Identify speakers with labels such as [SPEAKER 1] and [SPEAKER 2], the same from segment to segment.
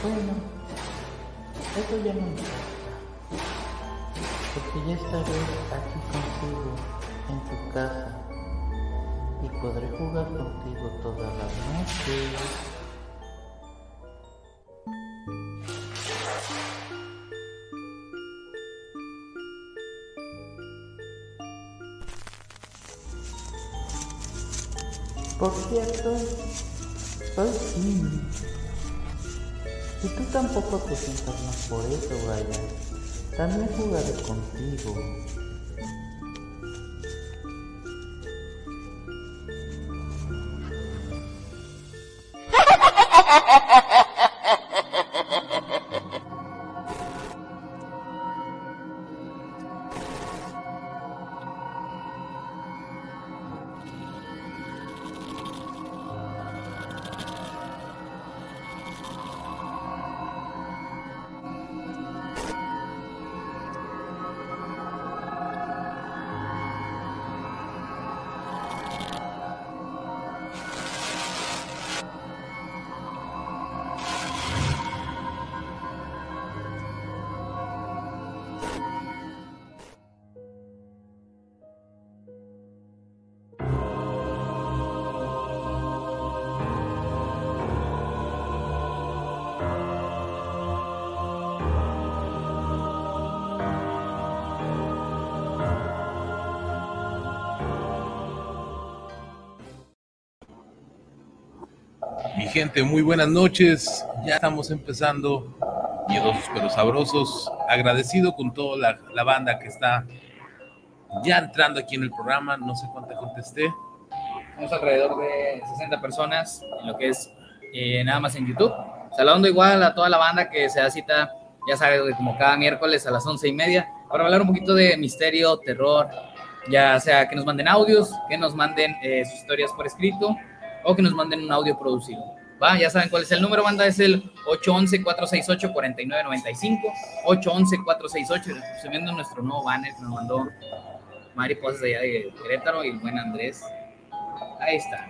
[SPEAKER 1] Bueno, eso ya no importa. Porque ya estaré aquí contigo, en tu casa. Y podré jugar contigo todas las noches. Por cierto, soy Jimmy. Y tú tampoco te sientas más por eso, Brian. También jugaré contigo.
[SPEAKER 2] Gente, muy buenas noches. Ya estamos empezando, miedosos pero sabrosos. Agradecido con toda la, la, banda que está ya entrando aquí en el programa. No sé cuánto contesté.
[SPEAKER 3] Tenemos alrededor de 60 personas en lo que es eh, nada más en YouTube. Saludando igual a toda la banda que se da cita, ya sabes, como cada miércoles a las once y media, para hablar un poquito de misterio, terror, ya sea que nos manden audios, que nos manden eh, sus historias por escrito o que nos manden un audio producido. Va, ya saben cuál es el número, banda, es el 811-468-4995, 811-468, subiendo nuestro nuevo banner que nos mandó Mari Pozas allá de Querétaro y el buen Andrés. Ahí está.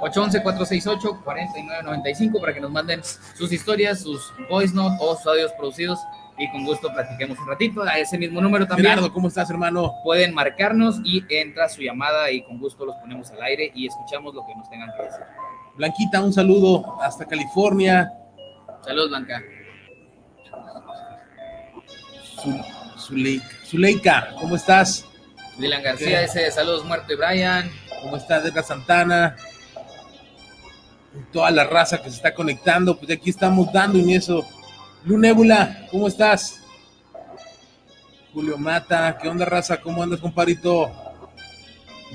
[SPEAKER 3] 811-468-4995 para que nos manden sus historias, sus voice notes o sus audios producidos y con gusto platiquemos un ratito. A ese mismo número también.
[SPEAKER 2] Gerardo, ¿cómo estás, hermano?
[SPEAKER 3] Pueden marcarnos y entra su llamada y con gusto los ponemos al aire y escuchamos lo que nos tengan que decir.
[SPEAKER 2] Blanquita, un saludo hasta California.
[SPEAKER 3] Saludos, Blanca.
[SPEAKER 2] Zuleika, ¿cómo estás?
[SPEAKER 3] Dylan García dice saludos muerto y Brian.
[SPEAKER 2] ¿Cómo estás, Edgar Santana? Toda la raza que se está conectando, pues aquí estamos dando en eso. Lu Nebula, ¿cómo estás? Julio Mata, ¿qué onda, raza? ¿Cómo andas, compadrito?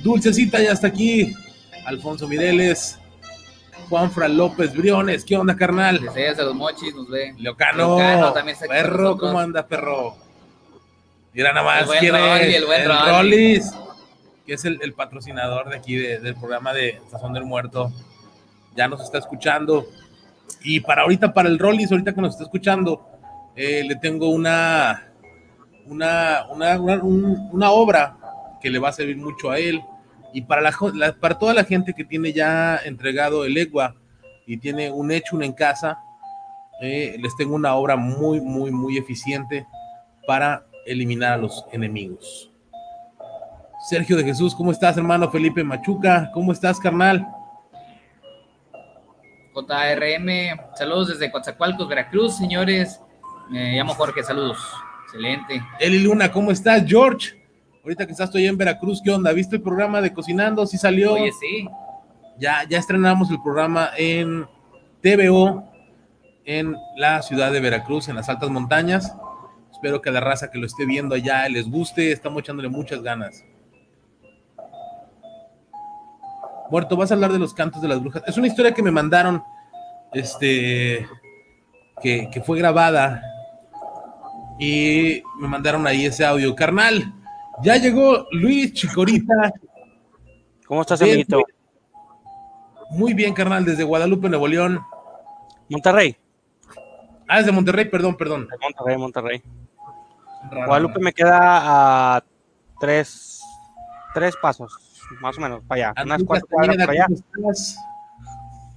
[SPEAKER 2] Dulcecita ya está aquí. Alfonso Mireles, Juanfra López Briones, ¿qué onda, carnal?
[SPEAKER 3] Desde los mochis, nos ve.
[SPEAKER 2] Leocano, Leocano también está perro, ¿cómo anda, perro? Mira nada más, ¿quién es? El, el Rollis, que es el, el, patrocinador de aquí del programa de Sazón del Muerto. Ya nos está escuchando. Y para ahorita, para el Rollis, ahorita que nos está escuchando, eh, le tengo una, una, una, una, una obra que le va a servir mucho a él y para, la, para toda la gente que tiene ya entregado el EGUA y tiene un hecho en casa, eh, les tengo una obra muy, muy, muy eficiente para eliminar a los enemigos. Sergio de Jesús, ¿cómo estás, hermano? Felipe Machuca, ¿cómo estás, carnal?
[SPEAKER 3] JRM, saludos desde Coatzacoalcos, Veracruz, señores. Me llamo Jorge, saludos. Excelente.
[SPEAKER 2] Eli Luna, ¿cómo estás, George? Ahorita que estás estoy en Veracruz, ¿qué onda? ¿Viste el programa de Cocinando? ¿Sí salió?
[SPEAKER 3] Oye, sí.
[SPEAKER 2] Ya, ya estrenamos el programa en TVO en la ciudad de Veracruz, en las altas montañas. Espero que a la raza que lo esté viendo allá les guste. Estamos echándole muchas ganas. Muerto, vas a hablar de los cantos de las brujas. Es una historia que me mandaron, este, que, que fue grabada y me mandaron ahí ese audio. Carnal, ya llegó Luis Chicorita.
[SPEAKER 4] ¿Cómo estás, amiguito?
[SPEAKER 2] Muy bien, carnal, desde Guadalupe, Nuevo León.
[SPEAKER 4] Monterrey.
[SPEAKER 2] Ah, es de Monterrey, perdón, perdón.
[SPEAKER 4] De Monterrey, Monterrey. Guadalupe me queda a tres, tres pasos, más o menos, para allá. Unas cuatro cuadras para allá.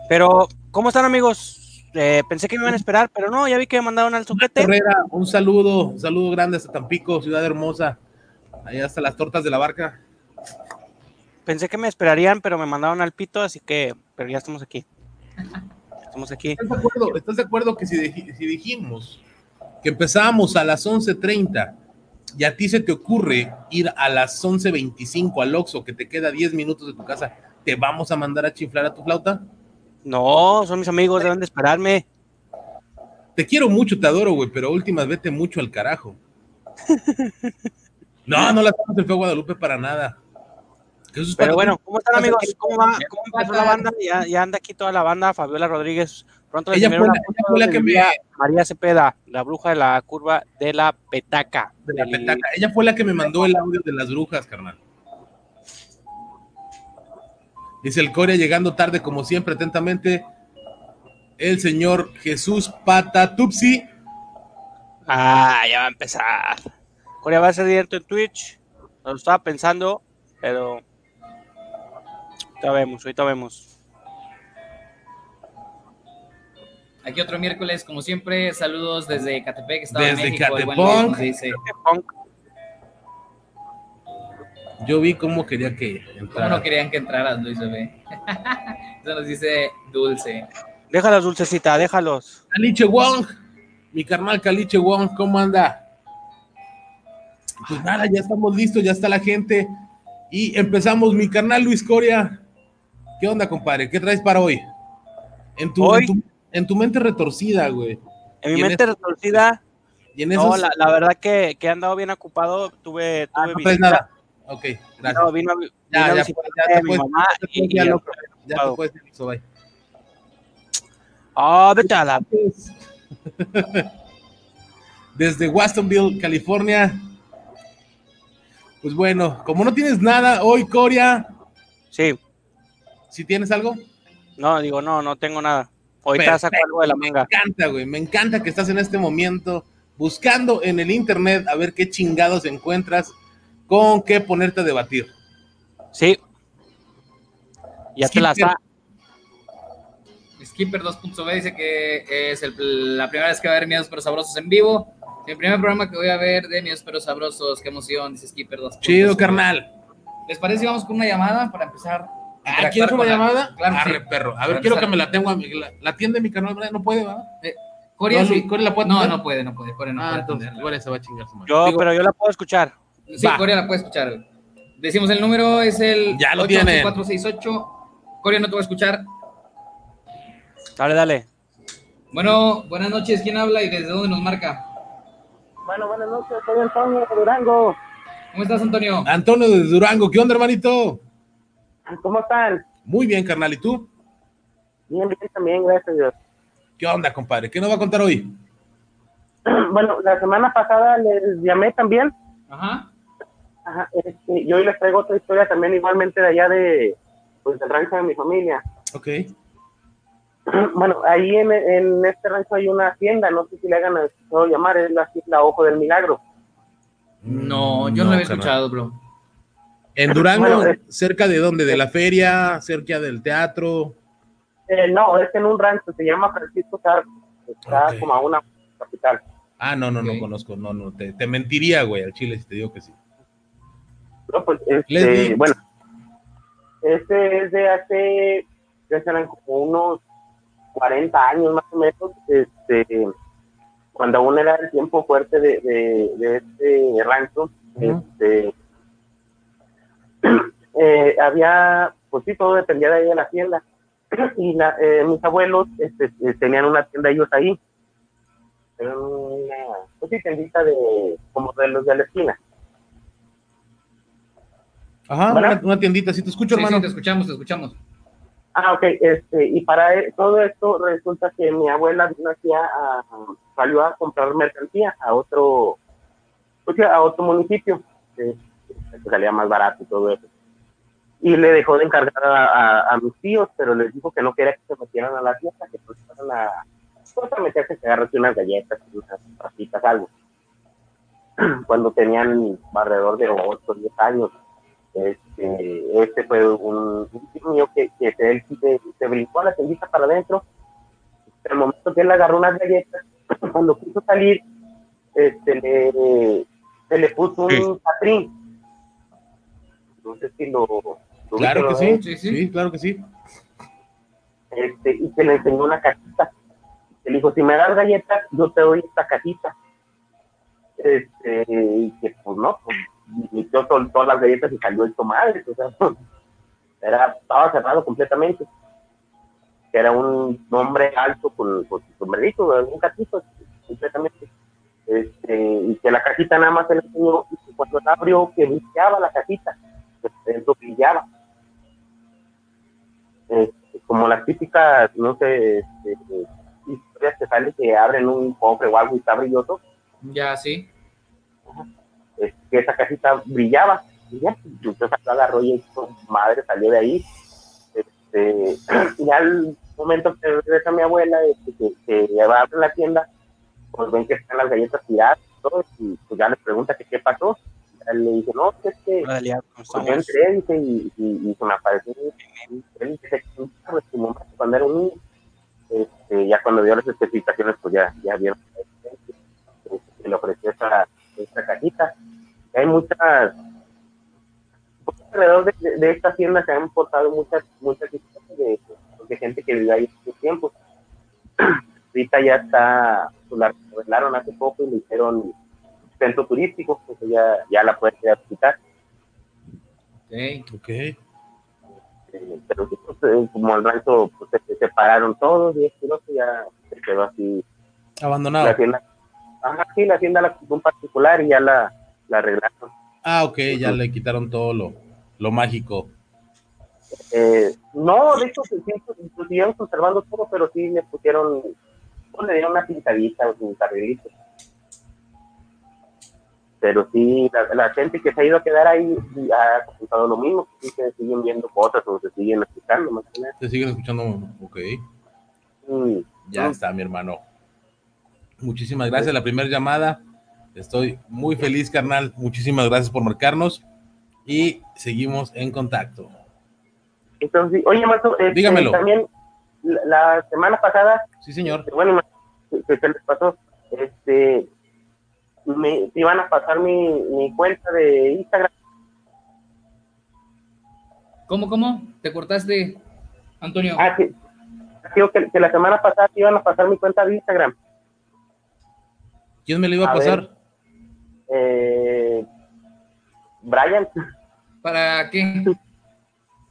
[SPEAKER 4] Pero, ¿cómo están, amigos? Eh, pensé que me iban a esperar, pero no, ya vi que me mandaron al suquete.
[SPEAKER 2] un saludo, un saludo grande hasta Tampico, ciudad hermosa. Allá hasta las tortas de la barca.
[SPEAKER 4] Pensé que me esperarían, pero me mandaron al pito, así que, pero ya estamos aquí. Estamos aquí.
[SPEAKER 2] ¿Estás de acuerdo, ¿estás de acuerdo que si, si dijimos que empezábamos a las 11.30 y a ti se te ocurre ir a las 11.25 al Oxxo, que te queda 10 minutos de tu casa, ¿te vamos a mandar a chiflar a tu flauta?
[SPEAKER 4] No, son mis amigos, deben de esperarme.
[SPEAKER 2] Te quiero mucho, te adoro, güey, pero últimas vete mucho al carajo. no, no la estamos el feo Guadalupe para nada.
[SPEAKER 4] Pero bueno, ¿cómo están amigos? ¿Cómo va? ¿Cómo empezó la banda? Ya, ya anda aquí toda la banda, Fabiola Rodríguez. Pronto
[SPEAKER 2] ella fue, la, que me...
[SPEAKER 4] María Cepeda, la bruja de la curva de la petaca.
[SPEAKER 2] De la petaca. Ella fue la que me mandó el audio de las brujas, carnal. Dice el Corea llegando tarde como siempre, atentamente. El señor Jesús Patatupsi.
[SPEAKER 4] Ah, ya va a empezar. Corea va a ser directo en Twitch. Lo estaba pensando, pero Ahorita vemos, ahorita vemos.
[SPEAKER 3] Aquí otro miércoles, como siempre, saludos desde Catepec, Estado desde de México. Catepec. Dice.
[SPEAKER 2] Yo vi cómo quería que
[SPEAKER 3] entrara. ¿Cómo no querían que entraras, Luis Bebé? Eso nos dice Dulce.
[SPEAKER 4] Déjalos, Dulcecita, déjalos.
[SPEAKER 2] Caliche Wong, mi carnal Caliche Wong, ¿cómo anda? Pues nada, ya estamos listos, ya está la gente. Y empezamos, mi carnal Luis Coria. ¿Qué onda, compadre? ¿Qué traes para hoy? En tu, En tu, mente retorcida, güey.
[SPEAKER 4] En mi mente retorcida. Y en no, la, la, verdad que, que, he andado bien ocupado. Tuve,
[SPEAKER 2] ah, tuve ah, no nada. Ok, gracias.
[SPEAKER 4] No, vino, vino ya, ya, ya, te mi mamá y,
[SPEAKER 2] ya, loco, ya te puedes ir, eso, bye.
[SPEAKER 4] Ah, vete a la...
[SPEAKER 2] Desde Wastonville, California. Pues bueno, como no tienes nada hoy, Coria.
[SPEAKER 4] Sí.
[SPEAKER 2] ¿Si tienes algo?
[SPEAKER 4] No, digo, no, no tengo nada. Ahorita saco algo de la manga.
[SPEAKER 2] Me encanta, güey. Me encanta que estás en este momento buscando en el internet a ver qué chingados encuentras con qué ponerte a debatir.
[SPEAKER 4] Sí. Ya te la sa
[SPEAKER 3] Skipper 2.b dice que es la primera vez que va a ver Miedos pero Sabrosos en vivo. El primer programa que voy a ver de Miedos pero Sabrosos. Qué emoción, dice Skipper 2.
[SPEAKER 2] Chido, carnal.
[SPEAKER 3] ¿Les parece si vamos con una llamada para empezar
[SPEAKER 2] ¿Ah, ¿Quieres una llamada? Claro, Arre, perro. A ver, quiero que me la tenga. La, la tienda de mi canal, no puede, ¿verdad? Eh,
[SPEAKER 3] Corea, no, sí. Corea la puede No, no puede, no puede. Corea no
[SPEAKER 2] ah,
[SPEAKER 3] puede
[SPEAKER 2] entonces, igual se va a chingar su
[SPEAKER 4] madre. Yo, pero yo la puedo escuchar.
[SPEAKER 3] Sí, Corea la puede escuchar. Decimos el número, es el
[SPEAKER 2] ya lo
[SPEAKER 3] 8468. Corea no te va a escuchar.
[SPEAKER 4] Dale, dale.
[SPEAKER 3] Bueno, buenas noches. ¿Quién habla y desde dónde nos marca?
[SPEAKER 5] Bueno, buenas noches. Soy Antonio de Durango.
[SPEAKER 3] ¿Cómo estás, Antonio?
[SPEAKER 2] Antonio de Durango. ¿Qué onda, hermanito?
[SPEAKER 5] ¿Cómo están?
[SPEAKER 2] Muy bien, carnal. ¿Y tú?
[SPEAKER 5] Bien, bien también, gracias a Dios.
[SPEAKER 2] ¿Qué onda, compadre? ¿Qué nos va a contar hoy?
[SPEAKER 5] Bueno, la semana pasada les llamé también.
[SPEAKER 3] Ajá.
[SPEAKER 5] Ajá, este, yo hoy les traigo otra historia también igualmente de allá de, pues, del rancho de mi familia.
[SPEAKER 2] Ok.
[SPEAKER 5] Bueno, ahí en, en este rancho hay una hacienda, no sé si le hagan escuchado llamar, es la, la Ojo del Milagro.
[SPEAKER 3] No, yo no, lo había escuchado, bro.
[SPEAKER 2] ¿En Durango, cerca de dónde? ¿De la feria? ¿Cerca del teatro?
[SPEAKER 5] Eh, no, es en un rancho, se llama Francisco Carlos, está como a una capital.
[SPEAKER 2] Ah, no, no, no conozco, no, no, te, te, mentiría, güey, al Chile si te digo que sí.
[SPEAKER 5] No, pues, este, bueno, este es de hace, ya serán como unos 40 años más o menos, este, cuando aún era el tiempo fuerte de, de, de este rancho, este eh, había, pues sí, todo dependía de ahí de la tienda. Y eh, mis abuelos este, eh, tenían una tienda ellos ahí. Era una, pues sí, tiendita de, como de los de la esquina.
[SPEAKER 2] Ajá, una, tiendita, si te escucho, hermano.
[SPEAKER 3] te escuchamos, te escuchamos.
[SPEAKER 5] Ah, ok, este, y para e, todo esto resulta que mi abuela a, salió a comprar mercancía a otro, pues, a otro municipio que salía más barato y todo eso. Y le dejó de encargar a, mis tíos, pero les dijo que no quería que se metieran a la fiesta, que pues fueran a, pues a meterse a agarrarse unas galletas, unas pasitas, algo. Cuando tenían alrededor de 8 o 10 años, este, este fue un, un mío que, que se, se, se, brincó a la tiendita para adentro. En el momento que él agarró unas galletas, cuando quiso salir, este, le, se le puso un patrín. No sé si lo.
[SPEAKER 2] claro que sí, sí, sí, claro que sí.
[SPEAKER 5] Este, y se le enseñó una cajita. Le dijo: Si me das galletas, yo te doy esta cajita. Este, y que pues no, pues inició todas las galletas y salió el tomate, o sea, era, estaba cerrado completamente. Era un hombre alto con, con su sombrerito, un gatito, completamente. Este, y que la cajita nada más se le y cuando la abrió, que brillaba la cajita, eso brillaba. Este, como las típicas, no sé, este, historias que salen que abren un cofre o algo y está brilloso.
[SPEAKER 3] Ya, sí
[SPEAKER 5] que esa cajita brillaba. Y ya, entonces agarró y madre salió de ahí. Este, y al momento que regresa mi abuela, este, que, que, va a abrir la tienda, pues ven que están las galletas tiradas todo, y pues ya les pregunta que qué pasó. Y le dice, no, es que pues yo entré dice, y, y, y, se me apareció cuando era un niño. Este, ya cuando dio las especificaciones, pues ya, ya vieron de, de, esta tienda se han portado muchas muchas historias de, de, gente que vive ahí en sus tiempos ahorita ya está pues, la arreglaron hace poco y le hicieron centro turístico pues ya, ya la puedes ir a visitar.
[SPEAKER 2] Ok. Ok
[SPEAKER 5] pero pues, eh, como el rancho pues, se separaron todos y esto ya se quedó así.
[SPEAKER 2] Abandonado.
[SPEAKER 5] La tienda, ajá, sí, la tienda la un particular y ya la la arreglaron.
[SPEAKER 2] Ah, ok, ya le quitaron todo lo, lo mágico.
[SPEAKER 5] Eh, no, de hecho, sí, siguieron conservando todo, pero sí le pusieron, pues, le dieron una pintadita, un arreglito. Pero sí, la, gente que se ha ido a quedar ahí ha comentado lo mismo, sí se siguen viendo cosas o se siguen escuchando. Más
[SPEAKER 2] Se siguen escuchando, ok.
[SPEAKER 5] Mm,
[SPEAKER 2] ya está, mi hermano. Muchísimas gracias. La primera llamada Estoy muy feliz, carnal. Muchísimas gracias por marcarnos y seguimos en contacto.
[SPEAKER 5] Entonces, oye, Mato, este, dígamelo. También la, semana pasada.
[SPEAKER 2] Sí, señor.
[SPEAKER 5] Este, bueno, ¿qué les pasó? Este, me iban a pasar mi, mi cuenta de Instagram.
[SPEAKER 3] ¿Cómo, cómo? ¿Te cortaste, Antonio?
[SPEAKER 5] Ah, sí. Digo que, que, la semana pasada iban a pasar mi cuenta de Instagram.
[SPEAKER 2] ¿Quién me lo iba a, pasar?
[SPEAKER 5] eh, Brian.
[SPEAKER 3] ¿Para qué?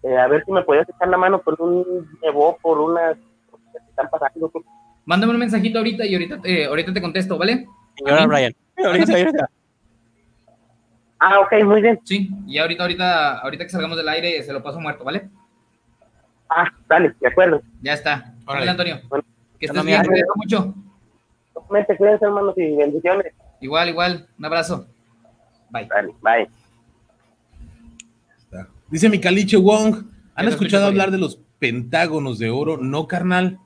[SPEAKER 5] Eh, a ver si me podías echar la mano por un llevó por unas que están pasando.
[SPEAKER 3] Mándame un mensajito ahorita y ahorita, eh, ahorita te contesto, ¿vale?
[SPEAKER 4] Señora Brian.
[SPEAKER 5] Ah, ok, muy bien.
[SPEAKER 3] Sí, y ahorita, ahorita, ahorita que salgamos del aire se lo paso muerto, ¿vale?
[SPEAKER 5] Ah, dale, de acuerdo.
[SPEAKER 3] Ya está. Hola, Antonio. que estés bien, te mucho.
[SPEAKER 5] Cuídense, hermanos, y bendiciones.
[SPEAKER 3] Igual, igual. Un abrazo.
[SPEAKER 5] Bye. Bye.
[SPEAKER 2] Dice mi caliche Wong, ¿han escuchado hablar de los pentágonos de oro? No, carnal.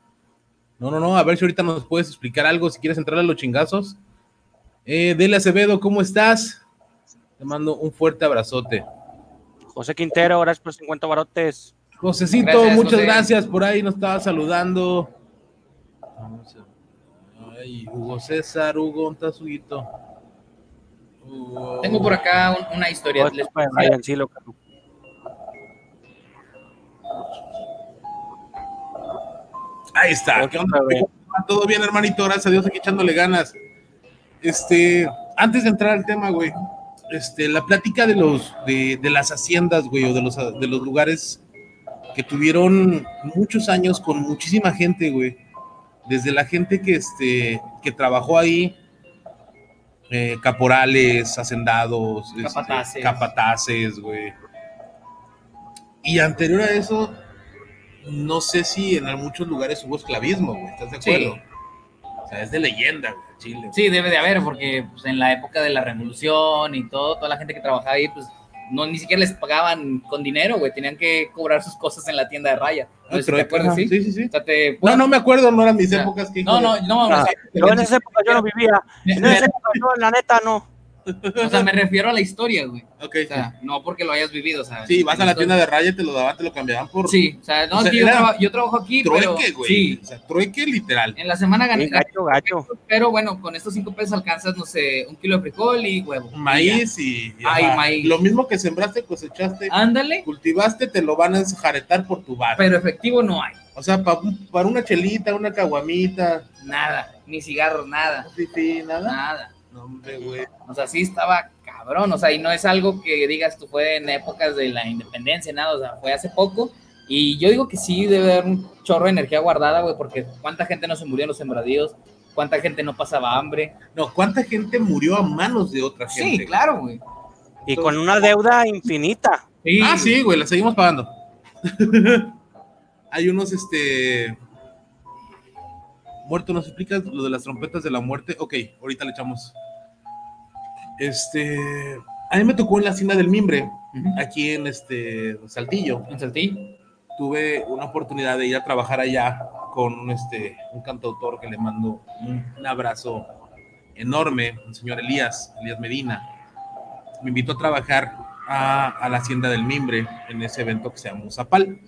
[SPEAKER 2] No, no, no. A ver si ahorita nos puedes explicar algo. Si quieres entrar a los chingazos. Eh, Dele Acevedo, ¿cómo estás? Te mando un fuerte abrazote.
[SPEAKER 4] José Quintero, gracias por 50 barotes.
[SPEAKER 2] Josecito, muchas gracias. Por ahí nos estaba saludando. Hugo César, Hugo, un tazuguito.
[SPEAKER 3] Tengo por acá una historia.
[SPEAKER 2] Ahí está. Todo bien, hermanito. Gracias a Dios, aquí echándole ganas. Este, antes de entrar al tema, güey, este, la plática de los, de, de las haciendas, güey, o de los, de los lugares que tuvieron muchos años con muchísima gente, güey desde la gente que, este, que trabajó ahí, eh, caporales, hacendados, este, capataces, güey. Y anterior a eso, no sé si en muchos lugares hubo esclavismo, güey, ¿estás de acuerdo? O sea, es de leyenda, güey, Chile.
[SPEAKER 3] Sí, debe de haber, porque pues, en la época de la revolución y todo, toda la gente que trabajaba ahí, pues no ni siquiera les pagaban con dinero, güey, tenían que cobrar sus cosas en la tienda de raya.
[SPEAKER 2] No, ¿Te acuerdas? Sí, sí, sí. no, no me acuerdo, no eran mis épocas. Que
[SPEAKER 3] no, no, no, no,
[SPEAKER 4] no, en esa época yo no vivía. En esa época yo, la neta, no.
[SPEAKER 3] O sea, me refiero a la historia, güey. Ok. O sea, no porque lo hayas vivido, o sea.
[SPEAKER 2] Sí, vas a la tienda de raya y te lo daban, te lo cambiaban por.
[SPEAKER 3] Sí, o sea, no, yo, trabajo aquí, trueque, pero.
[SPEAKER 2] Güey. Sí. O sea, trueque literal.
[SPEAKER 3] En la semana gané. Gacho, gacho. Pero bueno, con estos cinco pesos alcanzas, no sé, un kilo de frijol y huevo.
[SPEAKER 2] Maíz y.
[SPEAKER 3] Ay, maíz.
[SPEAKER 2] Lo mismo que sembraste, cosechaste.
[SPEAKER 3] Ándale.
[SPEAKER 2] Cultivaste, te lo van a enjaretar por tu bar.
[SPEAKER 3] Pero efectivo no hay.
[SPEAKER 2] O sea, para una chelita, una caguamita.
[SPEAKER 3] Nada, ni cigarros, nada.
[SPEAKER 2] Sí, sí, nada.
[SPEAKER 3] Nada. No, hombre, güey. O sea, sí estaba cabrón, o sea, y no es algo que digas tú fue en épocas de la independencia, nada, o sea, fue hace poco. Y yo digo que sí debe haber un chorro de energía guardada, güey, porque cuánta gente no se murió en los sembradíos, cuánta gente no pasaba hambre.
[SPEAKER 2] No, cuánta gente murió a manos de otra gente.
[SPEAKER 3] Sí, claro, güey.
[SPEAKER 4] Y con una deuda infinita.
[SPEAKER 2] Ah, sí, güey, la seguimos pagando. Hay unos, este... Muerto, ¿nos explicas lo de las trompetas de la muerte? Ok, ahorita le echamos este, a mí me tocó en la Hacienda del Mimbre, aquí en este Saltillo.
[SPEAKER 3] En Saltillo.
[SPEAKER 2] Tuve una oportunidad de ir a trabajar allá con este, un cantautor que le mando un, abrazo enorme, el señor Elías, Elías Medina. Me invitó a trabajar a, la Hacienda del Mimbre en ese evento que se llama Zapal.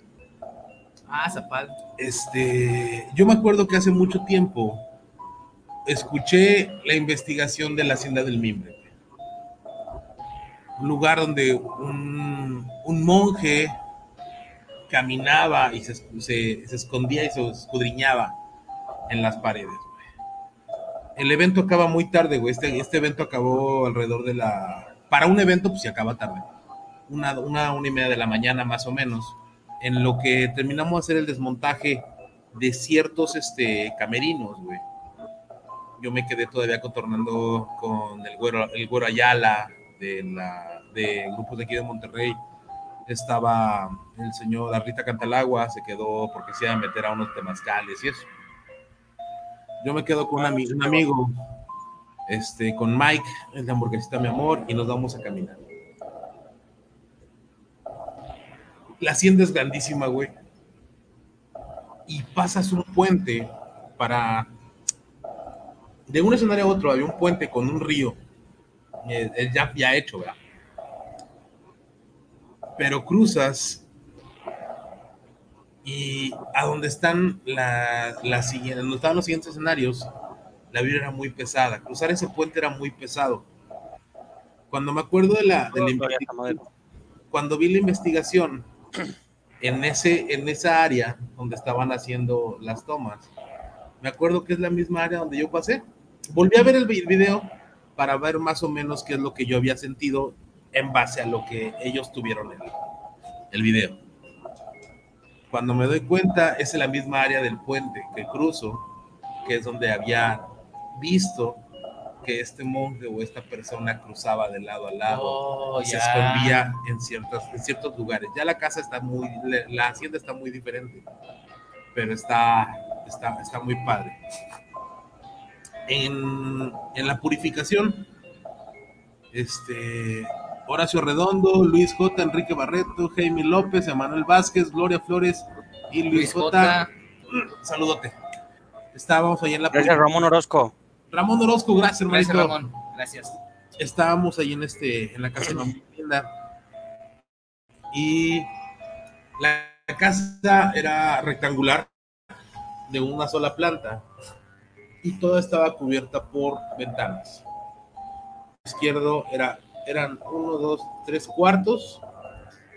[SPEAKER 3] Ah, Zapal.
[SPEAKER 2] Este, yo me acuerdo que hace mucho tiempo escuché la investigación de la Hacienda del Mimbre lugar donde un, monje caminaba y se, se, escondía y se escudriñaba en las paredes. El evento acaba muy tarde, güey. Este, este evento acabó alrededor de la... Para un evento, pues se acaba tarde. Una, una, una y media de la mañana más o menos. En lo que terminamos de hacer el desmontaje de ciertos este, camerinos, güey. Yo me quedé todavía contornando con el güero, el güero Ayala, de, la, de grupos de aquí de Monterrey. Estaba el señor Arrita Cantalagua, se quedó porque se iba a meter a unos temazcales y eso. Yo me quedo con un, amigo, un amigo este, con Mike, el de hamburguesita mi amor, y nos vamos a caminar. La hacienda es grandísima, güey. Y pasas un puente para... De un escenario a otro había un puente con un río es, ya, ya hecho, ¿verdad? Pero cruzas y a donde están la, la donde estaban los siguientes escenarios, la vida era muy pesada. Cruzar ese puente era muy pesado. Cuando me acuerdo de la, de la cuando vi la investigación en ese, en esa área donde estaban haciendo las tomas, me acuerdo que es la misma área donde yo pasé. Volví a ver el video para ver más o menos qué es lo que yo había sentido en base a lo que ellos tuvieron en el video. Cuando me doy cuenta, es en la misma área del puente que cruzo, que es donde había visto que este monje o esta persona cruzaba de lado a lado
[SPEAKER 3] oh,
[SPEAKER 2] y se escondía en, ciertos, en ciertos lugares. Ya la casa está muy, la hacienda está muy diferente, pero está, está, está muy padre en, la purificación. Este, Horacio Redondo, Luis J, Enrique Barreto, Jaime López, Emanuel Vázquez, Gloria Flores y Luis, J. Saludote. Estábamos ahí en la
[SPEAKER 4] Gracias, Ramón Orozco.
[SPEAKER 2] Ramón Orozco, gracias,
[SPEAKER 3] hermanito. Gracias, Ramón. Gracias.
[SPEAKER 2] Estábamos ahí en este, en la casa de la tienda. Y la casa era rectangular de una sola planta y toda estaba cubierta por ventanas. Izquierdo era, eran uno, dos, tres cuartos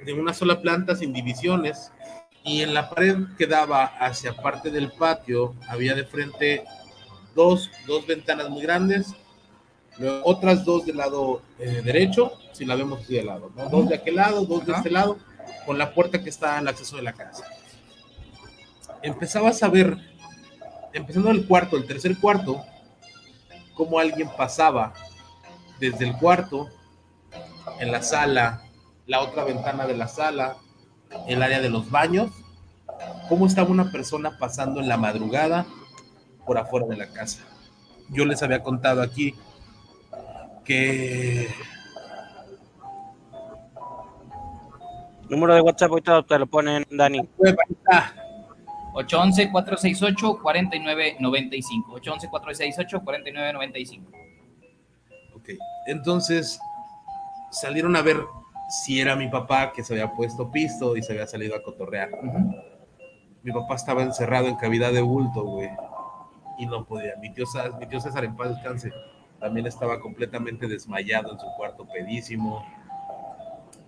[SPEAKER 2] de una sola planta sin divisiones y en la pared que daba hacia parte del patio había de frente dos, dos ventanas muy grandes, otras dos del lado eh, derecho, si la vemos así de lado, dos de aquel lado, dos de este lado, con la puerta que está el acceso de la casa. Empezabas a ver empezando el cuarto, el tercer cuarto, como alguien pasaba desde el cuarto, en la sala, la otra ventana de la sala, el área de los baños, cómo estaba una persona pasando en la madrugada por afuera de la casa. Yo les había contado aquí que
[SPEAKER 4] Número de WhatsApp ahorita te lo ponen, Dani.
[SPEAKER 3] 811-468-4995. 811-468-4995.
[SPEAKER 2] Ok, entonces salieron a ver si era mi papá que se había puesto pisto y se había salido a cotorrear. Mi papá estaba encerrado en cavidad de bulto, güey. Y no podía. Mi tío, mi tío César, en paz descanse, también estaba completamente desmayado en su cuarto pedísimo.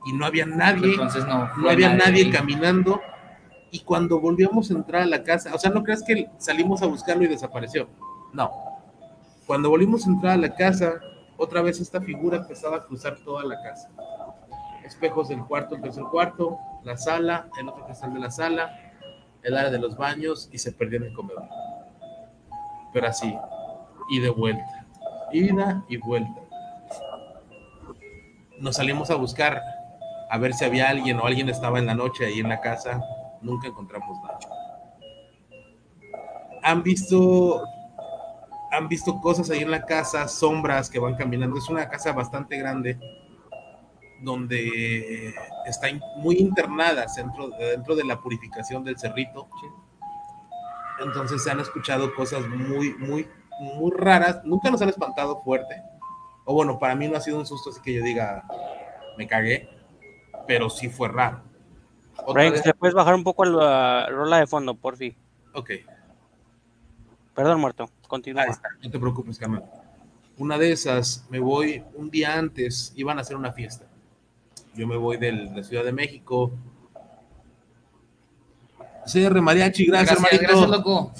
[SPEAKER 2] Y no había nadie. Entonces no, no había nadie, caminando. Y cuando volvíamos a entrar a la casa, o sea, no creas que salimos a buscarlo y desapareció. No. Cuando volvimos a entrar a la casa, otra vez esta figura empezaba a cruzar toda la casa. Espejos del cuarto, el tercer cuarto, la sala, el otro cristal de la sala, el área de los baños y se perdió en el comedor. Pero así, y de vuelta, ida y vuelta. Nos salimos a buscar a ver si había alguien o alguien estaba en la noche ahí en la casa. Nunca encontramos nada. Han visto han visto cosas ahí en la casa, sombras que van caminando. Es una casa bastante grande donde está muy internada dentro, dentro de la purificación del cerrito. Entonces se han escuchado cosas muy, muy, muy raras. Nunca nos han espantado fuerte. O bueno, para mí no ha sido un susto así que yo diga, me cagué, pero sí fue raro.
[SPEAKER 4] Frank, ¿le puedes bajar un poco la rola de fondo, por fin?
[SPEAKER 2] Ok.
[SPEAKER 4] Perdón, muerto. Continúa.
[SPEAKER 2] No te preocupes, Carmen. Una de esas, me voy un día antes, iban a hacer una fiesta. Yo me voy de la Ciudad de México. CR Mariachi, gracias,
[SPEAKER 3] gracias, gracias loco.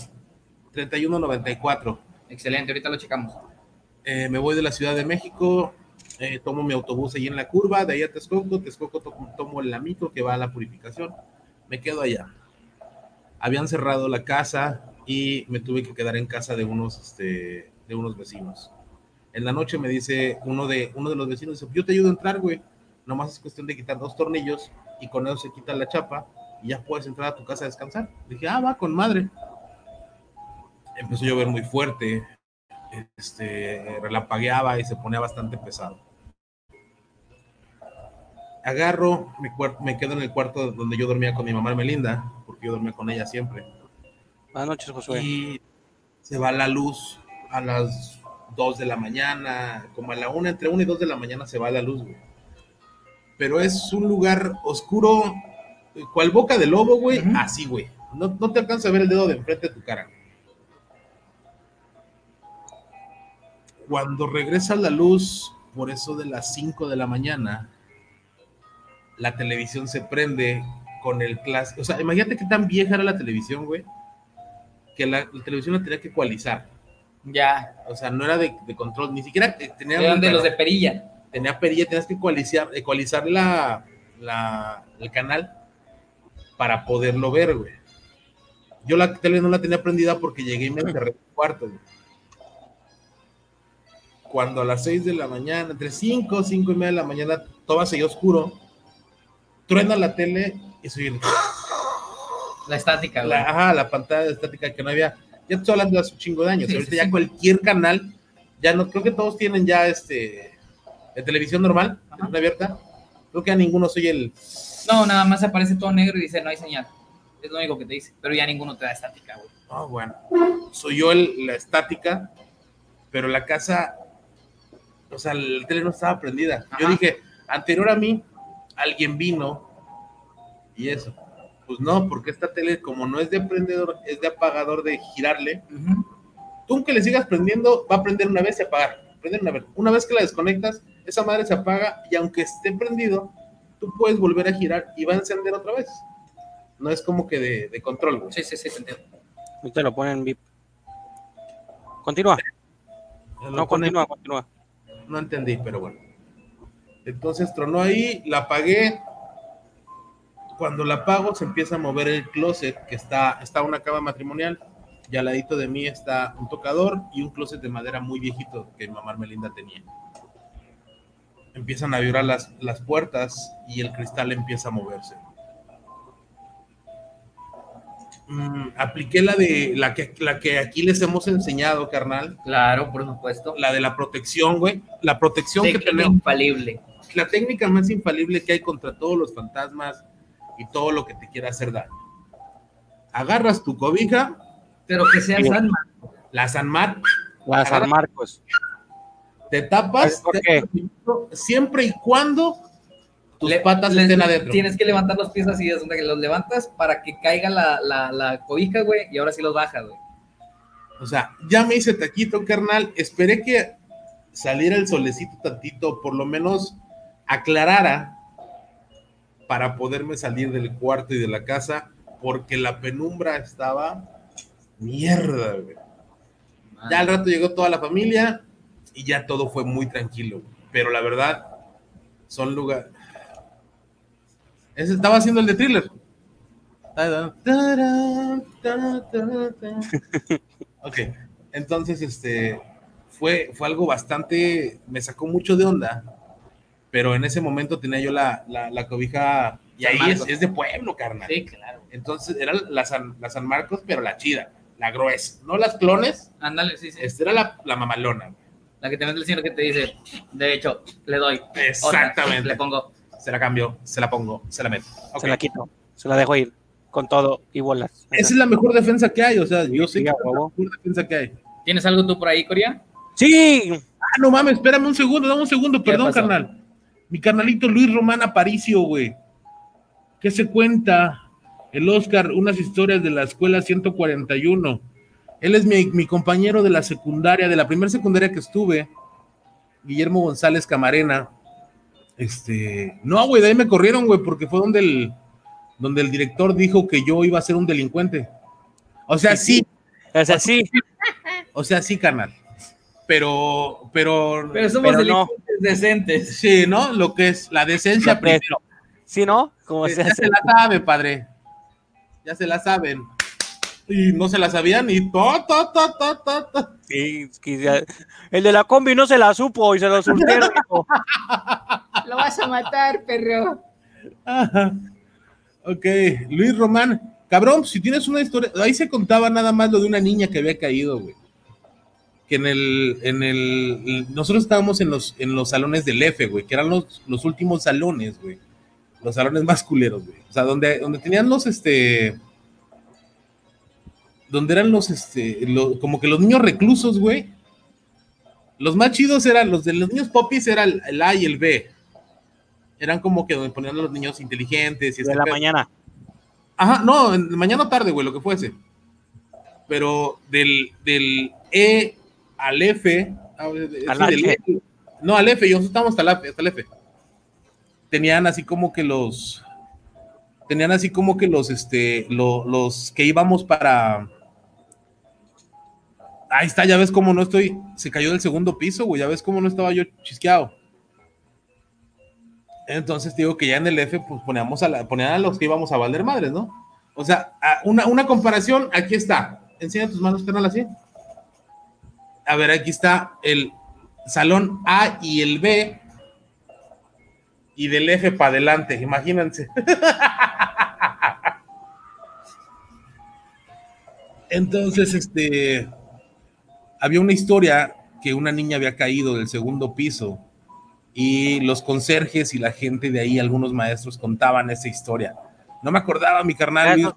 [SPEAKER 2] 3194.
[SPEAKER 3] Excelente, ahorita lo checamos.
[SPEAKER 2] Eh, me voy de la Ciudad de México, eh, tomo mi autobús ahí en la curva, de ahí a Texcoco, Texcoco tomo el lamito que va a la purificación, me quedo allá. Habían cerrado la casa, y me tuve que quedar en casa de unos, este, de unos vecinos. En la noche me dice uno de, uno de los vecinos, dice, yo te ayudo a entrar, güey. Nomás es cuestión de quitar dos tornillos y con eso se quita la chapa y ya puedes entrar a tu casa a descansar. Dije, ah, va, con madre. Empezó a llover muy fuerte, este, y se ponía bastante pesado. Agarro, me, me quedo en el cuarto donde yo dormía con mi mamá Melinda, porque yo dormía con ella siempre
[SPEAKER 4] Buenas noches, Josué.
[SPEAKER 2] Y se va la luz a las 2 de la mañana, como a la 1, entre 1 y 2 de la mañana se va la luz, güey. Pero es un lugar oscuro, cual boca de lobo, güey, así, güey. No, no, te alcanza a ver el dedo de enfrente de tu cara. Cuando regresa la luz, por eso de las 5 de la mañana, la televisión se prende con el clásico. O sea, imagínate qué tan vieja era la televisión, güey que la, televisión la tenía que ecualizar.
[SPEAKER 3] Ya.
[SPEAKER 2] O sea, no era de, control, ni siquiera tenía.
[SPEAKER 3] Eran de los de perilla.
[SPEAKER 2] Tenía perilla, tenías que ecualizar, ecualizar la, la, el canal para poderlo ver, güey. Yo la tele no la tenía prendida porque llegué y me encerré en el cuarto, güey. Cuando a las 6 de la mañana, entre 5, 5 y media de la mañana, todo seguía oscuro, truena la tele y soy
[SPEAKER 3] la estática,
[SPEAKER 2] La, ajá, la pantalla estática que no había. Ya estoy hablando de hace un chingo de años. ahorita ya cualquier canal, ya no, creo que todos tienen ya este de televisión normal, abierta. Creo que a ninguno soy el.
[SPEAKER 3] No, nada más aparece todo negro y dice no hay señal. Es lo único que te dice. Pero ya ninguno te da estática, güey.
[SPEAKER 2] Ah, bueno. Soy yo el, la estática, pero la casa, o sea, el tele no estaba prendida. Yo dije, anterior a mí, alguien vino y eso. Pues no, porque esta tele, como no es de prendedor, es de apagador de girarle. Tú, aunque le sigas prendiendo, va a prender una vez y apagar. Prender una vez. Una vez que la desconectas, esa madre se apaga y aunque esté prendido, tú puedes volver a girar y va a encender otra vez. No es como que de, control,
[SPEAKER 3] Sí, sí, sí, te entiendo.
[SPEAKER 4] te lo ponen VIP. Continúa. No, continúa, continúa.
[SPEAKER 2] No entendí, pero bueno. Entonces tronó ahí, la apagué, cuando la apago se empieza a mover el closet, que está, está una cama matrimonial, y al ladito de mí está un tocador y un closet de madera muy viejito que mi mamá Melinda tenía. Empiezan a vibrar las, las puertas y el cristal empieza a moverse. Mm, apliqué la de la que, la que aquí les hemos enseñado, carnal.
[SPEAKER 3] Claro, por supuesto.
[SPEAKER 2] La de la protección, güey. La protección que tenemos.
[SPEAKER 3] Infalible
[SPEAKER 2] la técnica más infalible que hay contra todos los fantasmas y todo lo que te quiera hacer daño. Agarras tu cobija.
[SPEAKER 3] Pero que sea San Marcos.
[SPEAKER 2] La San Marcos.
[SPEAKER 4] La San Marcos.
[SPEAKER 2] Te tapas siempre y cuando tus patas estén adentro.
[SPEAKER 3] Tienes que levantar los pies así, es donde los levantas para que caiga la, la, la cobija, güey, y ahora sí los bajas, güey.
[SPEAKER 2] O sea, ya me hice taquito, carnal. Esperé que saliera el solecito tantito, por lo menos aclarara para poderme salir del cuarto y de la casa, porque la penumbra estaba mierda, güey. Ya al rato llegó toda la familia y ya todo fue muy tranquilo, pero la verdad, son lugares. Ese estaba haciendo el de thriller. ok, entonces este fue, fue algo bastante, me sacó mucho de onda, pero en ese momento tenía yo la, la, cobija, y ahí es, de pueblo, carnal.
[SPEAKER 3] Sí, claro.
[SPEAKER 2] Entonces era la San, la San Marcos, pero la chida, la gruesa, no las clones.
[SPEAKER 3] Ándale, sí, sí.
[SPEAKER 2] Esta era la, la mamalona.
[SPEAKER 3] La que te mete el señor que te dice, de hecho, le doy.
[SPEAKER 2] Exactamente.
[SPEAKER 3] le pongo.
[SPEAKER 2] Se la cambio, se la pongo, se la meto.
[SPEAKER 4] Se la quito, se la dejo ir con todo y bolas.
[SPEAKER 2] Esa es la mejor defensa que hay, o sea, yo sé que es la mejor defensa que hay.
[SPEAKER 3] ¿Tienes algo tú por ahí, Corea?
[SPEAKER 4] Sí.
[SPEAKER 2] Ah, no mames, espérame un segundo, dame un segundo, perdón, carnal. Mi carnalito Luis Román Aparicio, güey. ¿Qué se cuenta? El Oscar, unas historias de la escuela 141 él es mi, compañero de la secundaria, de la primera secundaria que estuve, Guillermo González Camarena. Este, no, güey, de ahí me corrieron, güey, porque fue donde el, donde el director dijo que yo iba a ser un delincuente. O sea, sí.
[SPEAKER 4] O sea, sí.
[SPEAKER 2] O sea, sí, canal. Pero, pero.
[SPEAKER 3] Pero somos delincuentes decentes.
[SPEAKER 2] Sí, ¿no? Lo que es la decencia primero.
[SPEAKER 4] Sí, ¿no?
[SPEAKER 2] Como se, ya se la sabe, padre. Ya se la saben y no se la sabían y to, to, to, to, to,
[SPEAKER 4] Sí, el de la combi no se la supo y se lo surtieron.
[SPEAKER 3] lo vas a matar, perro.
[SPEAKER 2] Ok, Luis Román, cabrón, si tienes una historia, ahí se contaba nada más lo de una niña que había caído, güey. Que en el, en el, nosotros estábamos en los, en los salones del F, güey, que eran los, los últimos salones, güey. Los salones más culeros, güey. O sea, donde, donde tenían los, este, donde eran los, este, como que los niños reclusos, güey. Los más chidos eran, los de los niños popis era el, A y el B. Eran como que donde ponían a los niños inteligentes. Y
[SPEAKER 4] de la mañana.
[SPEAKER 2] Ajá, no, en, mañana tarde, güey, lo que fuese. Pero del, del E al F. Ah, al e, no, al F, yo estamos hasta, la, hasta el F. Tenían así como que los. Tenían así como que los, este, los que íbamos para Ahí está, ya ves cómo no estoy. Se cayó del segundo piso, güey. Ya ves cómo no estaba yo chisqueado. Entonces digo que ya en el F, pues poníamos a, la, ponían a los que íbamos a valer madres, ¿no? O sea, una, una comparación, aquí está. Enseña tus manos, canal, así. A ver, aquí está el salón A y el B. Y del F para adelante, imagínense. Entonces, este había una historia que una niña había caído del segundo piso y los conserjes y la gente de ahí, algunos maestros contaban esa historia. No me acordaba, mi carnal.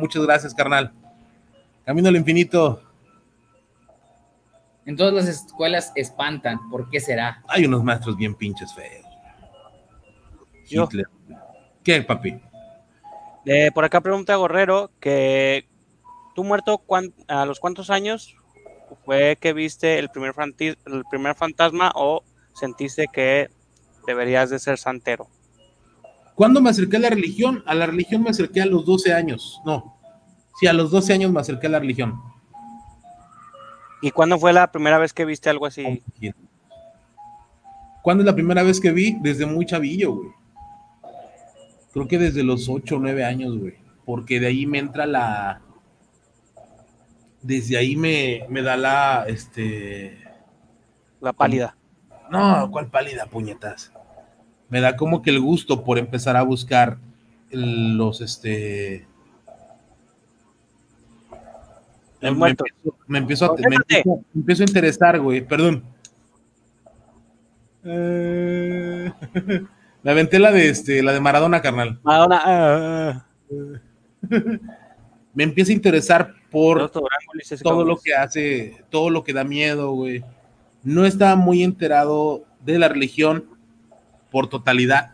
[SPEAKER 2] Muchas gracias, carnal. Camino al infinito.
[SPEAKER 3] En todas las escuelas espantan. ¿Por qué será?
[SPEAKER 2] Hay unos maestros bien pinches feos. Hitler. ¿Qué, papi?
[SPEAKER 4] Eh, por acá pregunta Gorrero que ¿Tú muerto a los cuántos años fue que viste el primer, el primer fantasma o sentiste que deberías de ser santero?
[SPEAKER 2] ¿Cuándo me acerqué a la religión? A la religión me acerqué a los 12 años. No. Sí, a los 12 años me acerqué a la religión.
[SPEAKER 4] ¿Y cuándo fue la primera vez que viste algo así?
[SPEAKER 2] ¿Cuándo es la primera vez que vi? Desde muy chavillo, güey. Creo que desde los 8 o 9 años, güey. Porque de ahí me entra la, desde ahí me, da la, este...
[SPEAKER 4] La pálida.
[SPEAKER 2] No, ¿cuál pálida, puñetas? Me da como que el gusto por empezar a buscar los, este...
[SPEAKER 4] El me,
[SPEAKER 2] Empiezo, me, empiezo, a, me, empiezo, a interesar, güey, perdón. Eh, me aventé la de este, la de Maradona, carnal.
[SPEAKER 4] Maradona. Ah,
[SPEAKER 2] me empieza a interesar por todo lo que hace, todo lo que da miedo, güey. No estaba muy enterado de la religión por totalidad.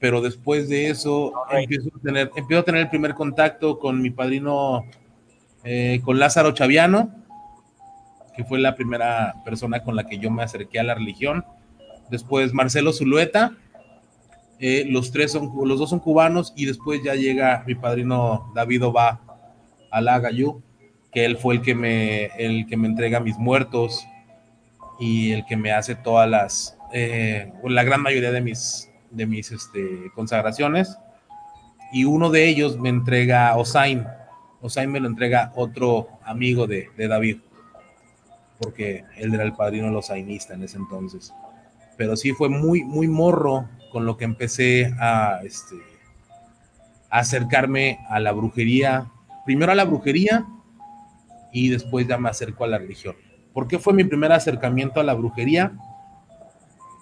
[SPEAKER 2] Pero después de eso empiezo, a tener, empiezo a tener el primer contacto con mi padrino, eh, con Lázaro Chaviano, que fue la primera persona con la que yo me acerqué a la religión. Después Marcelo Zulueta, eh, los tres son, los dos son cubanos y después ya llega mi padrino David Oba Alagayú, que él fue el que me, el que me entrega mis muertos y el que me hace todas las, eh, la gran mayoría de mis, de mis este, consagraciones. Y uno de ellos me entrega Osain. Osain me lo entrega otro amigo de, David porque él era el padrino losainista en ese entonces. Pero sí fue muy, muy morro con lo que empecé a, este, acercarme a la brujería. Primero a la brujería y después ya me acerco a la religión. ¿Por qué fue mi primer acercamiento a la brujería?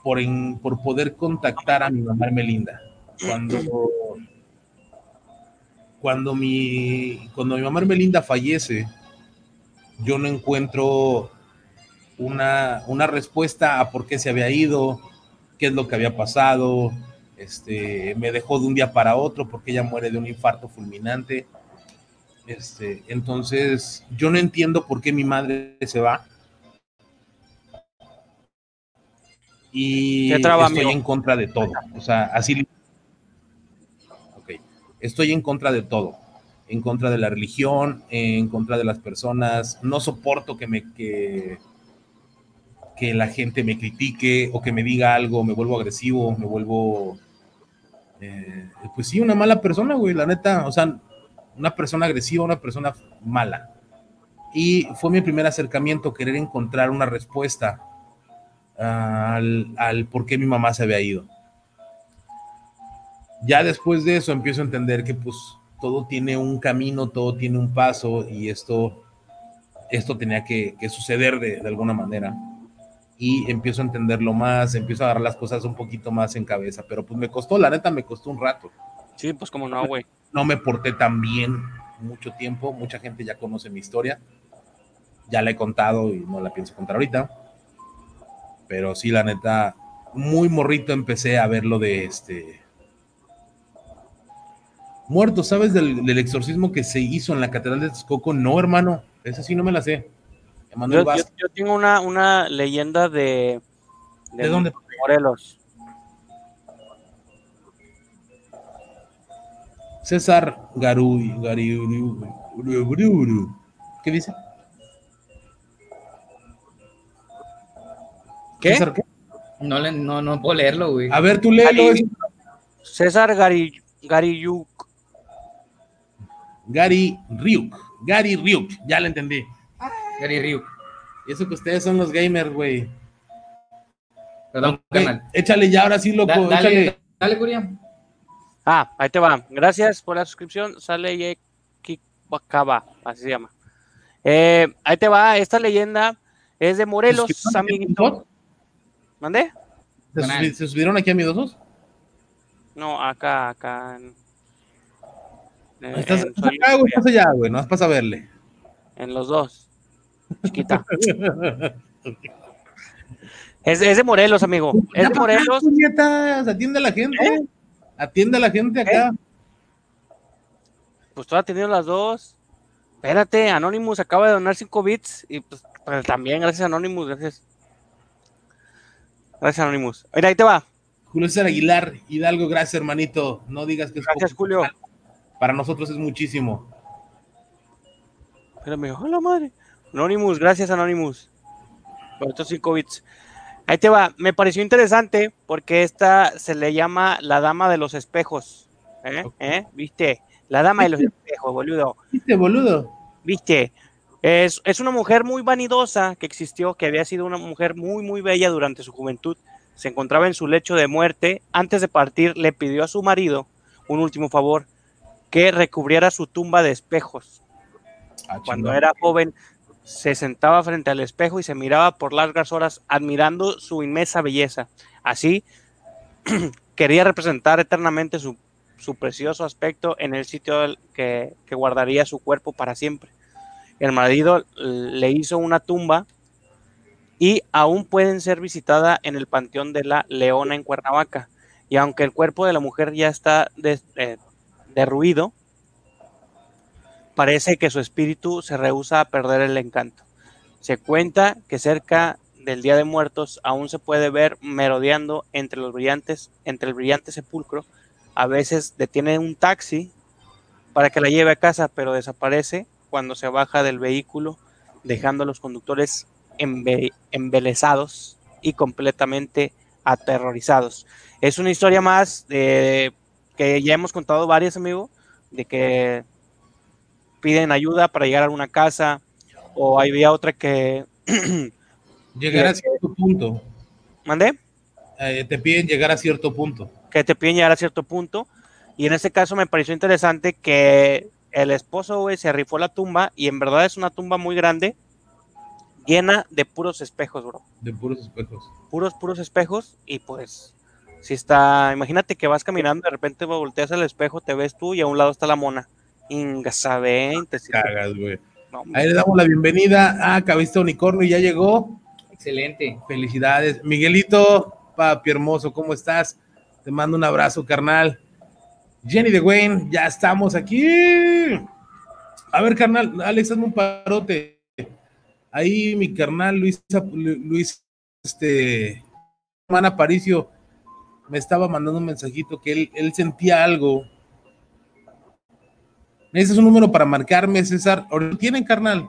[SPEAKER 2] Por, por poder contactar a mi mamá Melinda. Cuando, cuando, mi, cuando mi mamá Melinda fallece, yo no encuentro una, una respuesta a por qué se había ido, qué es lo que había pasado, este, me dejó de un día para otro porque ella muere de un infarto fulminante. Este, entonces, yo no entiendo por qué mi madre se va. Y estoy en contra de todo. O sea, así. Estoy en contra de todo. En contra de la religión, en contra de las personas. No soporto que me. Que, que la gente me critique o que me diga algo, me vuelvo agresivo, me vuelvo, eh, pues sí, una mala persona, güey, la neta, o sea, una persona agresiva, una persona mala. Y fue mi primer acercamiento, querer encontrar una respuesta al, al por qué mi mamá se había ido. Ya después de eso empiezo a entender que pues todo tiene un camino, todo tiene un paso y esto, esto tenía que, suceder de, de alguna manera y empiezo a entenderlo más, empiezo a agarrar las cosas un poquito más en cabeza, pero pues me costó, la neta me costó un rato.
[SPEAKER 4] Sí, pues como no, güey.
[SPEAKER 2] No me porté tan bien mucho tiempo, mucha gente ya conoce mi historia, ya la he contado y no la pienso contar ahorita, pero sí, la neta, muy morrito empecé a ver lo de este... Muerto, ¿sabes del, del exorcismo que se hizo en la Catedral de Texcoco? No, hermano, esa sí no me la sé.
[SPEAKER 4] Yo, tengo una, una leyenda de,
[SPEAKER 2] de, dónde?
[SPEAKER 4] Morelos.
[SPEAKER 2] César Garuy, ¿Qué dice?
[SPEAKER 3] ¿Qué? ¿César qué? No, le, no, no puedo leerlo, güey.
[SPEAKER 2] A ver, tú léelo.
[SPEAKER 4] César Gariyuk.
[SPEAKER 2] Gary Ryuk. Gary Ryuk, ya le entendí.
[SPEAKER 3] Gary Ryu.
[SPEAKER 2] Y eso que ustedes son los gamers, güey.
[SPEAKER 3] Perdón, canal.
[SPEAKER 2] Échale ya, ahora sí, loco.
[SPEAKER 3] dale, dale, Curia.
[SPEAKER 4] Ah, ahí te va. Gracias por la suscripción. Sale Kikbakaba, así se llama. Eh, ahí te va. Esta leyenda es de Morelos, amiguito. ¿Mande?
[SPEAKER 2] ¿Se, subieron aquí a mis dos?
[SPEAKER 4] No, acá, acá.
[SPEAKER 2] ¿Estás, acá o estás allá, güey? No vas para verle.
[SPEAKER 4] En los dos chiquita. es, de Morelos, amigo. Es de Morelos.
[SPEAKER 2] atiende a la gente. ¿Eh? Atiende a la gente acá. ¿Eh?
[SPEAKER 4] Pues tú has tenido las dos. Espérate, Anonymous acaba de donar 5 bits. Y pues, pues, también, gracias Anonymous, gracias. Gracias Anonymous. Mira, ahí te va.
[SPEAKER 2] Julio César Aguilar, Hidalgo, gracias hermanito. No digas que
[SPEAKER 4] es Gracias, Julio.
[SPEAKER 2] Para nosotros es muchísimo.
[SPEAKER 4] Espérame, hola madre. Anonymous, gracias Anonymous por estos 5 bits. Ahí te va, me pareció interesante porque esta se le llama la dama de los espejos. ¿Eh? ¿Eh? ¿Viste? La dama de los espejos, boludo.
[SPEAKER 2] ¿Viste, boludo?
[SPEAKER 4] ¿Viste? Es, es, una mujer muy vanidosa que existió, que había sido una mujer muy, muy bella durante su juventud. Se encontraba en su lecho de muerte. Antes de partir, le pidió a su marido un último favor, que recubriera su tumba de espejos. Ah, Cuando era joven, se sentaba frente al espejo y se miraba por largas horas admirando su inmensa belleza. Así, quería representar eternamente su, precioso aspecto en el sitio que, que guardaría su cuerpo para siempre. El marido le hizo una tumba y aún pueden ser visitada en el Panteón de la Leona en Cuernavaca. Y aunque el cuerpo de la mujer ya está eh, derruido, parece que su espíritu se rehúsa a perder el encanto. Se cuenta que cerca del Día de Muertos aún se puede ver merodeando entre los brillantes, entre el brillante sepulcro. A veces detiene un taxi para que la lleve a casa, pero desaparece cuando se baja del vehículo, dejando a los conductores embelesados y completamente aterrorizados. Es una historia más de que ya hemos contado varias, amigo, de que piden ayuda para llegar a una casa o había otra que
[SPEAKER 2] llegar a cierto punto.
[SPEAKER 4] ¿Mande?
[SPEAKER 2] Eh, te piden llegar a cierto punto.
[SPEAKER 4] Que te piden llegar a cierto punto. Y en ese caso me pareció interesante que el esposo, se rifó la tumba y en verdad es una tumba muy grande llena de puros espejos, bro.
[SPEAKER 2] De puros espejos.
[SPEAKER 4] Puros, puros espejos y pues si está, imagínate que vas caminando, de repente volteas al espejo, te ves tú y a un lado está la mona. Inga, 20.
[SPEAKER 2] Cagas, güey. Ahí le damos la bienvenida a Cabista Unicornio y ya llegó.
[SPEAKER 3] Excelente.
[SPEAKER 2] Felicidades. Miguelito, papi hermoso, ¿cómo estás? Te mando un abrazo, carnal. Jenny de Wayne, ya estamos aquí. A ver, carnal, Alex, hazme un parote. Ahí mi carnal Luis, Luis, este, Juan Aparicio, me estaba mandando un mensajito que él, sentía algo. Ese es un número para marcarme, César. ¿Lo tienen, carnal?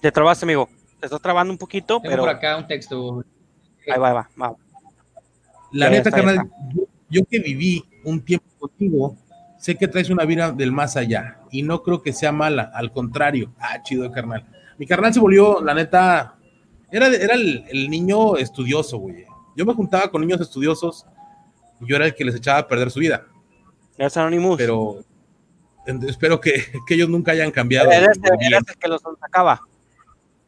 [SPEAKER 4] Te trabaste, amigo. Te estás trabando un poquito, pero.
[SPEAKER 3] por acá un texto.
[SPEAKER 4] Ahí va, va, va.
[SPEAKER 2] La neta, carnal, yo, que viví un tiempo contigo, sé que traes una vida del más allá y no creo que sea mala, al contrario. Ah, chido, carnal. Mi carnal se volvió, la neta, era, era el, niño estudioso, güey. Yo me juntaba con niños estudiosos y yo era el que les echaba a perder su vida.
[SPEAKER 4] Es Anonymous.
[SPEAKER 2] Pero espero que, ellos nunca hayan cambiado.
[SPEAKER 4] Eres, el que los sacaba.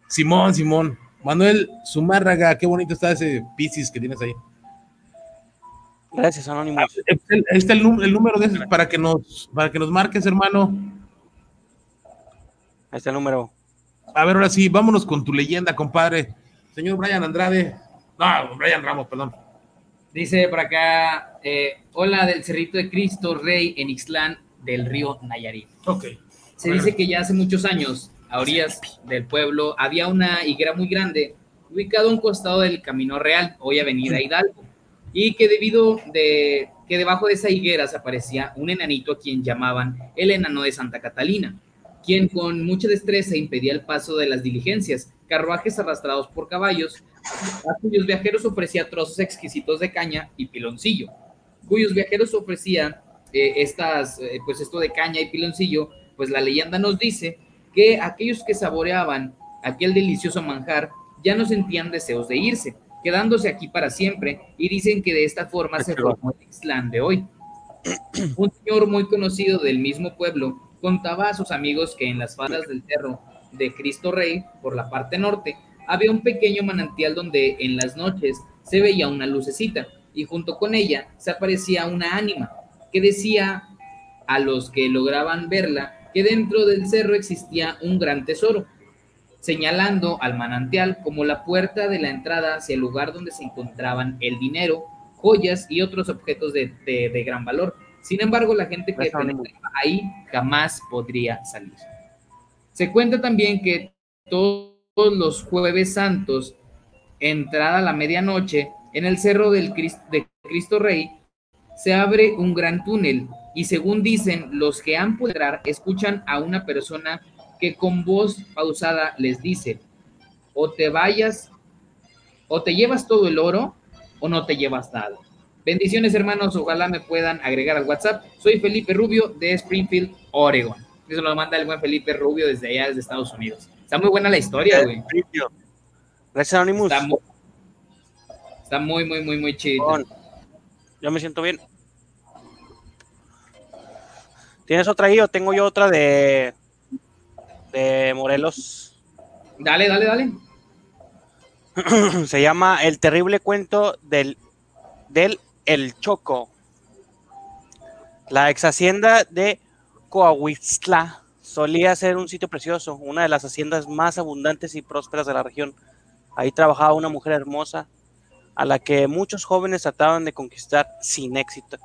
[SPEAKER 2] Simón, Simón. Manuel Zumárraga, qué bonito está ese Piscis que tienes ahí.
[SPEAKER 4] Gracias, Anónimo. Ah,
[SPEAKER 2] ahí está el, número de ese para que nos, para que nos marques, hermano.
[SPEAKER 4] Ahí está el número.
[SPEAKER 2] A ver, ahora sí, vámonos con tu leyenda, compadre. Señor Brian Andrade. No, Brian Ramos, perdón.
[SPEAKER 3] Dice por acá, eh, hola del Cerrito de Cristo Rey en Ixtlán del río Nayarit.
[SPEAKER 2] Ok.
[SPEAKER 3] Se dice que ya hace muchos años, a orillas del pueblo, había una higuera muy grande ubicado a un costado del Camino Real, hoy Avenida Hidalgo y que debido de que debajo de esa higuera se aparecía un enanito a quien llamaban el enano de Santa Catalina, quien con mucha destreza impedía el paso de las diligencias, carruajes arrastrados por caballos, a cuyos viajeros ofrecía trozos exquisitos de caña y piloncillo, cuyos viajeros ofrecían eh, estas, eh, pues esto de caña y piloncillo, pues la leyenda nos dice que aquellos que saboreaban aquel delicioso manjar ya no sentían deseos de irse, quedándose aquí para siempre, y dicen que de esta forma se formó el Ixtlán de hoy. Un señor muy conocido del mismo pueblo contaba a sus amigos que en las faldas del cerro de Cristo Rey, por la parte norte, había un pequeño manantial donde en las noches se veía una lucecita y junto con ella se aparecía una ánima que decía a los que lograban verla que dentro del cerro existía un gran tesoro señalando al manantial como la puerta de la entrada hacia el lugar donde se encontraban el dinero, joyas y otros objetos de, gran valor. Sin embargo, la gente que penetraba ahí jamás podría salir. Se cuenta también que todos los jueves santos, entrada la medianoche, en el cerro del de Cristo Rey, se abre un gran túnel y según dicen, los que han podido entrar escuchan a una persona que con voz pausada les dice, o te vayas, o te llevas todo el oro, o no te llevas nada. Bendiciones hermanos, ojalá me puedan agregar al WhatsApp. Soy Felipe Rubio de Springfield, Oregon. Eso lo manda el buen Felipe Rubio desde allá, desde Estados Unidos. Está muy buena la historia, güey.
[SPEAKER 4] Gracias, Anonymous.
[SPEAKER 3] Está muy, muy, muy, muy, chido.
[SPEAKER 4] Yo me siento bien. ¿Tienes otra ahí o tengo yo otra de de Morelos.
[SPEAKER 3] Dale, dale, dale.
[SPEAKER 4] Se llama El terrible cuento del, del El Choco. La ex hacienda de Coahuistla solía ser un sitio precioso, una de las haciendas más abundantes y prósperas de la región. Ahí trabajaba una mujer hermosa, a la que muchos jóvenes trataban de conquistar sin éxito.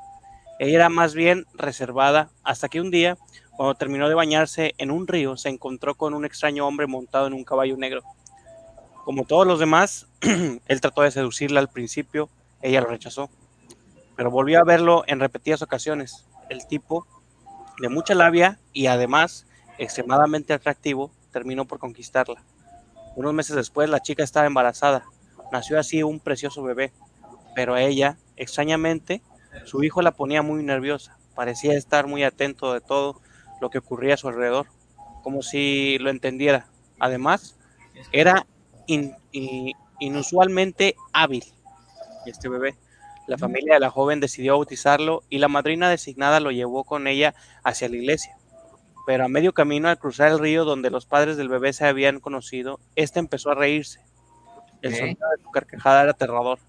[SPEAKER 4] Ella era más bien reservada, hasta que un día, cuando terminó de bañarse en un río, se encontró con un extraño hombre montado en un caballo negro. Como todos los demás, él trató de seducirla al principio, ella lo rechazó, pero volvió a verlo en repetidas ocasiones. El tipo, de mucha labia y además extremadamente atractivo, terminó por conquistarla. Unos meses después, la chica estaba embarazada Nació así un precioso bebé, pero a ella, extrañamente, su hijo la ponía muy nerviosa. Parecía estar muy atento de todo lo que ocurría a su alrededor, como si lo entendiera. Además, era inusualmente hábil este bebé. La familia de la joven decidió bautizarlo y la madrina designada lo llevó con ella hacia la iglesia. Pero a medio camino, al cruzar el río donde los padres del bebé se habían conocido, este empezó a reírse el sonido de su carcajada era aterrador.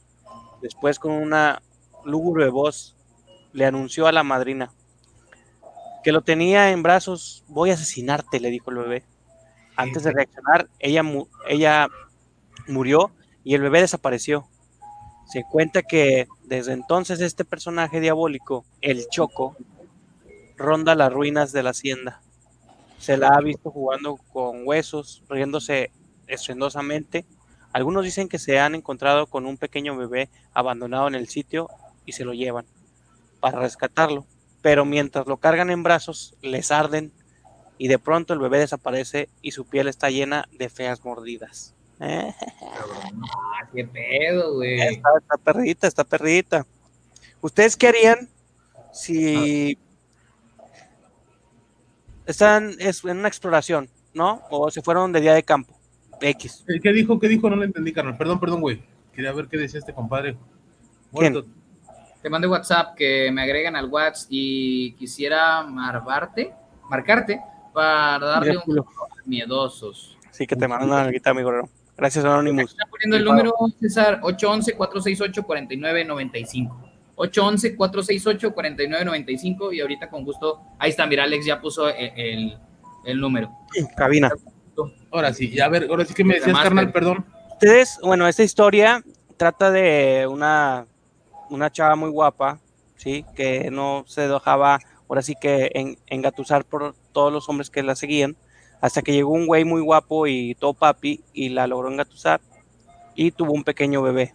[SPEAKER 4] Después, con una lúgubre voz, le anunció a la madrina que lo tenía en brazos. Voy a asesinarte, le dijo el bebé. Antes de reaccionar, ella, ella murió y el bebé desapareció. Se cuenta que desde entonces este personaje diabólico, el Choco, ronda las ruinas de la hacienda. Se la ha visto jugando con huesos, riéndose estruendosamente algunos dicen que se han encontrado con un pequeño bebé abandonado en el sitio y se lo llevan para rescatarlo, pero mientras lo cargan en brazos les arden y de pronto el bebé desaparece y su piel está llena de feas mordidas.
[SPEAKER 3] Ah, qué pedo, güey.
[SPEAKER 4] Está, está perrita, está perrita. ¿Ustedes qué harían si están en una exploración, ¿no? O se fueron de día de campo X.
[SPEAKER 2] ¿Qué dijo? ¿Qué dijo? No lo entendí, carnal. Perdón, perdón, güey. Quería ver qué decía este compadre.
[SPEAKER 3] Te mandé WhatsApp que me agregan al WhatsApp y quisiera marcarte, marcarte para darle un miedosos.
[SPEAKER 4] Sí, que te mandan una guita, amigo. Gracias, Anonymous.
[SPEAKER 3] Está poniendo el número, César, 811-468-4995. 811-468-4995 y ahorita con gusto, ahí está, mira, Alex ya puso el, el, el número.
[SPEAKER 4] Cabina.
[SPEAKER 2] Ahora sí, ya a ver, ahora sí que me decías, carnal, perdón.
[SPEAKER 4] Ustedes, bueno, esta historia trata de una, una chava muy guapa, ¿sí? Que no se dejaba, ahora sí que en, engatusar por todos los hombres que la seguían, hasta que llegó un güey muy guapo y todo papi y la logró engatusar y tuvo un pequeño bebé.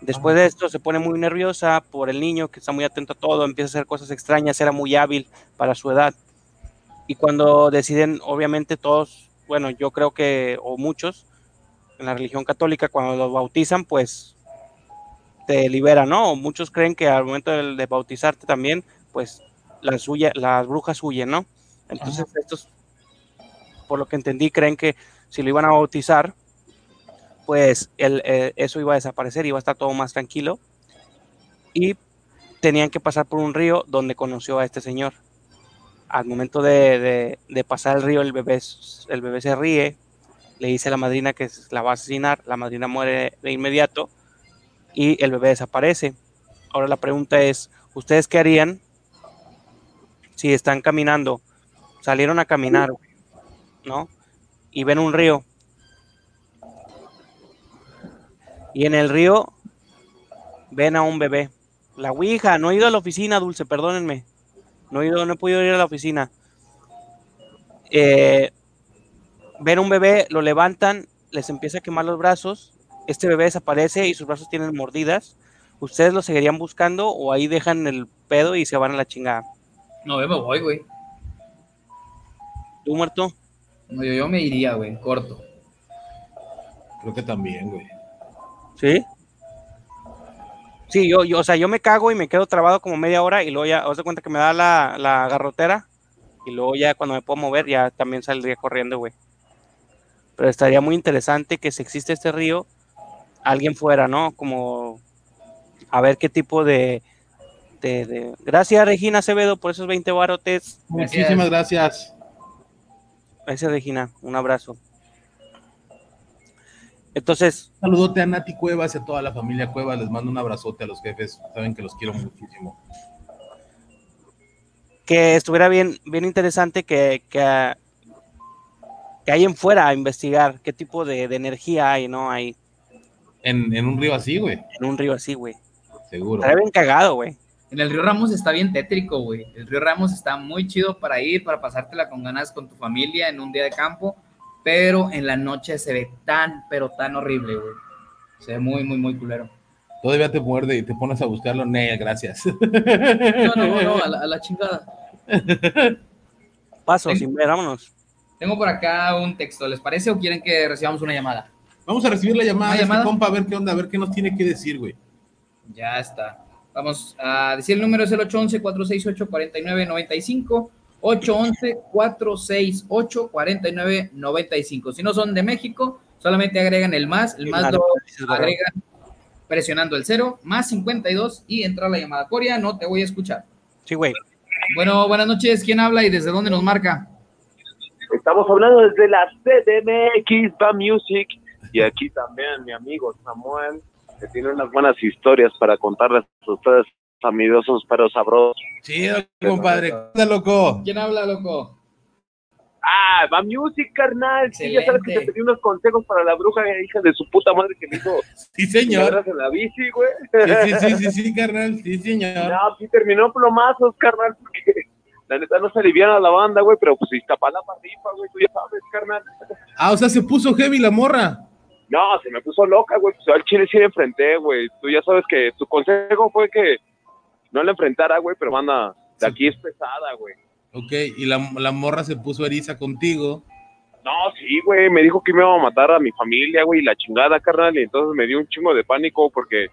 [SPEAKER 4] Después de esto se pone muy nerviosa por el niño que está muy atento a todo, empieza a hacer cosas extrañas, era muy hábil para su edad. Y cuando deciden, obviamente todos bueno, yo creo que, o muchos, en la religión católica, cuando los bautizan, pues te liberan, ¿no? O muchos creen que al momento de, bautizarte también, pues las, las brujas huyen, ¿no? Entonces, estos, por lo que entendí, creen que si lo iban a bautizar, pues eh, eso iba a desaparecer, iba a estar todo más tranquilo. Y tenían que pasar por un río donde conoció a este señor al momento de, pasar el río, el bebé, el bebé se ríe, le dice a la madrina que la va a asesinar, la madrina muere de inmediato y el bebé desaparece. Ahora la pregunta es, ¿ustedes qué harían si están caminando? Salieron a caminar, ¿no? Y ven un río. Y en el río ven a un bebé. La Ouija, no he ido a la oficina, Dulce, perdónenme. No he, no he podido ir a la oficina. Eh, ven un bebé, lo levantan, les empieza a quemar los brazos. Este bebé desaparece y sus brazos tienen mordidas. ¿Ustedes lo seguirían buscando o ahí dejan el pedo y se van a la chingada?
[SPEAKER 3] No, yo me voy, güey.
[SPEAKER 4] ¿Tú, muerto?
[SPEAKER 3] No, yo, yo me iría, güey, corto.
[SPEAKER 2] Creo que también, güey.
[SPEAKER 4] ¿Sí? Sí, yo, yo, o sea, yo me cago y me quedo trabado como media hora y luego ya, os de cuenta que me da la, la garrotera y luego ya cuando me puedo mover ya también saldría corriendo, güey. Pero estaría muy interesante que si existe este río, alguien fuera, ¿no? Como a ver qué tipo de... Gracias, Regina Acevedo, por esos 20 barotes.
[SPEAKER 2] Muchísimas gracias.
[SPEAKER 4] Gracias, Regina. Un abrazo. Entonces.
[SPEAKER 2] Saludote a Nati Cuevas y a toda la familia Cuevas. Les mando un abrazote a los jefes. Saben que los quiero muchísimo.
[SPEAKER 4] Que estuviera bien, bien interesante que, que, que alguien fuera a investigar qué tipo de, energía hay, ¿no? Hay.
[SPEAKER 2] En, en un río así, güey.
[SPEAKER 4] En un río así, güey.
[SPEAKER 2] Seguro.
[SPEAKER 4] Está bien cagado, güey.
[SPEAKER 3] En el río Ramos está bien tétrico, güey. El río Ramos está muy chido para ir, para pasártela con ganas con tu familia en un día de campo, pero en la noche se ve tan, pero tan horrible, güey. Se ve muy, muy, muy culero.
[SPEAKER 2] Todavía te muerde y te pones a buscarlo, ne, gracias.
[SPEAKER 3] No, no, no, a la, chingada.
[SPEAKER 4] Paso, sin ver, vámonos.
[SPEAKER 3] Tengo por acá un texto, ¿les parece o quieren que recibamos una llamada?
[SPEAKER 2] Vamos a recibir la llamada, de este compa, a ver qué onda, a ver qué nos tiene que decir, güey.
[SPEAKER 3] Ya está. Vamos a decir el número es el 811-468-4995. 811-468-4995. Si no son de México, solamente agregan el más, el más lo agregan presionando el cero, más 52 y entra la llamada. Coria, no te voy a escuchar.
[SPEAKER 4] Sí, güey.
[SPEAKER 3] Bueno, buenas noches. ¿Quién habla y desde dónde nos marca?
[SPEAKER 6] Estamos hablando desde la CDMX, Va Music. Y aquí también mi amigo Samuel que tiene unas buenas historias para contarles a ustedes, amigosos pero sabrosos.
[SPEAKER 2] Sí, compadre. ¿Qué loco?
[SPEAKER 3] ¿Quién habla, loco?
[SPEAKER 6] Ah, va music, carnal. Sí, ya sabes que te pedí unos consejos para la bruja hija de su puta madre que me hizo.
[SPEAKER 2] Sí, señor.
[SPEAKER 6] en la bici, güey.
[SPEAKER 2] Sí, sí, sí, sí, carnal. Sí, señor.
[SPEAKER 6] No, sí terminó plomazos, carnal, porque la neta no se aliviana la banda, güey, pero pues Iztapalapa rifa, güey, tú ya sabes, carnal.
[SPEAKER 2] Ah, o sea, se puso heavy la morra.
[SPEAKER 6] No, se me puso loca, güey. Pues al chile sí le enfrenté, güey. Tú ya sabes que tu consejo fue que no le enfrentara, güey, pero manda, de aquí es pesada, güey.
[SPEAKER 2] Ok, y la, la morra se puso eriza contigo.
[SPEAKER 6] No, sí, güey, me dijo que me iba a matar a mi familia, güey, la chingada, carnal, y entonces me dio un chingo de pánico porque,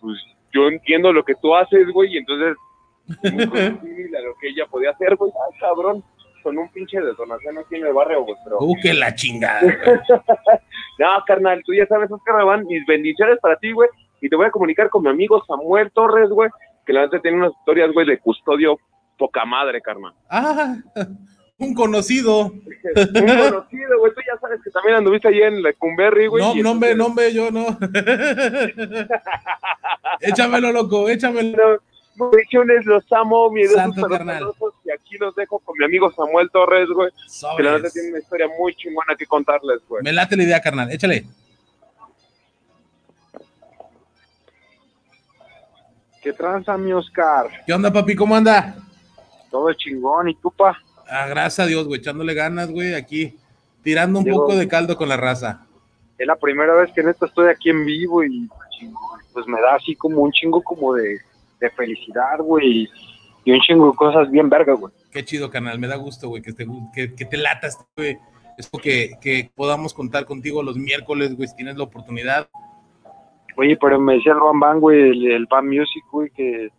[SPEAKER 6] pues, yo entiendo lo que tú haces, güey, y entonces, lo que ella podía hacer, güey, ay, cabrón, con un pinche detonación aquí en el barrio, güey, pero...
[SPEAKER 2] Uh, que la chingada,
[SPEAKER 6] No, carnal, tú ya sabes, Oscar van mis bendiciones para ti, güey. Y te voy a comunicar con mi amigo Samuel Torres, güey, que la verdad tiene unas historias, güey, de custodio poca madre, carnal.
[SPEAKER 2] Ah, un conocido. un
[SPEAKER 6] conocido, güey. Tú ya sabes que también anduviste ahí en Lecumberri, güey.
[SPEAKER 2] No, no, hombre, no, hombre, yo no. échamelo, loco, échamelo.
[SPEAKER 6] Bendiciones, los amo, mi Dios, y aquí los dejo con mi amigo Samuel Torres, güey. Que la verdad tiene una historia muy chingona que contarles, güey.
[SPEAKER 2] Me late la idea, carnal, échale.
[SPEAKER 6] ¿Qué tranza, mi Oscar?
[SPEAKER 2] ¿Qué onda, papi? ¿Cómo anda?
[SPEAKER 6] Todo chingón, ¿y tú, pa?
[SPEAKER 2] Ah, gracias a Dios, güey, echándole ganas, güey, aquí, tirando un poco de caldo con la raza.
[SPEAKER 6] Es la primera vez que esto estoy aquí en vivo y pues me da así como un chingo como de de felicidad, güey, y un chingo de cosas bien verga, güey.
[SPEAKER 2] Qué chido, canal, me da gusto, güey, que te, que, que te latas, güey. Es porque que podamos contar contigo los miércoles, güey, si tienes la oportunidad.
[SPEAKER 6] Oye, pero me decía el Van Van, güey, el, el Van Music, güey, que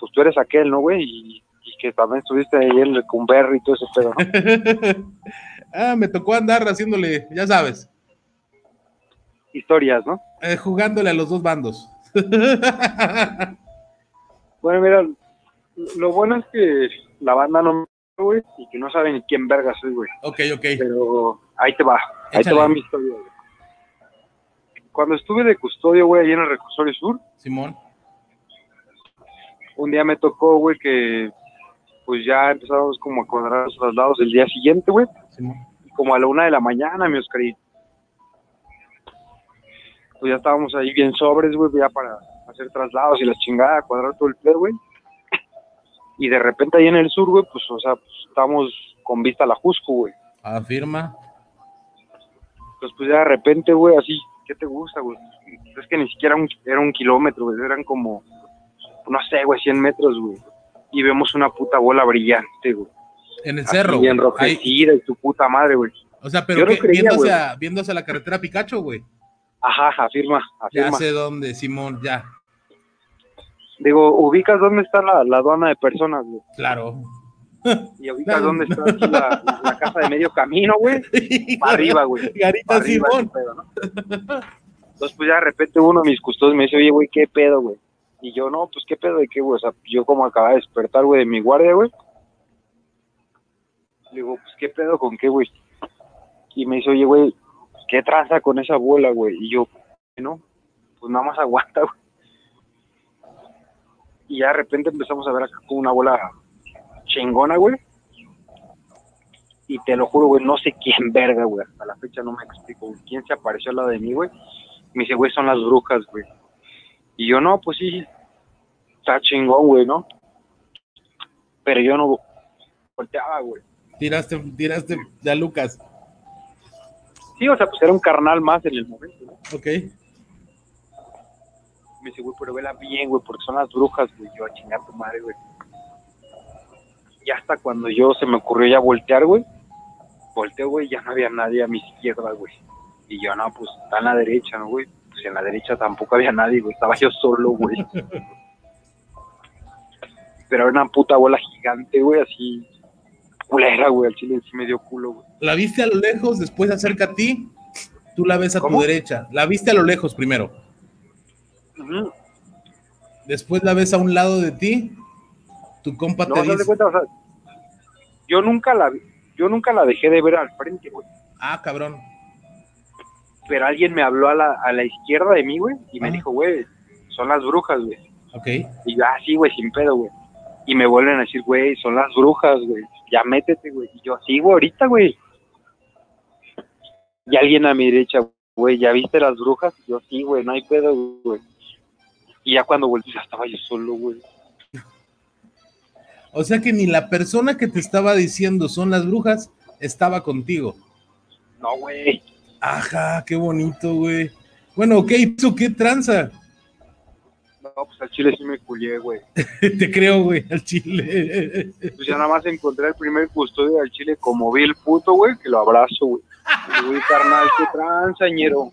[SPEAKER 6] pues tú eres aquel, ¿no, güey? Y, que también estuviste ahí en el Cumberry y todo ese pedo, ¿no?
[SPEAKER 2] ah, me tocó andar haciéndole, ya sabes.
[SPEAKER 6] Historias, ¿no?
[SPEAKER 2] Eh, jugándole a los dos bandos.
[SPEAKER 6] Bueno, mira, lo bueno es que la banda no me güey, y que no saben ni quién verga soy, güey.
[SPEAKER 2] Ok, ok.
[SPEAKER 6] Pero ahí te va, ahí te va mi historia, güey. Cuando estuve de custodio, güey, ahí en el recursorio sur.
[SPEAKER 2] Simón.
[SPEAKER 6] Un día me tocó, güey, que pues ya empezamos como a cuadrar los traslados el día siguiente, güey. Simón. Como a la una de la mañana, mi Oscarito. Pues ya estábamos ahí bien sobres, güey, ya para hacer traslados y la chingada, cuadrar todo el pedo, güey. Y de repente ahí en el sur, güey, pues, o sea, pues, estamos con vista a la Jusco, güey.
[SPEAKER 2] Afirma.
[SPEAKER 6] Pues, pues ya de repente, güey, así, ¿qué te gusta, güey? Es que ni siquiera era un kilómetro, güey, eran como, no sé, güey, 100 metros, güey. Y vemos una puta bola brillante, güey.
[SPEAKER 2] En el cerro,
[SPEAKER 6] güey. enrojecida y tu puta madre, güey.
[SPEAKER 2] O sea, pero ¿qué, viendo, hacia, la carretera Picacho, güey.
[SPEAKER 6] Ajá, afirma, afirma.
[SPEAKER 2] Ya sé dónde, Simón, ya.
[SPEAKER 6] Digo, ubicas dónde está la, la aduana de personas, güey.
[SPEAKER 2] Claro.
[SPEAKER 6] Y ubicas dónde está la, la, casa de medio camino, güey. Para arriba, güey.
[SPEAKER 2] Garita Simón.
[SPEAKER 6] Entonces, pues ya de repente uno de mis custodios me dice, oye, güey, ¿qué pedo, güey? Y yo, no, pues qué pedo de qué, güey. O sea, yo como acababa de despertar, güey, de mi guardia, güey. Le digo, pues, ¿qué pedo con qué, güey? Y me dice, oye, güey, ¿qué traza con esa bola, güey? Y yo, no, pues nada más aguanta, güey. Y ya de repente empezamos a ver acá con una bola chingona, güey. Y te lo juro, güey, no sé quién verga, güey. Hasta la fecha no me explico, güey. ¿Quién se apareció al lado de mí, güey? Me dice, güey, son las brujas, güey. Y yo, no, pues sí, está chingón, güey, ¿no? Pero yo no volteaba, güey.
[SPEAKER 2] Tiraste, tiraste ya Lucas.
[SPEAKER 6] Sí, o sea, pues era un carnal más en el momento, ¿no?
[SPEAKER 2] Ok.
[SPEAKER 6] Me dice, güey, pero vela bien, güey, porque son las brujas, güey. Yo a chingar tu madre, güey. Y hasta cuando yo se me ocurrió ya voltear, güey, volteo, güey, ya no había nadie a mi izquierda, güey. Y yo, no, pues está en la derecha, ¿no, güey? Pues en la derecha tampoco había nadie, güey. Estaba yo solo, güey. pero era una puta bola gigante, güey, así culera, güey, al chile sí me dio culo, güey.
[SPEAKER 2] La viste a lo lejos, después acerca a ti, tú la ves a tu derecha. La viste a lo lejos primero. Después la ves a un lado de ti, tu compa te dice...
[SPEAKER 6] Cuenta, o sea, yo nunca la yo nunca la dejé de ver al frente, güey.
[SPEAKER 2] Ah, cabrón.
[SPEAKER 6] Pero alguien me habló a la, a la izquierda de mí, güey, y me dijo, güey, son las brujas, güey.
[SPEAKER 2] Ok.
[SPEAKER 6] Y yo, ah, sí, güey, sin pedo, güey. Y me vuelven a decir, güey, son las brujas, güey ya métete, güey. Y yo, sí, güey, ahorita, güey. Y alguien a mi derecha, güey, ¿ya viste las brujas? Y yo, sí, güey, no hay pedo, güey. Y ya cuando volví, ya estaba yo solo, güey.
[SPEAKER 2] O sea que ni la persona que te estaba diciendo son las brujas estaba contigo.
[SPEAKER 6] No, güey.
[SPEAKER 2] Ajá, qué bonito, güey. Bueno, ok, ¿tú qué tranza?
[SPEAKER 6] No, pues al chile sí me culié, güey.
[SPEAKER 2] Te creo, güey, al chile.
[SPEAKER 6] Pues ya nada más encontré el primer custodio al chile como vi el puto, güey, que lo abrazo, güey. Digo, carnal, qué transañero.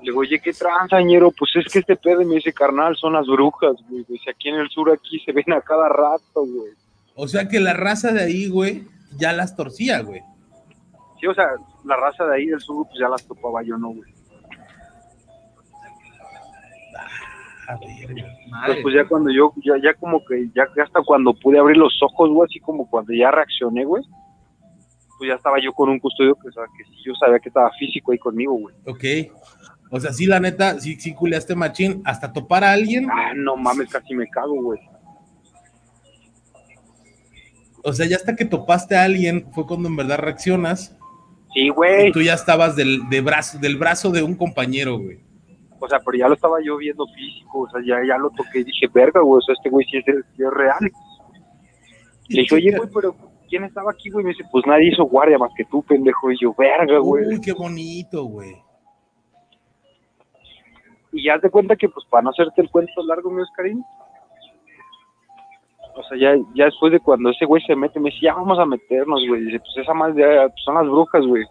[SPEAKER 6] Le digo, oye, qué transañero. Pues es que este pedo me dice, carnal, son las brujas, güey. Dice, aquí en el sur, aquí se ven a cada rato, güey.
[SPEAKER 2] O sea que la raza de ahí, güey, ya las torcía, güey.
[SPEAKER 6] Sí, o sea, la raza de ahí del sur, pues ya las topaba yo, no, güey. pues ya cuando yo, ya, ya como que, ya, hasta cuando pude abrir los ojos, güey, así como cuando ya reaccioné, güey, pues ya estaba yo con un custodio que, o sea, que yo sabía que estaba físico ahí conmigo, güey.
[SPEAKER 2] Ok. O sea, sí, la neta, sí, sí culeaste machín, hasta topar a alguien.
[SPEAKER 6] Ah, no mames, casi me cago, güey.
[SPEAKER 2] O sea, ya hasta que topaste a alguien fue cuando en verdad reaccionas.
[SPEAKER 6] Sí, güey.
[SPEAKER 2] Tú ya estabas del, de brazo, del brazo de un compañero, güey
[SPEAKER 6] o sea, pero ya lo estaba yo viendo físico, o sea, ya, ya lo toqué y dije, verga, güey, o sea, este güey sí es, real. Le dije, oye, güey, pero ¿quién estaba aquí, güey? Me dice, pues nadie hizo guardia más que tú, pendejo. Y yo, verga, güey.
[SPEAKER 2] Uy, qué bonito, güey.
[SPEAKER 6] Y ya te cuenta que, pues, para no hacerte el cuento largo, mi Oscarín, o sea, ya, ya después de cuando ese güey se mete, me dice, ya vamos a meternos, güey. Dice, pues esa más de, pues, son las brujas, güey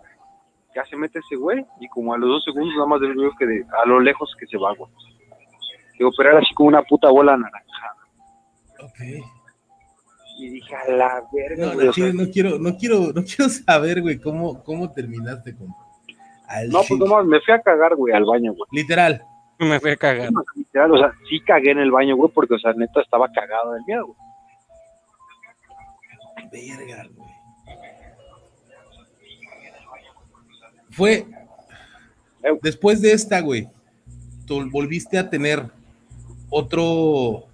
[SPEAKER 6] ya se mete ese güey y como a los dos segundos nada más veo que de, a lo lejos que se va, güey. Digo, pero era así como una puta bola naranjada.
[SPEAKER 2] Ok.
[SPEAKER 6] Y dije, a la verga,
[SPEAKER 2] no, güey. No, quiero, no quiero, no quiero saber, güey, cómo, cómo terminaste con.
[SPEAKER 6] no, pues nomás me fui a cagar, güey, al baño, güey.
[SPEAKER 2] Literal.
[SPEAKER 4] Me fui a cagar.
[SPEAKER 6] Literal, o sea, sí cagué en el baño, güey, porque, o sea, neta estaba cagado del miedo, güey.
[SPEAKER 2] Verga, güey. Fue después de esta, güey, tú volviste a tener otro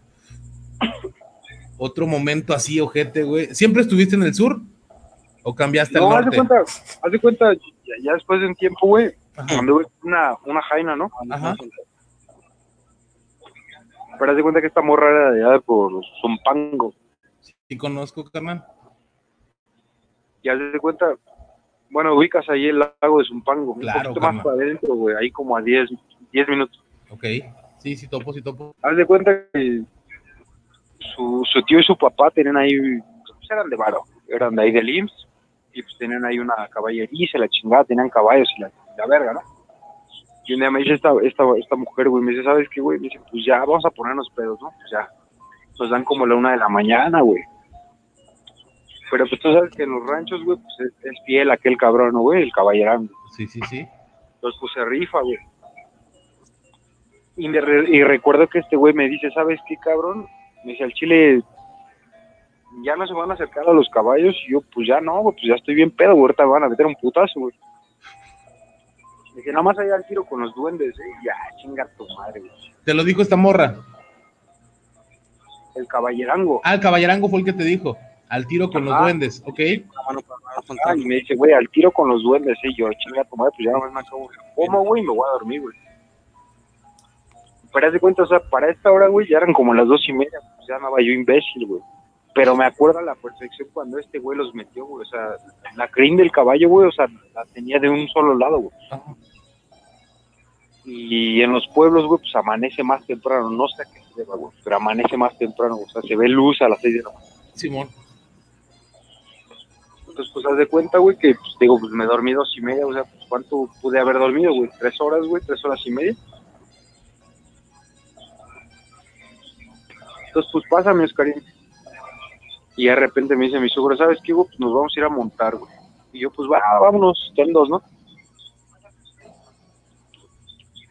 [SPEAKER 2] otro momento así, ojete, güey. ¿Siempre estuviste en el sur? ¿O cambiaste al norte?
[SPEAKER 6] No, haz de cuenta, ya, después de un tiempo, güey, cuando una, una jaina, ¿no? Ajá. Pero haz de cuenta que esta morra era de allá por Zumpango.
[SPEAKER 2] Sí, conozco, carnal.
[SPEAKER 6] Y haz de cuenta, bueno, ubicas ahí el lago de Zumpango,
[SPEAKER 2] claro,
[SPEAKER 6] un poquito más para adentro, güey, ahí como a 10, 10 minutos.
[SPEAKER 2] Ok, sí, sí topo, sí topo.
[SPEAKER 6] Haz de cuenta que su, su tío y su papá tenían ahí, pues eran de varo, eran de ahí del IMSS, y pues tenían ahí una caballería, se la chingada, tenían caballos y la, la verga, ¿no? Y un día me dice esta, esta, esta mujer, güey, me dice, ¿sabes qué, güey? Me dice, pues ya, vamos a ponernos pedos, ¿no? Pues ya, nos dan como la una de la mañana, güey. Pero pues tú sabes que en los ranchos, güey, pues es, fiel aquel cabrón, ¿no, güey? El caballerán.
[SPEAKER 2] Sí, sí, sí.
[SPEAKER 6] Entonces, pues se rifa, güey. Y, y recuerdo que este güey me dice, ¿sabes qué, cabrón? Me dice, al chile, ya no se van a acercar a los caballos. Y yo, pues ya no, pues ya estoy bien pedo, güey. Ahorita van a meter un putazo, güey. Dije, nada más allá al tiro con los duendes, ¿eh? Ya, chinga tu madre, güey.
[SPEAKER 2] Te lo dijo esta morra.
[SPEAKER 6] El caballerango.
[SPEAKER 2] Ah, el caballerango fue el que te dijo. Al tiro con los duendes, ¿ok?
[SPEAKER 6] Ah, y me dice, güey, al tiro con los duendes, y yo, chinga tu madre, pues ya no me acabo. ¿Cómo, güey? Me voy a dormir, güey. Pero haz de cuenta, o sea, para esta hora, güey, ya eran como las dos y media, pues ya andaba yo imbécil, güey. Pero me acuerdo a la perfección cuando este güey los metió, güey. O sea, la crin del caballo, güey, o sea, la tenía de un solo lado, güey. Y en los pueblos, güey, pues amanece más temprano. No sé a qué se deba, güey, pero amanece más temprano. O sea, se ve luz a las seis de la mañana.
[SPEAKER 2] Simón.
[SPEAKER 6] Entonces, pues haz de cuenta, güey, que, pues, digo, pues me dormí dos y media. O sea, pues ¿cuánto pude haber dormido, güey? ¿Tres horas, güey? ¿Tres horas y media? Entonces, pues pásame, Oscarín. Y de repente me dice mi suegro, ¿sabes qué, güey? Pues nos vamos a ir a montar, güey. Y yo, pues va, vámonos, están dos, ¿no?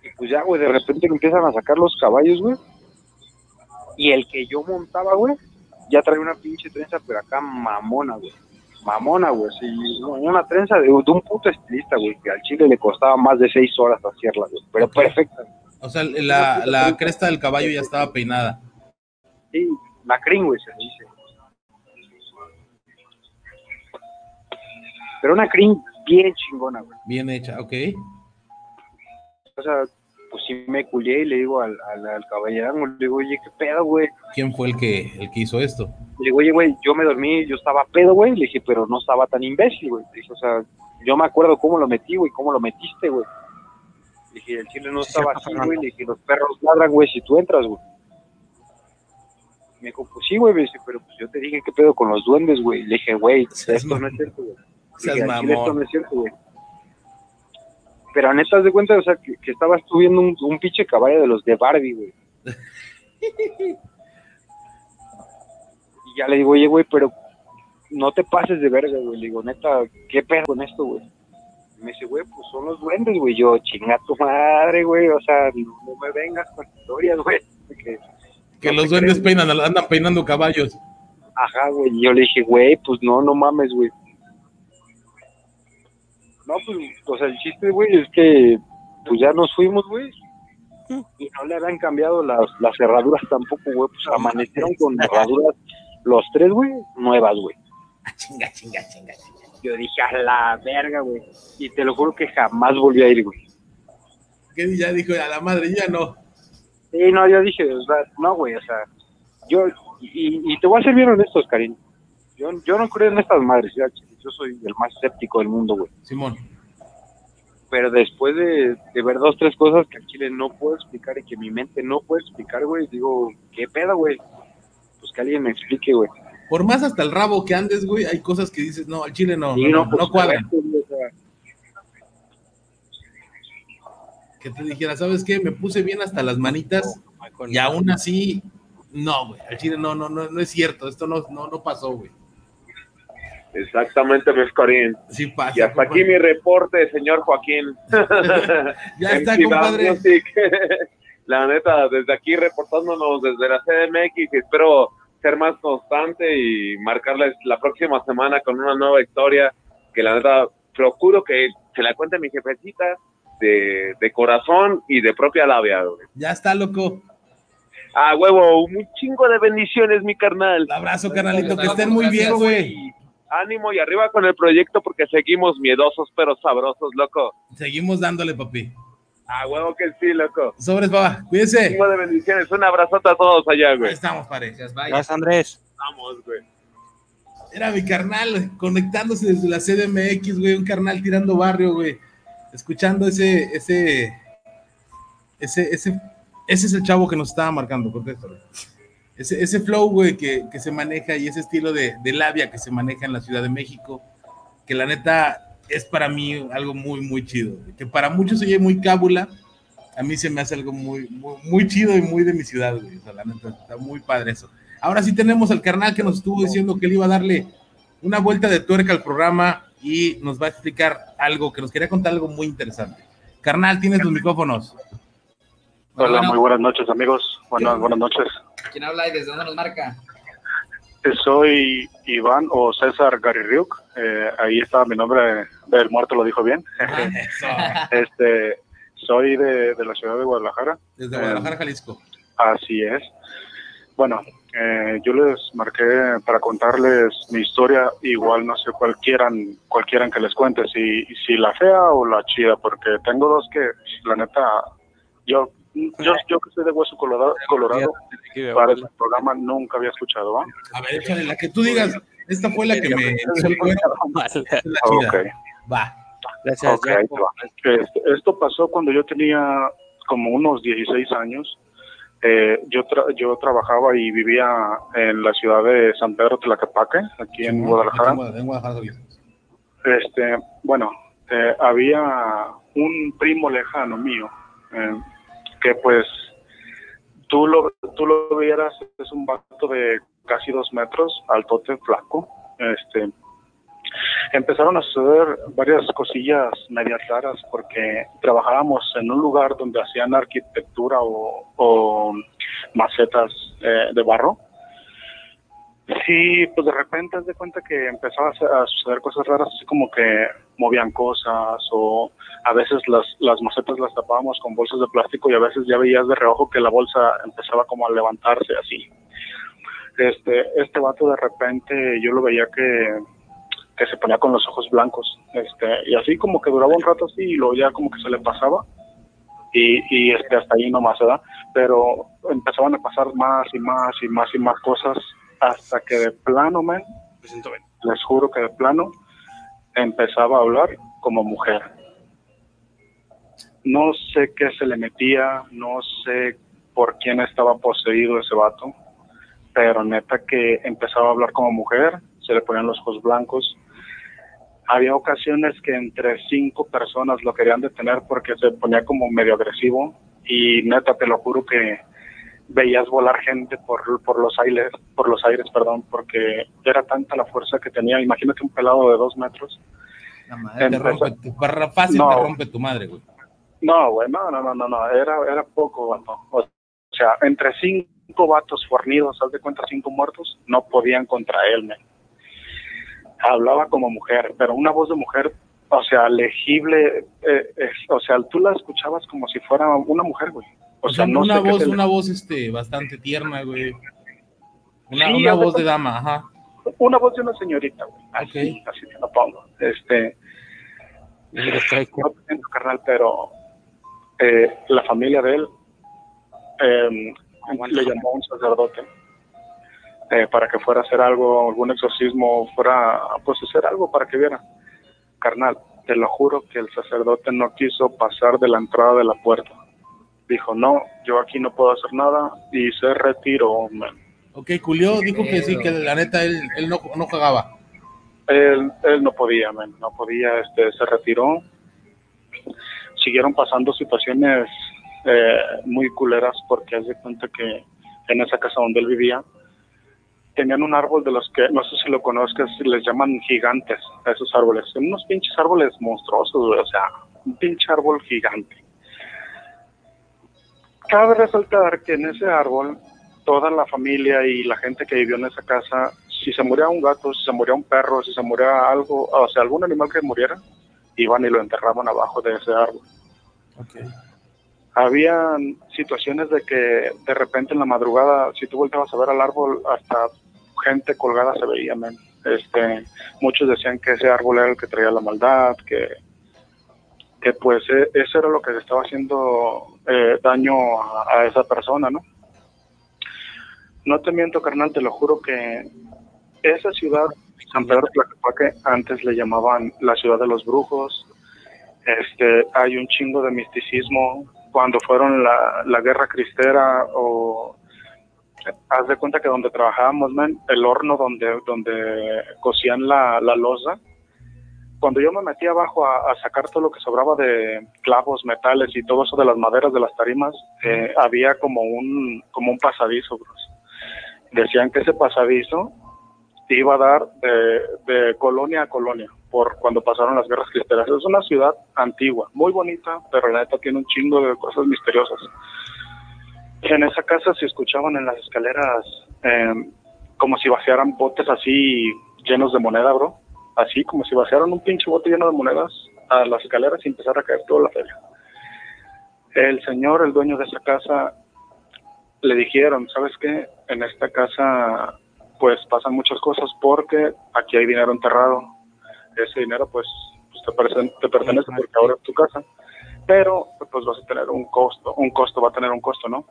[SPEAKER 6] Y pues ya, güey, de repente empiezan a sacar los caballos, güey. Y el que yo montaba, güey, ya trae una pinche trenza, pero acá mamona, güey. Mamona, güey, sí, una trenza de, de, un puto estilista, güey, que al chile le costaba más de seis horas hacerla, güey, pero perfecta.
[SPEAKER 2] O sea, la, la cresta del caballo ya estaba peinada.
[SPEAKER 6] Sí, la crin, güey, se dice. Pero una crin bien chingona, güey.
[SPEAKER 2] Bien hecha, ok.
[SPEAKER 6] O sea, pues sí me culé y le digo al, al, al caballero, le digo, oye, ¿qué pedo, güey?
[SPEAKER 2] ¿Quién fue el que, el que hizo esto?
[SPEAKER 6] Le digo, oye, güey, yo me dormí, yo estaba pedo, güey. Le dije, pero no estaba tan imbécil, güey. Le dije, o sea, yo me acuerdo cómo lo metí, güey, cómo lo metiste, güey. Le dije, el chile no estaba así, güey. Le dije, los perros ladran, güey, si tú entras, güey. Me dijo, pues sí, güey, me dice, pero pues yo te dije, ¿qué pedo con los duendes, güey? Le dije, güey, esto no es cierto, güey.
[SPEAKER 2] Seas
[SPEAKER 6] Dije, "Al chile
[SPEAKER 2] mamón.
[SPEAKER 6] esto no es cierto, güey. Pero neta, de cuenta, o sea, que, que estabas tú viendo un, un pinche caballo de los de Barbie, güey. y ya le digo, oye, güey, pero no te pases de verga, güey. Le digo, neta, ¿qué pedo con esto, güey? Y me dice, güey, pues son los duendes, güey. Yo, chinga tu madre, güey. O sea, no, no me vengas con historias, güey. Que,
[SPEAKER 2] Que
[SPEAKER 6] no
[SPEAKER 2] los duendes peinan, andan peinando caballos.
[SPEAKER 6] Ajá, güey. Y yo le dije, güey, pues no, no mames, güey. No, pues, o sea, el chiste, güey, es que pues ya nos fuimos, güey. Y no le habían cambiado las, las cerraduras tampoco, güey. Pues amanecieron con cerraduras los tres, güey, nuevas, güey.
[SPEAKER 2] Chinga, chinga, chinga, chinga.
[SPEAKER 6] Yo dije, a la verga, güey. Y te lo juro que jamás volví a ir, güey.
[SPEAKER 2] Que ya dijo, a la madre, ya no.
[SPEAKER 6] Sí, no, yo dije, o sea, no, güey, o sea, yo, y, y te voy a ser bien honesto, Karim. Yo, yo no creo en estas madres, ya, yo soy el más escéptico del mundo, güey.
[SPEAKER 2] Simón.
[SPEAKER 6] Pero después de, de ver dos, tres cosas que al chile no puedo explicar y que mi mente no puede explicar, güey, digo, ¿qué pedo, güey? Pues que alguien me explique, güey.
[SPEAKER 2] Por más hasta el rabo que andes, güey, hay cosas que dices, no, al chile no,
[SPEAKER 6] Sí,
[SPEAKER 2] no, no,
[SPEAKER 6] pues,
[SPEAKER 2] no
[SPEAKER 6] o sea,
[SPEAKER 2] Que te dijera, ¿sabes qué? Me puse bien hasta las manitas y aún así, no, güey, al chile no, no, no, no es cierto, esto no, no, no pasó, güey.
[SPEAKER 7] Exactamente, Mescorín.
[SPEAKER 2] Sí pasa.
[SPEAKER 7] Y hasta aquí mi reporte, señor Joaquín.
[SPEAKER 2] Ya está, compadre.
[SPEAKER 7] Music. La neta, desde aquí reportándonos desde la CDMX y espero ser más constante y marcarles la próxima semana con una nueva historia que la neta procuro que se la cuente mi jefecita de, de corazón y de propia labia. güey.
[SPEAKER 2] Ya está, loco.
[SPEAKER 7] Ah, huevo, un chingo de bendiciones, mi carnal.
[SPEAKER 2] Un abrazo, carnalito, que estén muy bien, güey.
[SPEAKER 7] Ánimo y arriba con el proyecto porque seguimos miedosos pero sabrosos, loco.
[SPEAKER 2] Seguimos dándole, papi.
[SPEAKER 7] Ah, huevo que sí, loco.
[SPEAKER 2] Sobres, papá. Cuídense.
[SPEAKER 7] Chingo de bendiciones. Un abrazote a todos allá,
[SPEAKER 2] Ahí
[SPEAKER 7] güey.
[SPEAKER 2] estamos, pare.
[SPEAKER 4] Gracias, Andrés.
[SPEAKER 7] Vamos, güey.
[SPEAKER 2] Era mi carnal conectándose desde la CDMX, güey, un carnal tirando barrio, güey. Escuchando ese, ese, ese, ese, ese es el chavo que nos estaba marcando, contéstalo. Ese, ese flow, güey, que, que se maneja y ese estilo de, de labia que se maneja en la Ciudad de México, que la neta es para mí algo muy, muy chido. Que para muchos oye muy cábula, a mí se me hace algo muy, muy, muy chido y muy de mi ciudad, güey. O sea, la neta, está muy padre eso. Ahora sí tenemos al carnal que nos estuvo diciendo que él iba a darle una vuelta de tuerca al programa y nos va a explicar algo, que nos quería contar algo muy interesante. Carnal, tienes los micrófonos.
[SPEAKER 8] Hola,
[SPEAKER 3] Bueno,
[SPEAKER 8] muy buenas noches amigos. Buenas, buenas noches.
[SPEAKER 3] ¿Quién habla y desde dónde nos marca?
[SPEAKER 8] soy Iván o César Garirriuk. Eh, ahí estaba mi nombre, del muerto lo dijo bien. este, soy de, la ciudad de Guadalajara.
[SPEAKER 2] Desde Guadalajara, Jalisco.
[SPEAKER 8] Así es. Bueno, eh, yo les marqué para contarles mi historia, igual no sé cuál quieran, que les cuente, si, si la fea o la chida, porque tengo dos que, la neta, yo yo, yo que soy de Hueso Colorado, Colorado para ese programa nunca había escuchado.
[SPEAKER 2] A ver, échale la que tú digas. Esta fue la que me
[SPEAKER 8] okay. Va. Gracias. Este, esto pasó cuando yo tenía como unos 16 años. Eh, yo, yo trabajaba y vivía en la ciudad de San Pedro Tlaquepaque, aquí en Guadalajara. Este, bueno, eh, había un primo lejano mío, eh, que pues tú lo, tú lo vieras, es un vato de casi dos metros, altote, flaco. Este, empezaron a suceder varias cosillas medias raras porque trabajábamos en un lugar donde hacían arquitectura o, macetas eh, de barro Sí, pues de repente haz de cuenta que empezaba a suceder cosas raras, así como que movían cosas o a veces las, las macetas las tapábamos con bolsas de plástico y a veces ya veías de reojo que la bolsa empezaba como a levantarse así. Este, este vato de repente yo lo veía que, que se ponía con los ojos blancos, este, y así como que duraba un rato así y luego ya como que se le pasaba y, y este, hasta ahí nomás, ¿verdad? Pero empezaban a pasar más y más y más y más cosas hasta que de plano, man, les juro que de plano empezaba a hablar como mujer. No sé qué se le metía, no sé por quién estaba poseído ese vato, pero neta que empezaba a hablar como mujer, se le ponían los ojos blancos. Había ocasiones que entre cinco personas lo querían detener porque se ponía como medio agresivo y neta te lo juro que veías volar gente por, por los aires, por los aires, perdón, porque era tanta la fuerza que tenía. Imagínate un pelado de dos metros.
[SPEAKER 2] La madre te rompe, tu, fácil te rompe tu madre, güey.
[SPEAKER 8] No, güey, no, no, no, no, era, era poco. O sea, entre cinco vatos fornidos, haz de cuenta cinco muertos, no podían contra él, man. Hablaba como mujer, pero una voz de mujer, o sea, legible, eh, o sea, tú la escuchabas como si fuera una mujer, güey.
[SPEAKER 2] O, sea, una voz, una voz este, bastante tierna, güey. Una, una voz de dama, ajá.
[SPEAKER 8] Una voz de una señorita, güey. Así, así te lo pongo. Este. No te carnal, pero eh, la familia de él eh, le llamó a un sacerdote eh, para que fuera a hacer algo, algún exorcismo, fuera pues hacer algo para que viera. Carnal, te lo juro que el sacerdote no quiso pasar de la entrada de la puerta dijo, no, yo aquí no puedo hacer nada y se retiró. Man.
[SPEAKER 2] Ok, Julio dijo que sí, que la neta él, él no, no jugaba.
[SPEAKER 8] Él, él no podía, man, no podía, este, se retiró. Siguieron pasando situaciones eh, muy culeras porque hace cuenta que en esa casa donde él vivía tenían un árbol de los que, no sé si lo conozcas, les llaman gigantes a esos árboles. Son unos pinches árboles monstruosos, o sea, un pinche árbol gigante Cabe resaltar que en ese árbol, toda la familia y la gente que vivió en esa casa, si se moría un gato, si se moría un perro, si se moría algo, o sea, algún animal que muriera, iban y lo enterraban abajo de ese árbol. Okay. Había situaciones de que de repente en la madrugada, si tú volteabas a ver al árbol, hasta gente colgada se veía, Este, muchos decían que ese árbol era el que traía la maldad, que que pues e, eso era lo que se estaba haciendo eh, daño a, esa persona, ¿no? No te miento, carnal, te lo juro que esa ciudad, San Pedro Tlaquepaque, antes le llamaban la ciudad de los brujos. Este, hay un chingo de misticismo. Cuando fueron la, la guerra cristera o haz de cuenta que donde trabajábamos, el horno donde, donde cocían la, la loza, cuando yo me metí abajo a, sacar todo lo que sobraba de clavos, metales y todo eso de las maderas de las tarimas, eh, había como un, como un pasadizo, Decían que ese pasadizo iba a dar de, colonia a colonia por cuando pasaron las guerras cristianas. Es una ciudad antigua, muy bonita, pero la neta tiene un chingo de cosas misteriosas. En esa casa se escuchaban en las escaleras eh, como si vaciaran botes así llenos de moneda, bro. Así como si vaciaran un pinche bote lleno de monedas a las escaleras y empezara a caer toda la feria. El señor, el dueño de esa casa, le dijeron, ¿sabes qué? En esta casa pues pasan muchas cosas porque aquí hay dinero enterrado. Ese dinero pues, pues te, pertenece, te pertenece porque ahora es tu casa. Pero pues vas a tener un costo, un costo va a tener un costo, ¿no?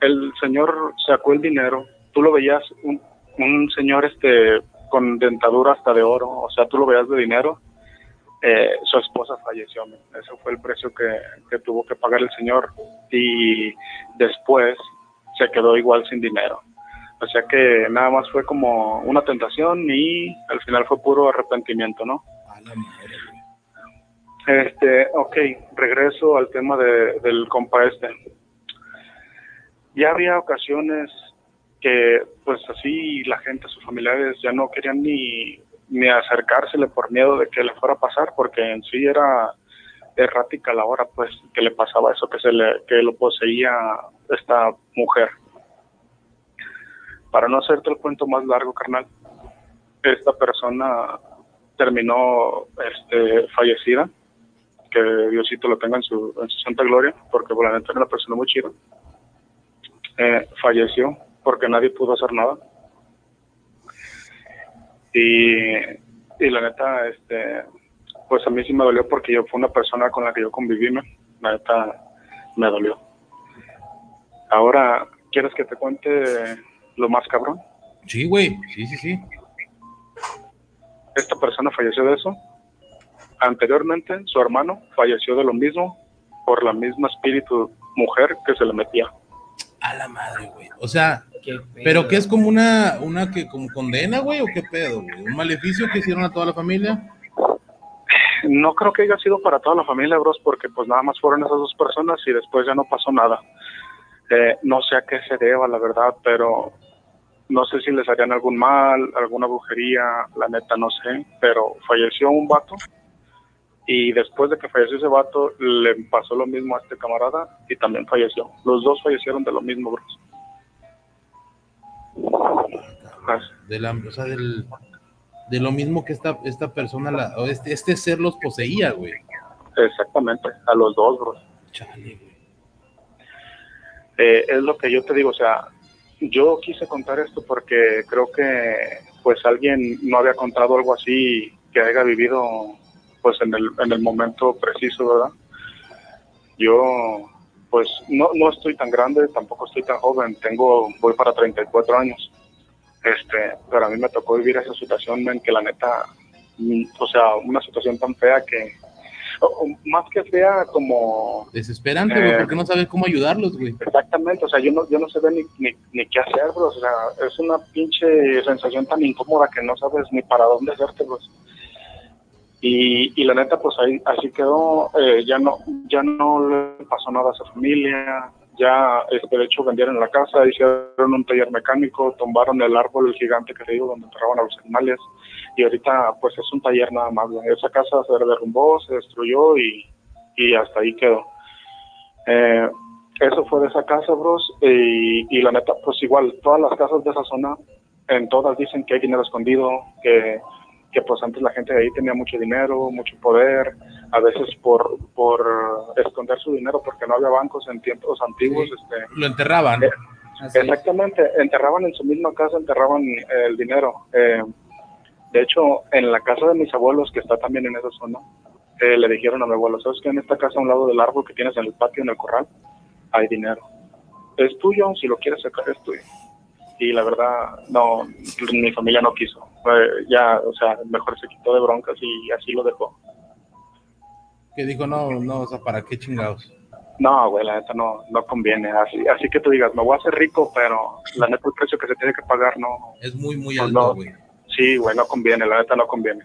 [SPEAKER 8] El señor sacó el dinero, tú lo veías, un, un señor este con dentadura hasta de oro, o sea, tú lo veías de dinero, eh, su esposa falleció, ese fue el precio que, que tuvo que pagar el señor y después se quedó igual sin dinero. O sea que nada más fue como una tentación y al final fue puro arrepentimiento, ¿no? Este, ok, regreso al tema de, del compa este. Ya había ocasiones que pues así la gente, sus familiares ya no querían ni, ni acercársele por miedo de que le fuera a pasar, porque en sí era errática la hora pues que le pasaba eso, que se le, que lo poseía esta mujer. Para no hacerte el cuento más largo, carnal, esta persona terminó este, fallecida, que Diosito lo tenga en su, en su santa gloria, porque por la era una persona muy chida. Eh, falleció porque nadie pudo hacer nada. Y, y la neta, este, pues a mí sí me dolió porque yo fue una persona con la que yo conviví, la neta me dolió. Ahora, ¿quieres que te cuente lo más cabrón?
[SPEAKER 2] Sí, güey, sí, sí, sí.
[SPEAKER 8] Esta persona falleció de eso. Anteriormente, su hermano falleció de lo mismo por la misma espíritu mujer que se le metía.
[SPEAKER 2] A la madre, güey. O sea, pero que es como una, una que como condena, güey, o qué pedo, güey. Un maleficio que hicieron a toda la familia.
[SPEAKER 8] No creo que haya sido para toda la familia, bros, porque pues nada más fueron esas dos personas y después ya no pasó nada. Eh, no sé a qué se deba, la verdad, pero no sé si les harían algún mal, alguna brujería, la neta no sé, pero falleció un vato y después de que falleció ese vato le pasó lo mismo a este camarada y también falleció. Los dos fallecieron de lo mismo, bros.
[SPEAKER 2] De la, o sea, del, de lo mismo que esta, esta persona, la, este, este ser los poseía, güey.
[SPEAKER 8] Exactamente, a los dos, bros. Eh, es lo que yo te digo, o sea, yo quise contar esto porque creo que pues alguien no había contado algo así que haya vivido pues en el, en el momento preciso, ¿verdad? Yo pues no, no estoy tan grande, tampoco estoy tan joven, tengo, voy para 34 años, este, pero a mí me tocó vivir esa situación en que la neta, mm, o sea, una situación tan fea que, más que fea como...
[SPEAKER 2] Desesperante, güey, eh, porque no sabes cómo ayudarlos, güey.
[SPEAKER 8] Exactamente, o sea, yo no, yo no sé ni, ni, ni, qué hacer, bro, o sea, es una pinche sensación tan incómoda que no sabes ni para dónde hacerte, pues. Y, y la neta, pues ahí así quedó, eh, ya no ya no le pasó nada a su familia, ya este, de hecho vendieron la casa, hicieron un taller mecánico, tumbaron el árbol, gigante que te digo, donde enterraban a los animales, y ahorita pues es un taller nada más. Esa casa se derrumbó, se destruyó y, y hasta ahí quedó. Eh, eso fue de esa casa, bros, y, y la neta, pues igual, todas las casas de esa zona, en todas dicen que hay dinero escondido, que que pues antes la gente de ahí tenía mucho dinero, mucho poder, a veces por, por esconder su dinero porque no había bancos en tiempos antiguos. Este,
[SPEAKER 2] Lo enterraban.
[SPEAKER 8] Eh, exactamente, enterraban en su misma casa, enterraban el dinero. Eh, de hecho, en la casa de mis abuelos, que está también en esa zona, eh, le dijeron a mi abuelo, ¿sabes que en esta casa a un lado del árbol que tienes en el patio, en el corral, hay dinero? Es tuyo, si lo quieres sacar es tuyo y la verdad no mi familia no quiso ya o sea mejor se quitó de broncas y así lo dejó
[SPEAKER 2] que dijo no no o sea para qué chingados
[SPEAKER 8] no güey la neta no no conviene así así que tú digas me voy a hacer rico pero la neta el precio que se tiene que pagar no
[SPEAKER 2] es muy muy alto güey
[SPEAKER 8] sí güey no conviene la neta no conviene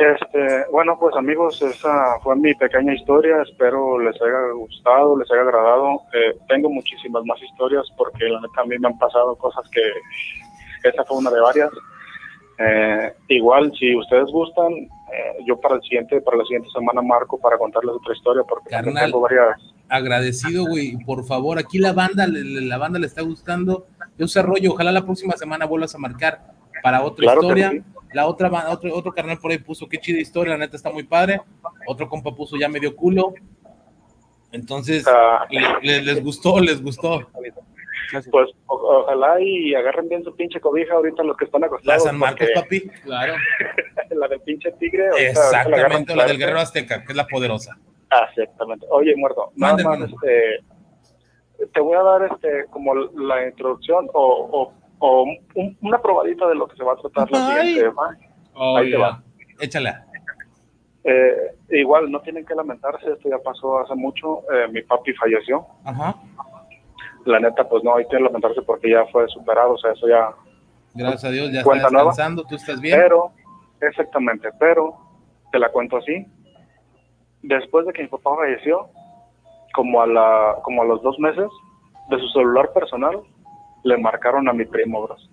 [SPEAKER 8] este, bueno, pues amigos, esa fue mi pequeña historia. Espero les haya gustado, les haya agradado. Eh, tengo muchísimas más historias porque la neta a mí me han pasado cosas que esa fue una de varias. Eh, igual, si ustedes gustan, eh, yo para el siguiente, para la siguiente semana marco para contarles otra historia porque
[SPEAKER 2] tengo varias. Agradecido, güey. Por favor, aquí la banda, la banda le está gustando Ese rollo, ojalá la próxima semana vuelvas a marcar para otra historia. La otra, otro, otro carnal por ahí puso, qué chida historia, la neta está muy padre. Otro compa puso, ya medio culo. Entonces, ah. les gustó, les gustó.
[SPEAKER 8] Pues ojalá y agarren bien su pinche cobija ahorita los que están acostados.
[SPEAKER 2] La San Marcos, papi.
[SPEAKER 3] Claro.
[SPEAKER 8] la del pinche tigre.
[SPEAKER 2] Exactamente, la, del guerrero azteca, que es la poderosa.
[SPEAKER 8] Ah, exactamente. Oye, muerto, nada más, este, te voy a dar este como la introducción o, o, una probadita de lo que se va a tratar la siguiente.
[SPEAKER 2] Ahí te va. Échala.
[SPEAKER 8] Eh, igual, no tienen que lamentarse, esto ya pasó hace mucho. Eh, mi papi falleció.
[SPEAKER 2] Ajá
[SPEAKER 8] la neta, pues no hay que lamentarse porque ya fue superado, o sea, eso ya.
[SPEAKER 2] Gracias a Dios, ya está descansando, tú estás bien.
[SPEAKER 8] Pero, exactamente, pero te la cuento así. Después de que mi papá falleció, como a, la, como a los dos meses, de su celular personal, le marcaron a mi primo, bros.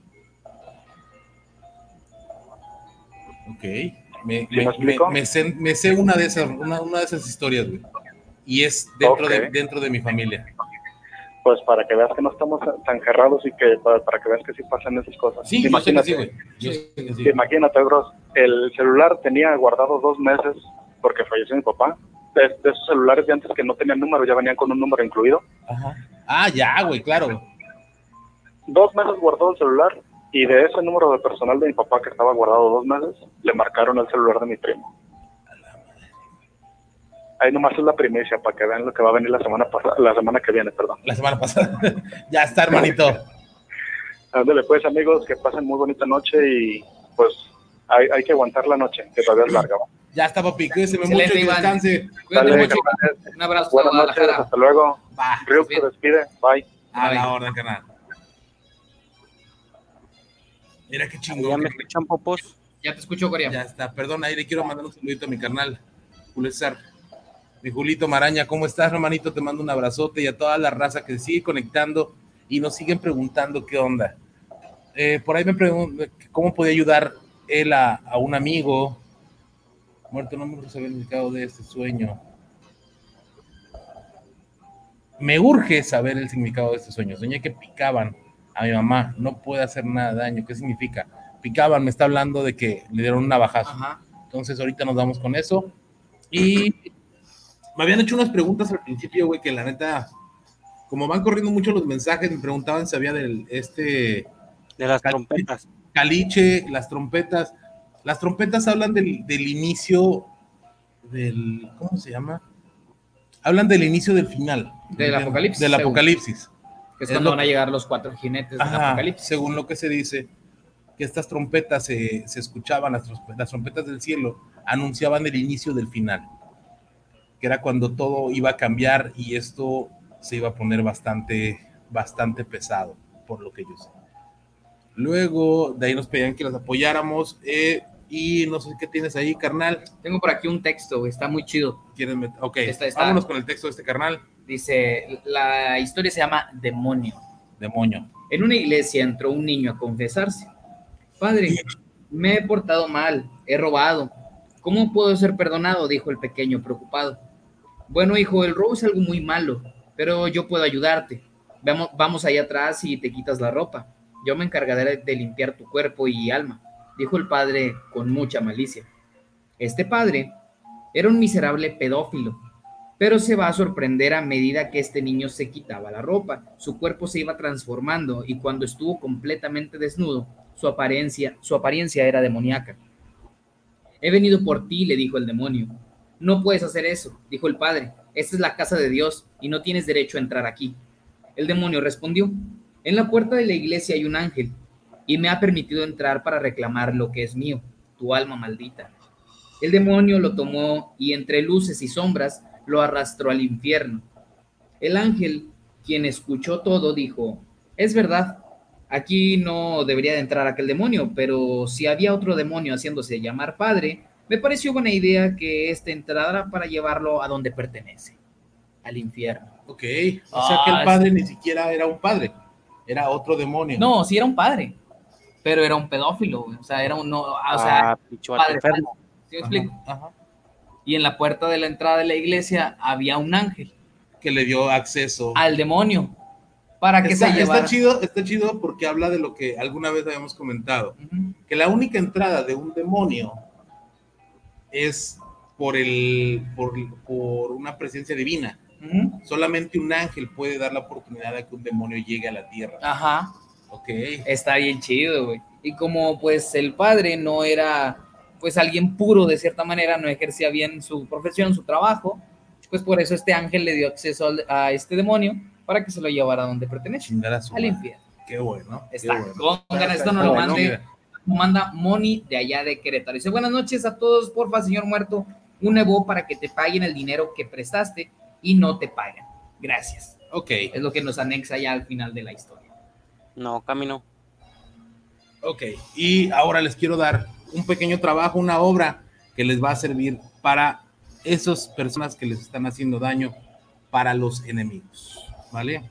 [SPEAKER 2] Ok. Me, me, sé, me, sé, una de esas, una, una de esas historias, güey. Y es dentro, de, dentro de mi familia
[SPEAKER 8] pues para que veas que no estamos tan cerrados y que para, que veas que sí pasan esas cosas.
[SPEAKER 2] Sí, imagínate,
[SPEAKER 8] imagínate, bros, el celular tenía guardado dos meses porque falleció mi papá. De, esos celulares de antes que no tenían número, ya venían con un número incluido.
[SPEAKER 2] Ajá. Ah, ya, güey, claro.
[SPEAKER 8] Dos meses guardó el celular y de ese número de personal de mi papá que estaba guardado dos meses, le marcaron el celular de mi primo. Ahí nomás es la primicia para que vean lo que va a venir la semana pasada, la semana que viene, perdón.
[SPEAKER 2] La semana pasada. ya está, hermanito.
[SPEAKER 8] Ándale, pues, amigos, que pasen muy bonita noche y pues hay, hay que aguantar la noche, que todavía es larga.
[SPEAKER 2] Ya está, papi. Cuídese mucho y descanse.
[SPEAKER 3] Cuídate mucho. Un abrazo.
[SPEAKER 8] Buenas noches. Hasta luego.
[SPEAKER 3] Va.
[SPEAKER 8] se despide. Bye.
[SPEAKER 2] A la orden, canal. Mira qué chingón.
[SPEAKER 4] Ya me escuchan, popos.
[SPEAKER 3] Ya te escucho, Corea.
[SPEAKER 2] Ya está. Perdón, ahí le quiero mandar un saludito a mi carnal, Julio mi Julito Maraña, ¿cómo estás, hermanito? Te mando un abrazote y a toda la raza que sigue conectando y nos siguen preguntando qué onda. Eh, por ahí me preguntan cómo podía ayudar él a, un amigo. Muerto, no me gusta saber el significado de este sueño. Me urge saber el significado de este sueño. Soñé que picaban a mi mamá. No puede hacer nada de daño. ¿Qué significa? Picaban, me está hablando de que le dieron un navajazo. Entonces, ahorita nos vamos con eso. Y me habían hecho unas preguntas al principio, güey, que la neta, como van corriendo mucho los mensajes, me preguntaban si había del este.
[SPEAKER 4] De las trompetas.
[SPEAKER 2] Caliche, las trompetas. Las trompetas hablan del, del inicio del. ¿Cómo se llama? Hablan del inicio del final.
[SPEAKER 3] Del apocalipsis.
[SPEAKER 2] Del apocalipsis.
[SPEAKER 3] Que es, cuando van a llegar los cuatro jinetes del apocalipsis.
[SPEAKER 2] Según lo que se dice, que estas trompetas se, escuchaban, las, las trompetas del cielo anunciaban el inicio del final que era cuando todo iba a cambiar y esto se iba a poner bastante, bastante pesado, por lo que yo sé. Luego, de ahí nos pedían que las apoyáramos. Eh, y no sé qué tienes ahí, carnal.
[SPEAKER 3] Tengo por aquí un texto, está muy chido.
[SPEAKER 2] ¿Quieren Ok, vámonos con el texto de este carnal.
[SPEAKER 3] Dice, la historia se llama Demonio.
[SPEAKER 2] Demonio.
[SPEAKER 3] En una iglesia entró un niño a confesarse. Padre, me he portado mal, he robado. ¿Cómo puedo ser perdonado? dijo el pequeño preocupado. Bueno, hijo, el robo es algo muy malo, pero yo puedo ayudarte. Vamos, vamos allá atrás y te quitas la ropa. Yo me encargaré de limpiar tu cuerpo y alma, dijo el padre con mucha malicia. Este padre era un miserable pedófilo, pero se va a sorprender a medida que este niño se quitaba la ropa. Su cuerpo se iba transformando y cuando estuvo completamente desnudo, su apariencia, su apariencia era demoníaca. He venido por ti, le dijo el demonio. No puedes hacer eso, dijo el padre. Esta es la casa de Dios y no tienes derecho a entrar aquí. El demonio respondió, en la puerta de la iglesia hay un ángel y me ha permitido entrar para reclamar lo que es mío, tu alma maldita. El demonio lo tomó y entre luces y sombras lo arrastró al infierno. El ángel, quien escuchó todo, dijo, es verdad, aquí no debería de entrar aquel demonio, pero si había otro demonio haciéndose llamar padre, me pareció buena idea que este entrara para llevarlo a donde pertenece, al infierno.
[SPEAKER 2] Ok, o sea que el ah, padre ni siquiera era un padre, era otro demonio.
[SPEAKER 3] No, sí era un padre, pero era un pedófilo, o sea, era un, no, o sea,
[SPEAKER 4] ah, padre enfermo.
[SPEAKER 3] ¿Sí me explico? Y en la puerta de la entrada de la iglesia había un ángel.
[SPEAKER 2] Que le dio acceso.
[SPEAKER 3] Al demonio. para que
[SPEAKER 2] está,
[SPEAKER 3] se llevara.
[SPEAKER 2] Está chido, está chido porque habla de lo que alguna vez habíamos comentado, que la única entrada de un demonio es por, el, por, por una presencia divina. Solamente un ángel puede dar la oportunidad de que un demonio llegue a la tierra.
[SPEAKER 3] Ajá.
[SPEAKER 2] Ok.
[SPEAKER 3] Está bien chido, güey. Y como pues el padre no era pues alguien puro de cierta manera, no ejercía bien su profesión, su trabajo, pues por eso este ángel le dio acceso a este demonio para que se lo llevara a donde pertenece, al infierno.
[SPEAKER 2] Qué bueno.
[SPEAKER 3] Está,
[SPEAKER 2] qué bueno.
[SPEAKER 3] Con esto nos lo mande, manda Moni de allá de Querétaro. Dice, buenas noches a todos, porfa, señor muerto, un Evo para que te paguen el dinero que prestaste y no te pagan. Gracias.
[SPEAKER 2] Ok.
[SPEAKER 3] Es lo que nos anexa ya al final de la historia.
[SPEAKER 4] No, camino.
[SPEAKER 2] Ok, y ahora les quiero dar un pequeño trabajo, una obra que les va a servir para esas personas que les están haciendo daño, para los enemigos, ¿vale?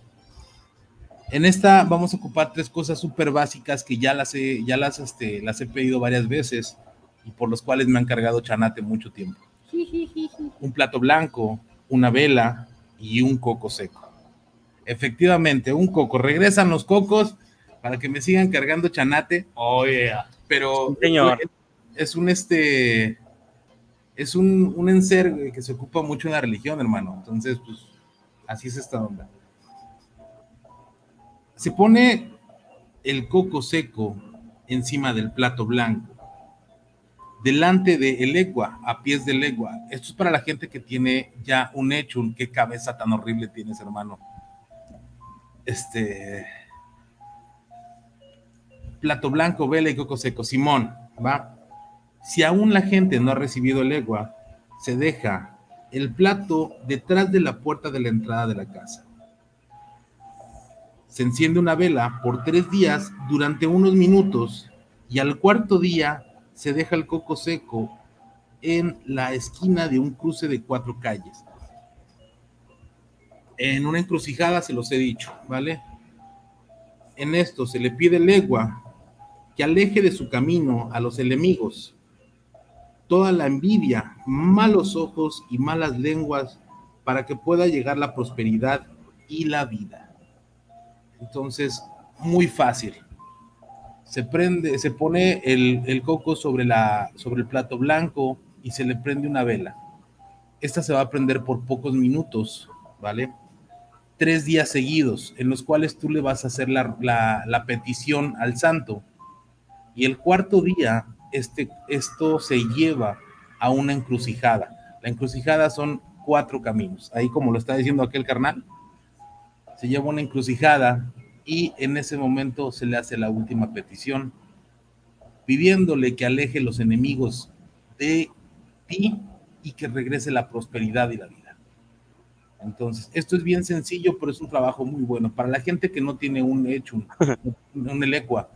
[SPEAKER 2] En esta vamos a ocupar tres cosas súper básicas que ya las he, ya las, este, las he pedido varias veces y por los cuales me han cargado Chanate mucho tiempo. Un plato blanco, una vela y un coco seco. Efectivamente, un coco. Regresan los cocos para que me sigan cargando Chanate.
[SPEAKER 3] Oh, yeah.
[SPEAKER 2] Pero
[SPEAKER 4] señor.
[SPEAKER 2] es un este es un, un enser que se ocupa mucho en la religión, hermano. Entonces, pues, así es esta onda. Se pone el coco seco encima del plato blanco, delante del el legua, a pies del legua. Esto es para la gente que tiene ya un hecho, qué cabeza tan horrible tienes, hermano. Este plato blanco, vela y coco seco. Simón, va. Si aún la gente no ha recibido el legua, se deja el plato detrás de la puerta de la entrada de la casa. Se enciende una vela por tres días durante unos minutos y al cuarto día se deja el coco seco en la esquina de un cruce de cuatro calles. En una encrucijada se los he dicho, ¿vale? En esto se le pide legua que aleje de su camino a los enemigos toda la envidia, malos ojos y malas lenguas para que pueda llegar la prosperidad y la vida. Entonces, muy fácil. Se prende, se pone el, el coco sobre, la, sobre el plato blanco y se le prende una vela. Esta se va a prender por pocos minutos, ¿vale? Tres días seguidos, en los cuales tú le vas a hacer la, la, petición al santo. Y el cuarto día este, esto se lleva a una encrucijada. La encrucijada son cuatro caminos. Ahí como lo está diciendo aquel carnal, se lleva una encrucijada y en ese momento se le hace la última petición, pidiéndole que aleje los enemigos de ti y que regrese la prosperidad y la vida. Entonces, esto es bien sencillo, pero es un trabajo muy bueno. Para la gente que no tiene un hecho, un, un elecua,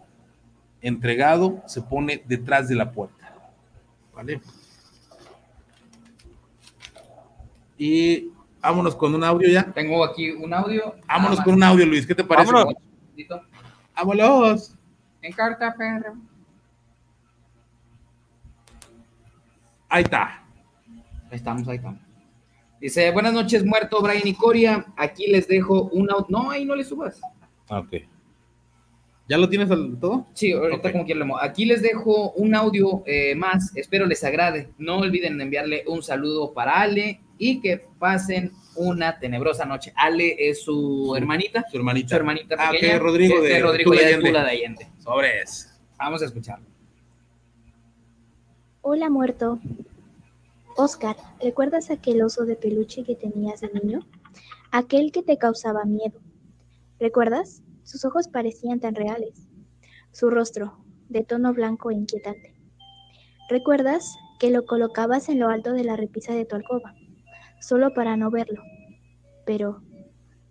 [SPEAKER 2] entregado se pone detrás de la puerta. ¿Vale? Y vámonos con un audio ya.
[SPEAKER 3] Tengo aquí un audio.
[SPEAKER 2] Vámonos con un audio, Luis. ¿Qué te parece?
[SPEAKER 4] Vámonos.
[SPEAKER 2] Vámonos.
[SPEAKER 3] En carta, perro.
[SPEAKER 2] Ahí está.
[SPEAKER 3] Ahí estamos, ahí estamos. Dice, buenas noches, muerto Brian y Coria. Aquí les dejo un audio. No, ahí no le subas.
[SPEAKER 2] Ok. ¿Ya lo tienes al todo?
[SPEAKER 3] Sí, ahorita
[SPEAKER 2] Ok.
[SPEAKER 3] como quieran. Aquí les dejo un audio eh, más, espero les agrade. No olviden enviarle un saludo para Ale y que pasen una tenebrosa noche. Ale es su hermanita,
[SPEAKER 2] Su hermanita.
[SPEAKER 3] su hermanita
[SPEAKER 2] Ah,
[SPEAKER 3] pequeña.
[SPEAKER 2] ok, Rodrigo
[SPEAKER 3] que es
[SPEAKER 2] de
[SPEAKER 3] Rodrigo de
[SPEAKER 2] Allende.
[SPEAKER 3] Tula de Allende.
[SPEAKER 2] Sobres.
[SPEAKER 3] Vamos a escucharlo.
[SPEAKER 9] Hola, muerto. Oscar, ¿recuerdas aquel oso de peluche que tenías de niño? Aquel que te causaba miedo. ¿Recuerdas? Sus ojos parecían tan reales. Su rostro, de tono blanco e inquietante. ¿Recuerdas que lo colocabas en lo alto de la repisa de tu alcoba, solo para no verlo? Pero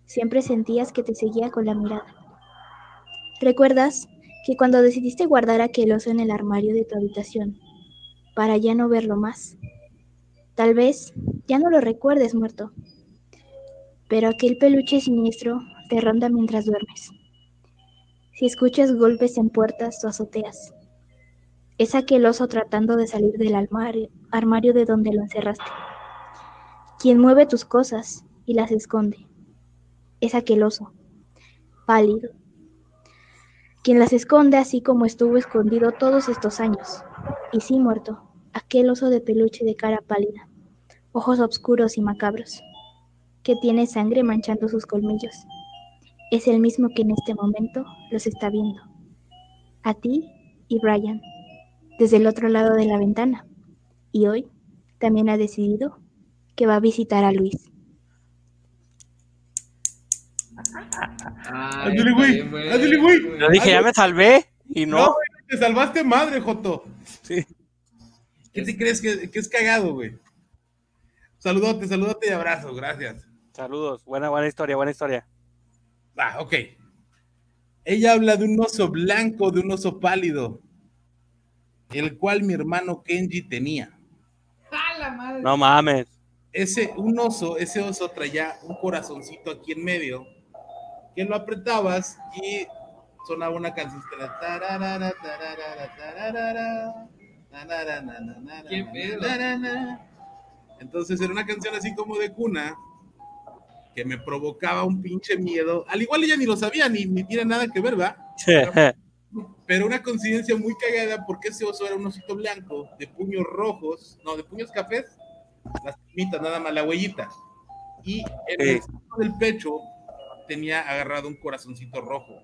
[SPEAKER 9] siempre sentías que te seguía con la mirada. ¿Recuerdas que cuando decidiste guardar aquel oso en el armario de tu habitación, para ya no verlo más. Tal vez ya no lo recuerdes muerto, pero aquel peluche siniestro te ronda mientras duermes. Si escuchas golpes en puertas o azoteas, es aquel oso tratando de salir del armario, armario de donde lo encerraste. Quien mueve tus cosas y las esconde, es aquel oso. pálido, quien las esconde así como estuvo escondido todos estos años. Y sí, muerto, aquel oso de peluche de cara pálida, ojos oscuros y macabros, que tiene sangre manchando sus colmillos. Es el mismo que en este momento los está viendo. A ti y Brian, desde el otro lado de la ventana. Y hoy también ha decidido que va a visitar a Luis.
[SPEAKER 2] Ándale, güey. Ándale, güey.
[SPEAKER 4] Yo dije, ya me salvé. Y no. No,
[SPEAKER 2] te salvaste madre, Joto. Sí. ¿Qué te crees que, que es cagado, güey? Saludote, saludote y abrazo, gracias.
[SPEAKER 4] Saludos, buena, buena historia, buena historia.
[SPEAKER 2] Ah, ok. Ella habla de un oso blanco, de un oso pálido, el cual mi hermano Kenji tenía.
[SPEAKER 4] No mames.
[SPEAKER 2] Ese, un oso, ese oso traía un corazoncito aquí en medio, que lo apretabas y sonaba una canción. Entonces era una canción así como de cuna que me provocaba un pinche miedo. Al igual ella ni lo sabía, ni, ni tiene nada que ver, ¿va? Pero una coincidencia muy cagada porque ese oso era un osito blanco de puños rojos, no, de puños cafés, las pimitas, nada más, la huellita. Y en el centro del pecho tenía agarrado un corazoncito rojo.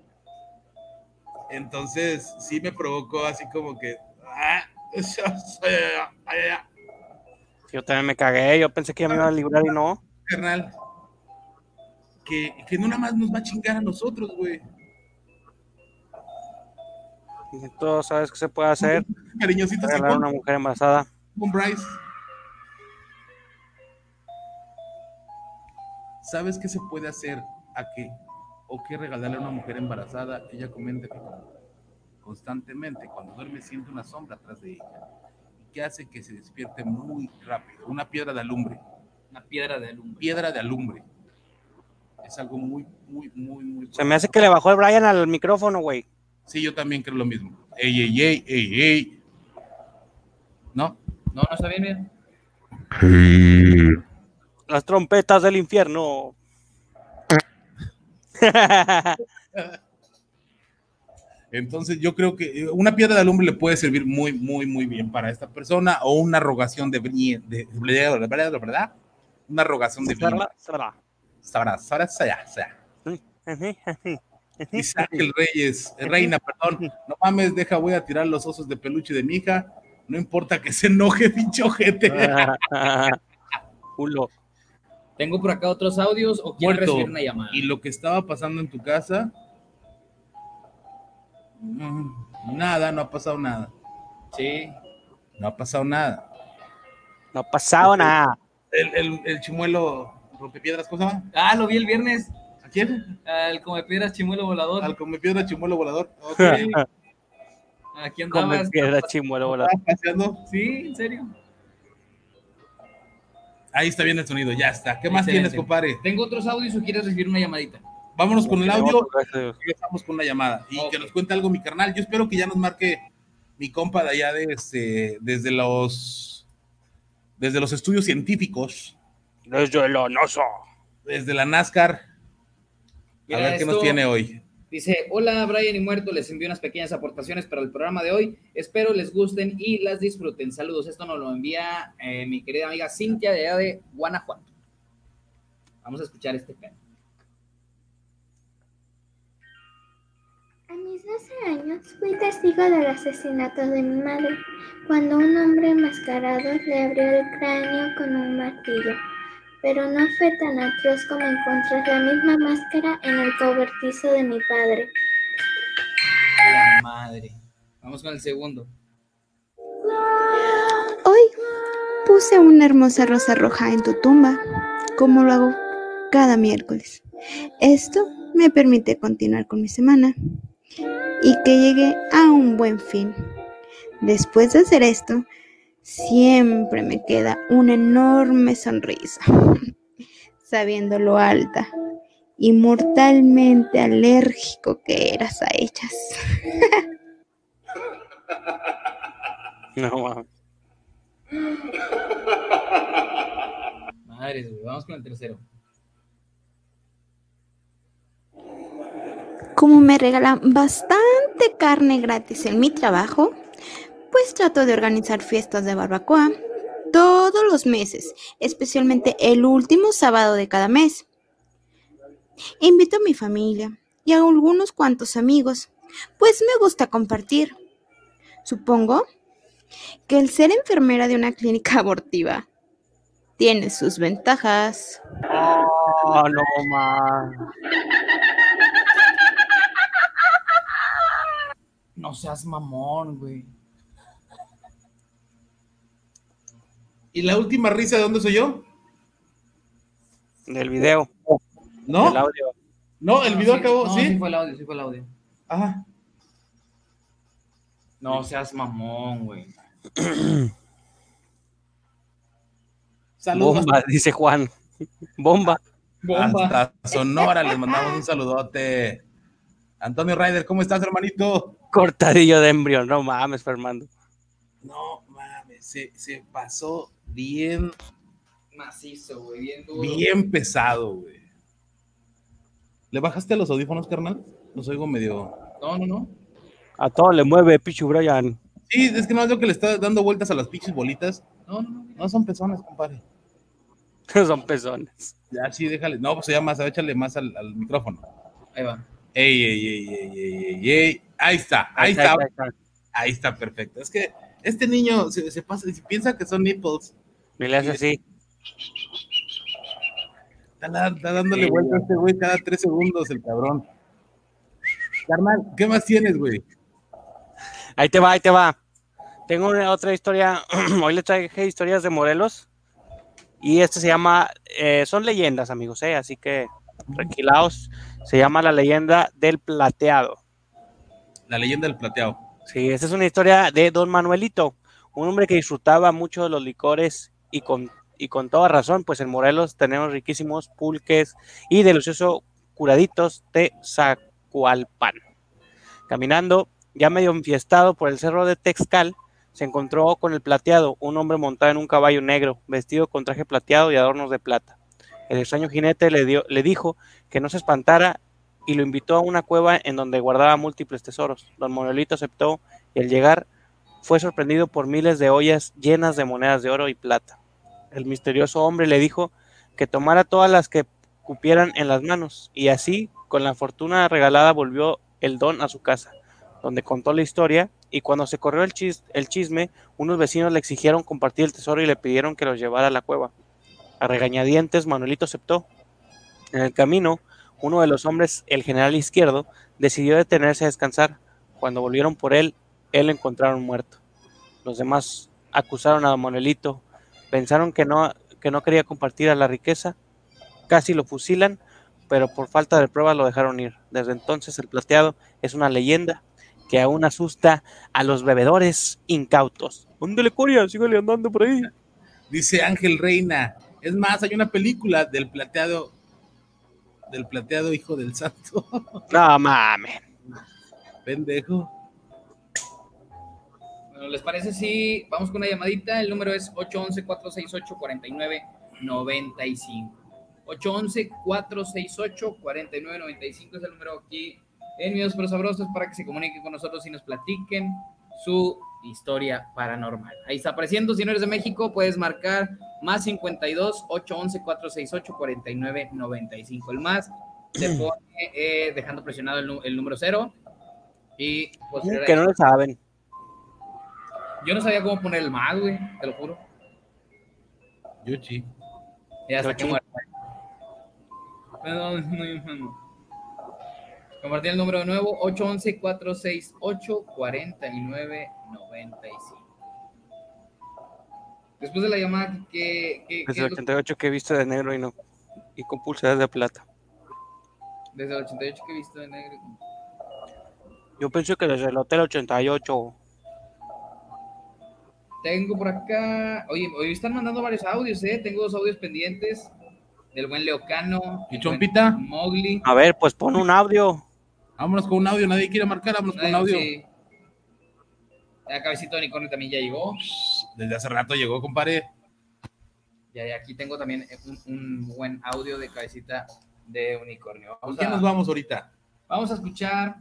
[SPEAKER 2] Entonces sí me provocó así como que... Ah,
[SPEAKER 4] yo también me cagué, yo pensé que ya me iba a librar y no.
[SPEAKER 2] Carnal, que, que no nada más nos va a chingar a nosotros, güey.
[SPEAKER 4] Y tú sabes que se puede hacer.
[SPEAKER 2] Cariñosito,
[SPEAKER 4] regalar una mujer embarazada.
[SPEAKER 2] Con Bryce. ¿Sabes qué se puede hacer a qué? o qué regalarle a una mujer embarazada? Ella comenta que constantemente cuando duerme siente una sombra atrás de ella que hace que se despierte muy rápido. Una piedra de alumbre.
[SPEAKER 3] Una piedra de alumbre.
[SPEAKER 2] Piedra de alumbre. Es algo muy, muy, muy, muy.
[SPEAKER 4] Se me hace que le bajó el Brian al micrófono, güey.
[SPEAKER 2] Sí, yo también creo lo mismo. Ey, ey, ey, ey, ey. ¿No?
[SPEAKER 3] No, no está bien, bien.
[SPEAKER 4] Las trompetas del infierno.
[SPEAKER 2] Entonces yo creo que eh, una piedra de alumbre le puede servir muy, muy, muy bien para esta persona o una rogación de, de, de, ¿verdad? Una rogación de sabrá, sabrá. Sabrá, sabrá, sabrá, Isaac el Reyes, reina, perdón, no mames, deja, voy a tirar los osos de peluche de mi hija, no importa que se enoje, pinche ojete.
[SPEAKER 4] Culo.
[SPEAKER 3] Tengo por acá otros audios o quiero recibir una llamada.
[SPEAKER 2] Y lo que estaba pasando en tu casa, Nada, no ha pasado nada.
[SPEAKER 3] Sí.
[SPEAKER 2] No ha pasado nada.
[SPEAKER 4] No ha pasado nada.
[SPEAKER 2] El, el, el chimuelo rompepiedras, ¿cómo se llama?
[SPEAKER 3] Ah, lo vi el viernes.
[SPEAKER 2] ¿A quién?
[SPEAKER 3] Al piedras chimuelo volador.
[SPEAKER 2] Al piedras chimuelo volador.
[SPEAKER 3] Okay. Aquí andabas.
[SPEAKER 4] piedras chimuelo volador.
[SPEAKER 2] paseando?
[SPEAKER 3] Sí, en serio.
[SPEAKER 2] Ahí está bien el sonido, ya está. ¿Qué más tienes, compadre?
[SPEAKER 3] Tengo otros audios o quieres recibir una llamadita.
[SPEAKER 2] Vámonos con el audio y estamos con una llamada. Y que nos cuente algo mi carnal. Yo espero que ya nos marque mi compa de allá de este, desde los desde los estudios científicos.
[SPEAKER 4] Desde el NASA.
[SPEAKER 2] Desde la NASCAR. a ver qué nos tiene hoy.
[SPEAKER 3] Dice, hola Brian y Muerto, les envío unas pequeñas aportaciones para el programa de hoy. Espero les gusten y las disfruten. Saludos. Esto nos lo envía eh, mi querida amiga Cintia de allá de Guanajuato. Vamos a escuchar este tema.
[SPEAKER 10] A mis 12 años fui testigo del asesinato de mi madre, cuando un hombre enmascarado le abrió el cráneo con un martillo. Pero no fue tan atroz como encontrar la misma máscara en el cobertizo de mi padre.
[SPEAKER 3] La madre. Vamos con el segundo.
[SPEAKER 10] Hoy puse una hermosa rosa roja en tu tumba, como lo hago cada miércoles. Esto me permite continuar con mi semana y que llegue a un buen fin. Después de hacer esto, siempre me queda una enorme sonrisa, sabiendo lo alta y mortalmente alérgico que eras a ellas.
[SPEAKER 3] no Madre, vamos con el tercero.
[SPEAKER 10] Como me regalan bastante carne gratis en mi trabajo, pues trato de organizar fiestas de barbacoa todos los meses, especialmente el último sábado de cada mes. Invito a mi familia y a algunos cuantos amigos, pues me gusta compartir. Supongo que el ser enfermera de una clínica abortiva tiene sus ventajas.
[SPEAKER 4] Oh, no más.
[SPEAKER 3] No seas mamón, güey.
[SPEAKER 2] ¿Y la última risa de dónde soy yo?
[SPEAKER 4] Del video.
[SPEAKER 2] ¿No?
[SPEAKER 4] Del audio.
[SPEAKER 2] No, el video acabó,
[SPEAKER 3] no,
[SPEAKER 2] ¿sí?
[SPEAKER 3] Sí fue el audio, sí fue el audio.
[SPEAKER 2] Ajá.
[SPEAKER 3] No seas mamón, güey.
[SPEAKER 2] Saludos.
[SPEAKER 4] Bomba, dice Juan. Bomba.
[SPEAKER 2] Hasta Sonora les mandamos un saludote. Antonio Ryder, ¿cómo estás, hermanito?
[SPEAKER 4] Cortadillo de embrión, no mames, Fernando.
[SPEAKER 2] No mames, se, se pasó bien,
[SPEAKER 3] Macizo, güey, bien duro.
[SPEAKER 2] bien pesado, güey. ¿Le bajaste los audífonos, carnal? Los oigo medio.
[SPEAKER 3] No, no, no.
[SPEAKER 4] A todo le mueve, Pichu Brian.
[SPEAKER 2] Sí, es que no es lo que le está dando vueltas a las pinches bolitas.
[SPEAKER 3] No, no, no.
[SPEAKER 2] No son pezones, compadre.
[SPEAKER 4] Son pezones.
[SPEAKER 2] Ya, sí, déjale. No, pues ya más, échale más al, al micrófono.
[SPEAKER 3] Ahí va.
[SPEAKER 2] Ey, ey, ey, ey, ey, ey, ey. Ahí está, ahí, está, ahí está. perfecto. Es que este niño se, se pasa, si piensa que son nipples,
[SPEAKER 4] Y le hace así.
[SPEAKER 2] está, dándole vueltas a este güey cada tres segundos, el cabrón. Carnal, ¿qué más tienes, güey?
[SPEAKER 4] Ahí te va, ahí te va. Tengo una, otra historia. Hoy le traje historias de Morelos. Y este se llama. eh, son leyendas, amigos, ¿eh? Así que tranquilaos. Se llama La leyenda del plateado.
[SPEAKER 2] La leyenda del plateado.
[SPEAKER 4] Sí, esta es una historia de Don Manuelito, un hombre que disfrutaba mucho de los licores y con, y con toda razón, pues en Morelos tenemos riquísimos pulques y deliciosos curaditos de Zacualpan. Caminando, ya medio enfiestado por el cerro de Texcal, se encontró con el plateado, un hombre montado en un caballo negro, vestido con traje plateado y adornos de plata. El extraño jinete le, dio, le dijo que no se espantara y lo invitó a una cueva en donde guardaba múltiples tesoros. Don Manuelito aceptó y al llegar fue sorprendido por miles de ollas llenas de monedas de oro y plata. El misterioso hombre le dijo que tomara todas las que cupieran en las manos y así, con la fortuna regalada, volvió el don a su casa, donde contó la historia y cuando se corrió el, chis- el chisme, unos vecinos le exigieron compartir el tesoro y le pidieron que los llevara a la cueva. A regañadientes, Manuelito aceptó. En el camino, uno de los hombres, el general izquierdo, decidió detenerse a descansar. Cuando volvieron por él, él lo encontraron muerto. Los demás acusaron a don Manuelito, pensaron que no, que no quería compartir a la riqueza, casi lo fusilan, pero por falta de pruebas lo dejaron ir. Desde entonces el plateado es una leyenda que aún asusta a los bebedores incautos. ¿Dónde Coria? Sígale andando por ahí.
[SPEAKER 2] Dice Ángel Reina. Es más, hay una película del plateado, del plateado hijo del santo.
[SPEAKER 4] No mames.
[SPEAKER 2] Pendejo.
[SPEAKER 3] Bueno, ¿les parece si vamos con una llamadita? El número es 811-468-4995. 811-468-4995 es el número aquí en Videos Pero Sabrosos para que se comuniquen con nosotros y nos platiquen su historia paranormal. Ahí está apareciendo. Si no eres de México, puedes marcar más 52 811 468 4995. El más se pone eh, dejando presionado el, número cero. Y posterior a
[SPEAKER 4] Que no lo saben.
[SPEAKER 3] yo no sabía cómo poner el más, güey, te lo juro.
[SPEAKER 2] Yo sí.
[SPEAKER 3] Ya saqué muerto. No, no, no, no. Compartí el número de nuevo, 811-468-4995. Después de la llamada, ¿qué, qué, qué
[SPEAKER 4] Desde
[SPEAKER 3] es
[SPEAKER 4] el
[SPEAKER 3] lo-
[SPEAKER 4] 88 que he visto de negro y no. Y con pulseras de plata.
[SPEAKER 3] desde el 88 que he visto de negro?
[SPEAKER 4] Yo pienso que desde el hotel 88.
[SPEAKER 3] Tengo por acá, oye, hoy están mandando varios audios, ¿eh? Tengo dos audios pendientes del buen Leocano.
[SPEAKER 2] ¿Y Chompita?
[SPEAKER 3] Mowgli.
[SPEAKER 4] A ver, pues pon un audio.
[SPEAKER 2] Vámonos con un audio, nadie quiere marcar, vámonos con un audio.
[SPEAKER 3] sí. La cabecita de unicornio también ya llegó.
[SPEAKER 2] Desde hace rato llegó, compadre.
[SPEAKER 3] Ya, aquí tengo también un, un buen audio de cabecita de unicornio.
[SPEAKER 2] ¿Con quién nos vamos ahorita?
[SPEAKER 3] Vamos a escuchar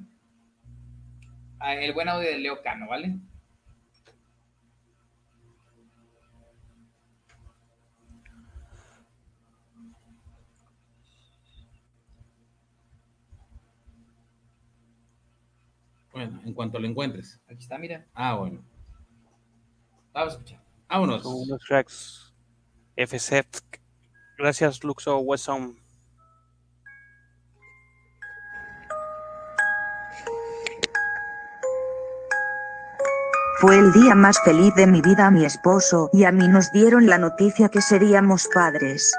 [SPEAKER 3] el buen audio de Leo Cano, ¿vale?
[SPEAKER 2] Bueno, en cuanto lo encuentres.
[SPEAKER 3] Aquí está, mira.
[SPEAKER 2] Ah, bueno.
[SPEAKER 3] Vamos a escuchar.
[SPEAKER 2] Vámonos.
[SPEAKER 4] Unos tracks. FC. Gracias, Luxo Wesson.
[SPEAKER 11] Fue el día más feliz de mi vida a mi esposo y a mí nos dieron la noticia que seríamos padres.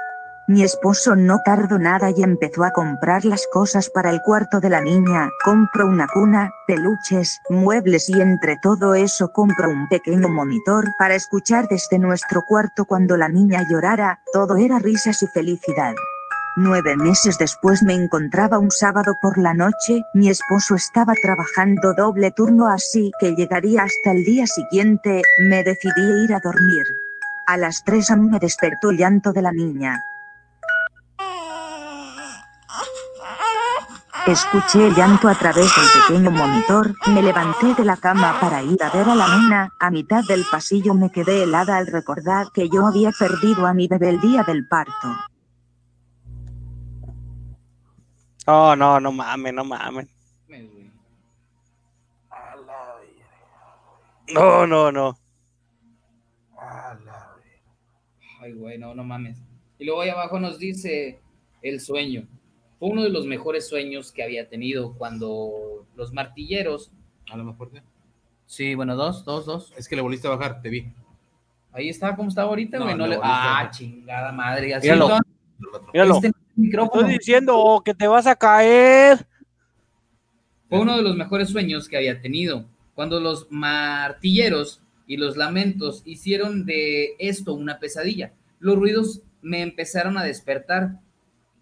[SPEAKER 11] Mi esposo no tardó nada y empezó a comprar las cosas para el cuarto de la niña, compró una cuna, peluches, muebles y entre todo eso compró un pequeño monitor para escuchar desde nuestro cuarto cuando la niña llorara, todo era risas y felicidad. Nueve meses después me encontraba un sábado por la noche, mi esposo estaba trabajando doble turno así que llegaría hasta el día siguiente, me decidí ir a dormir. A las tres me despertó el llanto de la niña. Escuché el llanto a través del pequeño monitor, me levanté de la cama para ir a ver a la nena, a mitad del pasillo me quedé helada al recordar que yo había perdido a mi bebé el día del parto.
[SPEAKER 4] Oh, no, no mames, no mames. No, no, no.
[SPEAKER 3] Ay, güey, no, no mames. Y luego ahí abajo nos dice el sueño. Fue uno de los mejores sueños que había tenido cuando los martilleros.
[SPEAKER 2] A lo mejor.
[SPEAKER 3] Sí, bueno, dos, dos, dos.
[SPEAKER 2] Es que le volviste a bajar, te vi.
[SPEAKER 3] Ahí está, como está ahorita, güey. No, le... Ah, chingada madre. Así
[SPEAKER 4] Míralo. Míralo. Este micrófono. Estoy diciendo que te vas a caer.
[SPEAKER 3] Fue uno de los mejores sueños que había tenido. Cuando los martilleros y los lamentos hicieron de esto una pesadilla. Los ruidos me empezaron a despertar.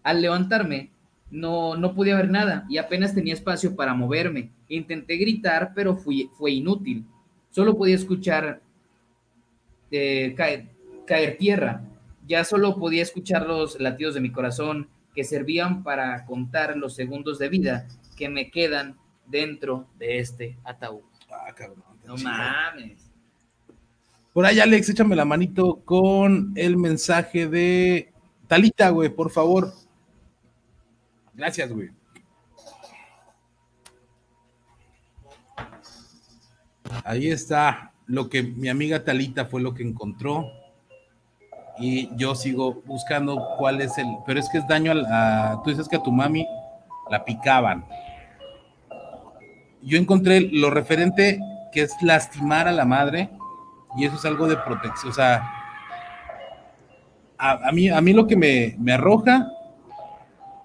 [SPEAKER 3] Al levantarme, no, no podía ver nada y apenas tenía espacio para moverme. Intenté gritar, pero fui, fue inútil. Solo podía escuchar eh, caer, caer tierra. Ya solo podía escuchar los latidos de mi corazón que servían para contar los segundos de vida que me quedan dentro de este ataúd.
[SPEAKER 2] Ah, cabrón.
[SPEAKER 3] No mames.
[SPEAKER 2] Por ahí, Alex, échame la manito con el mensaje de Talita, güey, por favor. Gracias, güey. Ahí está lo que mi amiga Talita fue lo que encontró. Y yo sigo buscando cuál es el. Pero es que es daño a. tú dices que a tu mami la picaban. Yo encontré lo referente que es lastimar a la madre. Y eso es algo de protección. O sea, a, mí, a mí lo que me, me arroja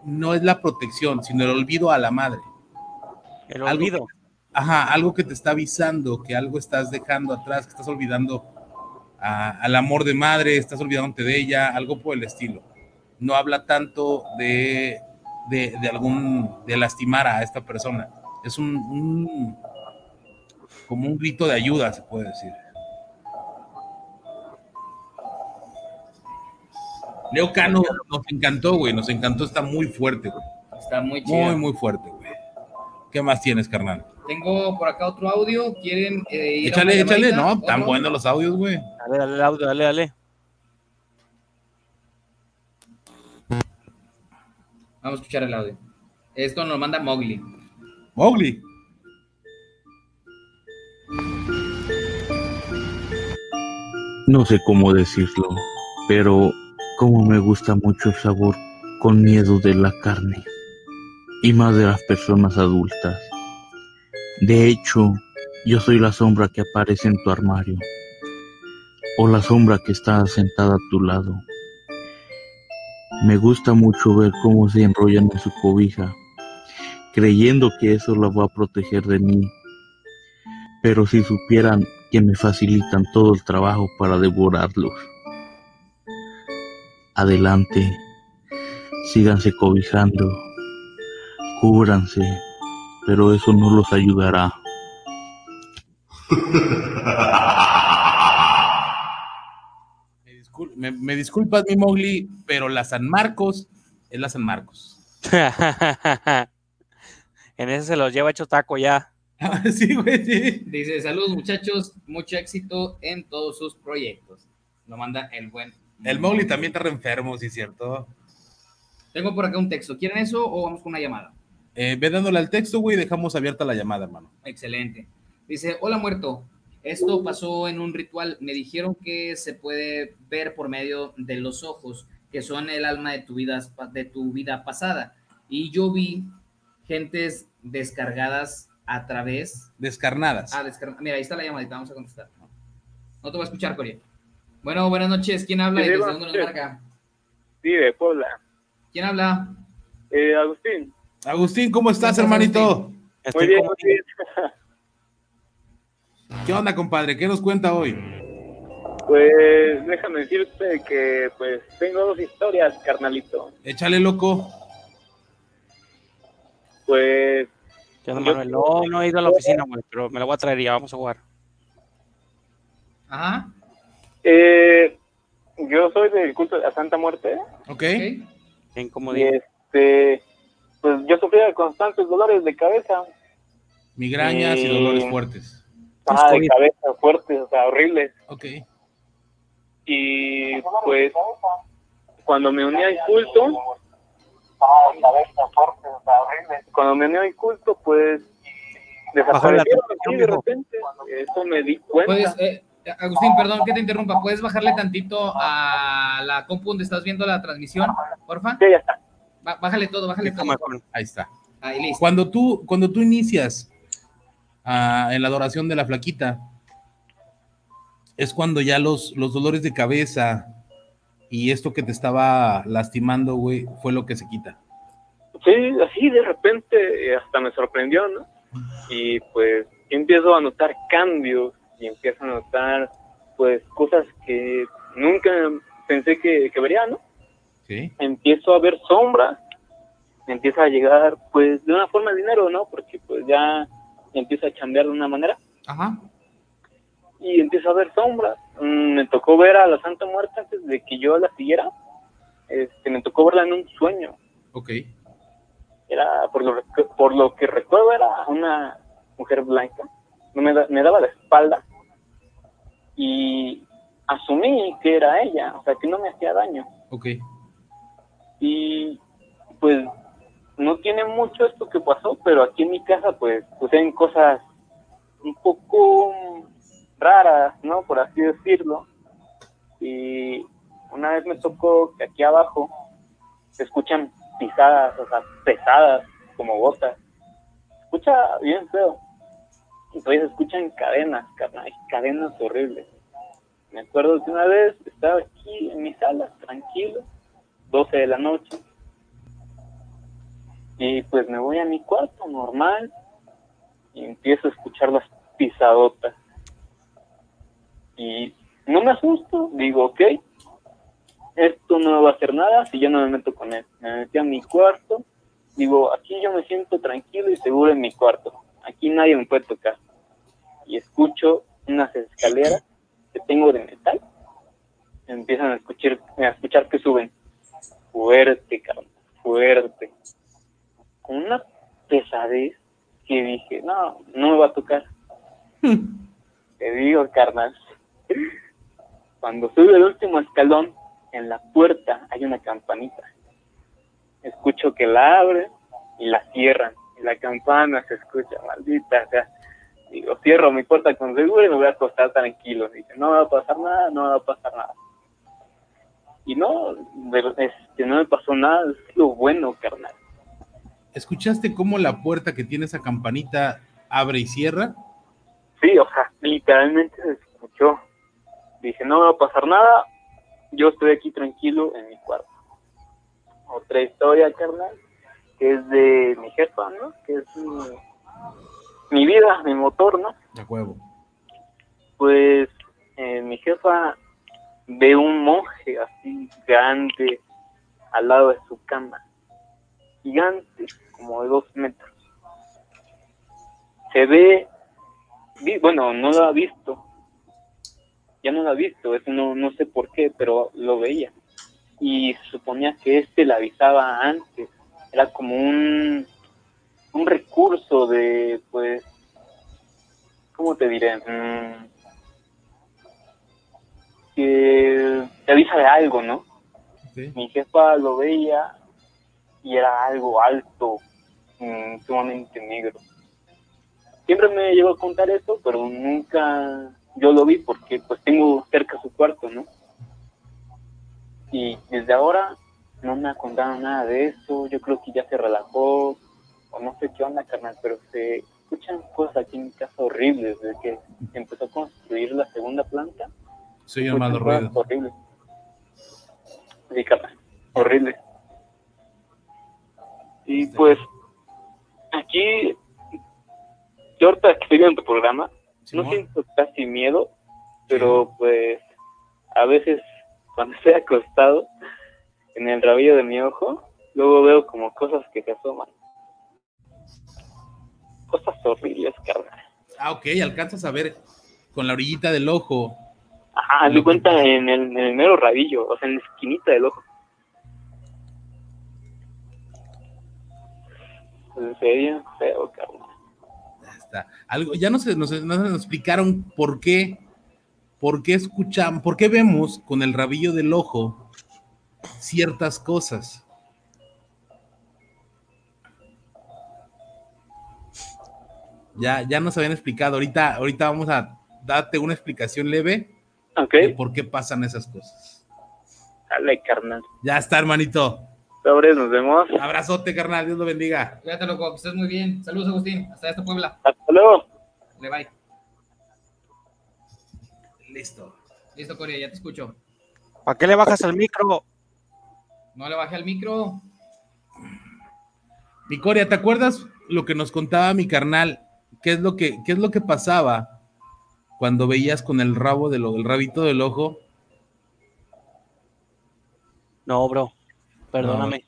[SPEAKER 2] no es la protección, sino el olvido a la madre.
[SPEAKER 4] El olvido.
[SPEAKER 2] ajá, algo que te está avisando que algo estás dejando atrás, que estás olvidando al amor de madre, estás olvidándote de ella, algo por el estilo. No habla tanto de, de, algún, de lastimar a esta persona. Es un, un, como un grito de ayuda, se puede decir. Leo Cano nos encantó, güey, nos encantó, está muy fuerte, güey.
[SPEAKER 3] Está muy chido.
[SPEAKER 2] Muy, muy fuerte, güey. ¿Qué más tienes, carnal?
[SPEAKER 3] Tengo por acá otro audio, ¿quieren eh, ir
[SPEAKER 2] Échale, échale, no, tan buenos los audios, güey.
[SPEAKER 4] Dale, dale el audio, dale, dale.
[SPEAKER 3] Vamos a escuchar el audio. Esto nos manda Mowgli.
[SPEAKER 2] Mowgli.
[SPEAKER 12] No sé cómo decirlo, pero como me gusta mucho el sabor con miedo de la carne y más de las personas adultas. De hecho, yo soy la sombra que aparece en tu armario o la sombra que está sentada a tu lado. Me gusta mucho ver cómo se enrollan en su cobija, creyendo que eso la va a proteger de mí. Pero si supieran que me facilitan todo el trabajo para devorarlos adelante, síganse cobijando, cúbranse, pero eso no los ayudará.
[SPEAKER 2] Me, disculpas, mi Mowgli, pero la San Marcos es la San Marcos.
[SPEAKER 4] En ese se los lleva hecho taco ya.
[SPEAKER 2] sí, güey, sí.
[SPEAKER 3] Dice, saludos muchachos, mucho éxito en todos sus proyectos. Lo manda el buen.
[SPEAKER 2] El Mowgli también está re enfermo, sí, cierto.
[SPEAKER 3] Tengo por acá un texto. ¿Quieren eso o vamos con una llamada?
[SPEAKER 2] Eh, ve dándole al texto, güey, dejamos abierta la llamada, hermano.
[SPEAKER 3] Excelente. Dice, hola muerto. Esto pasó en un ritual. Me dijeron que se puede ver por medio de los ojos, que son el alma de tu vida, de tu vida pasada. Y yo vi gentes descargadas a través.
[SPEAKER 2] Descarnadas.
[SPEAKER 3] Ah, Mira, ahí está la llamadita, vamos a contestar. No te voy a escuchar, Corea. Bueno, buenas noches. ¿Quién habla y desde dónde nos marca?
[SPEAKER 13] Sí, de Puebla.
[SPEAKER 3] ¿Quién habla?
[SPEAKER 13] Eh, Agustín.
[SPEAKER 2] Agustín, ¿cómo estás, hermanito?
[SPEAKER 13] Muy bien, muy bien.
[SPEAKER 2] ¿Qué onda, compadre? ¿Qué nos cuenta hoy?
[SPEAKER 13] Pues déjame decirte que pues tengo dos historias, carnalito.
[SPEAKER 2] Échale, loco.
[SPEAKER 13] Pues...
[SPEAKER 4] ¿Qué onda, Manuel? No, no he ido a la oficina, güey, pero me la voy a traer y ya vamos a jugar.
[SPEAKER 3] Ajá.
[SPEAKER 13] Eh, yo soy del culto de la Santa Muerte.
[SPEAKER 2] Ok.
[SPEAKER 4] Bien, como
[SPEAKER 13] Y este, pues yo sufría de constantes dolores de cabeza.
[SPEAKER 2] Migrañas y,
[SPEAKER 13] Y-
[SPEAKER 2] dolores fuertes.
[SPEAKER 13] Ah, de cabeza fuertes, o sea, horribles.
[SPEAKER 2] Ok.
[SPEAKER 13] Y pues cuando me uní al culto, cuando me uní al culto, pues desaparecieron así de repente. Eso me di cuenta.
[SPEAKER 3] Puedes, eh, Agustín, perdón que te interrumpa. ¿Puedes bajarle tantito a la compu donde estás viendo la transmisión, porfa?
[SPEAKER 13] Sí, ya está.
[SPEAKER 3] bájale todo, bájale todo.
[SPEAKER 2] Ahí está.
[SPEAKER 3] Ahí listo.
[SPEAKER 2] Cuando tú, cuando tú inicias ah, en la adoración de la flaquita, es cuando ya los, los dolores de cabeza y esto que te estaba lastimando, güey, fue lo que se quita.
[SPEAKER 13] Sí, así de repente eh, hasta me sorprendió, ¿no? Y pues empiezo a notar cambios y empiezo a notar pues cosas que nunca pensé que, que vería, ¿no?
[SPEAKER 2] Sí.
[SPEAKER 13] Empiezo a ver sombras, empieza a llegar pues de una forma de dinero, ¿no? Porque pues ya empiezo a chambear de una manera
[SPEAKER 3] Ajá.
[SPEAKER 13] y empiezo a ver sombras. Mm, me tocó ver a la Santa Muerte antes de que yo la siguiera. Este, me tocó verla en un sueño.
[SPEAKER 2] Ok.
[SPEAKER 13] era por lo, por lo que recuerdo era una mujer blanca no me, da- me daba la espalda y asumí que era ella o sea que no me hacía daño
[SPEAKER 2] Ok.
[SPEAKER 13] y pues no tiene mucho esto que pasó pero aquí en mi casa pues suceden cosas un poco raras no por así decirlo y una vez me tocó que aquí abajo se escuchan pisadas, o sea, pesadas, como gotas. Se escucha bien feo. Todavía escuchan cadenas, carnal, cadenas horribles. Me acuerdo que una vez estaba aquí en mi sala, tranquilo, 12 de la noche. Y pues me voy a mi cuarto, normal, y empiezo a escuchar las pisadotas. Y no me asusto, digo, ok, esto no va a hacer nada si yo no me meto con él. Me metí a mi cuarto, digo, aquí yo me siento tranquilo y seguro en mi cuarto. Aquí nadie me puede tocar. Y escucho unas escaleras que tengo de metal. Empiezan a escuchar, a escuchar que suben. Fuerte, cabrón, fuerte. Con una pesadez que dije, no, no me va a tocar. Te digo, carnal. Cuando sube el último escalón, en la puerta hay una campanita. Escucho que la abren y la cierran. La campana se escucha, maldita. O sea, digo, cierro mi puerta con seguro y me voy a acostar tranquilo. Dice, no me va a pasar nada, no me va a pasar nada. Y no, de- este, no me pasó nada. Es lo bueno, carnal.
[SPEAKER 2] ¿Escuchaste cómo la puerta que tiene esa campanita abre y cierra?
[SPEAKER 13] Sí, o sea, literalmente se escuchó. Dije, no me va a pasar nada, yo estoy aquí tranquilo en mi cuarto. Otra historia, carnal, que es de mi jefa, ¿no? Que es mi, mi vida, mi motor, ¿no?
[SPEAKER 2] De huevo.
[SPEAKER 13] Pues eh, mi jefa ve un monje así grande al lado de su cama. Gigante, como de dos metros. Se ve, bueno, no lo ha visto. Ya no lo ha visto, eso no, no sé por qué, pero lo veía. Y suponía que este la avisaba antes. Era como un, un recurso de, pues, ¿cómo te diré? Mm, que te avisa de algo, ¿no? Mi jefa lo veía y era algo alto, mm, sumamente negro. Siempre me llegó a contar eso, pero nunca yo lo vi porque pues tengo cerca su cuarto, ¿no? Y desde ahora no me ha contado nada de eso, yo creo que ya se relajó, o no sé qué onda, carnal, pero se escuchan cosas aquí en mi casa horribles, desde que empezó a construir la segunda planta.
[SPEAKER 2] Soy llamado ruido.
[SPEAKER 13] Horrible. Sí, carnal, horrible. Y pues, aquí, yo ahorita que estoy viendo tu programa, no siento casi miedo, pero pues, a veces cuando estoy acostado en el rabillo de mi ojo, luego veo como cosas que se asoman. Cosas horribles, carnal.
[SPEAKER 2] Ah, ok, alcanzas a ver con la orillita del ojo.
[SPEAKER 13] Ajá, me cuenta en el, en el mero rabillo, o sea, en la esquinita del ojo. En serio, feo, carnal.
[SPEAKER 2] Ya está. Algo, ya no se nos, nos explicaron por qué, por qué escuchamos, por qué vemos con el rabillo del ojo ciertas cosas. Ya, ya nos habían explicado. Ahorita, ahorita vamos a darte una explicación leve
[SPEAKER 13] okay.
[SPEAKER 2] de por qué pasan esas cosas.
[SPEAKER 13] Dale, carnal.
[SPEAKER 2] Ya está, hermanito.
[SPEAKER 13] Sobres, nos vemos.
[SPEAKER 2] Abrazote, carnal. Dios lo bendiga.
[SPEAKER 3] Cuídate, loco. Que estés muy bien. Saludos, Agustín. Hasta esta Puebla.
[SPEAKER 13] Hasta luego.
[SPEAKER 3] Le bye.
[SPEAKER 2] Listo.
[SPEAKER 3] Listo, Corea. Ya te escucho.
[SPEAKER 4] ¿Para qué le bajas al micro?
[SPEAKER 3] No le bajé al micro.
[SPEAKER 2] Mi Corea, ¿te acuerdas lo que nos contaba mi carnal? ¿Qué es lo que, qué es lo que pasaba cuando veías con el rabo de lo, el rabito del ojo?
[SPEAKER 4] No, bro. Perdóname.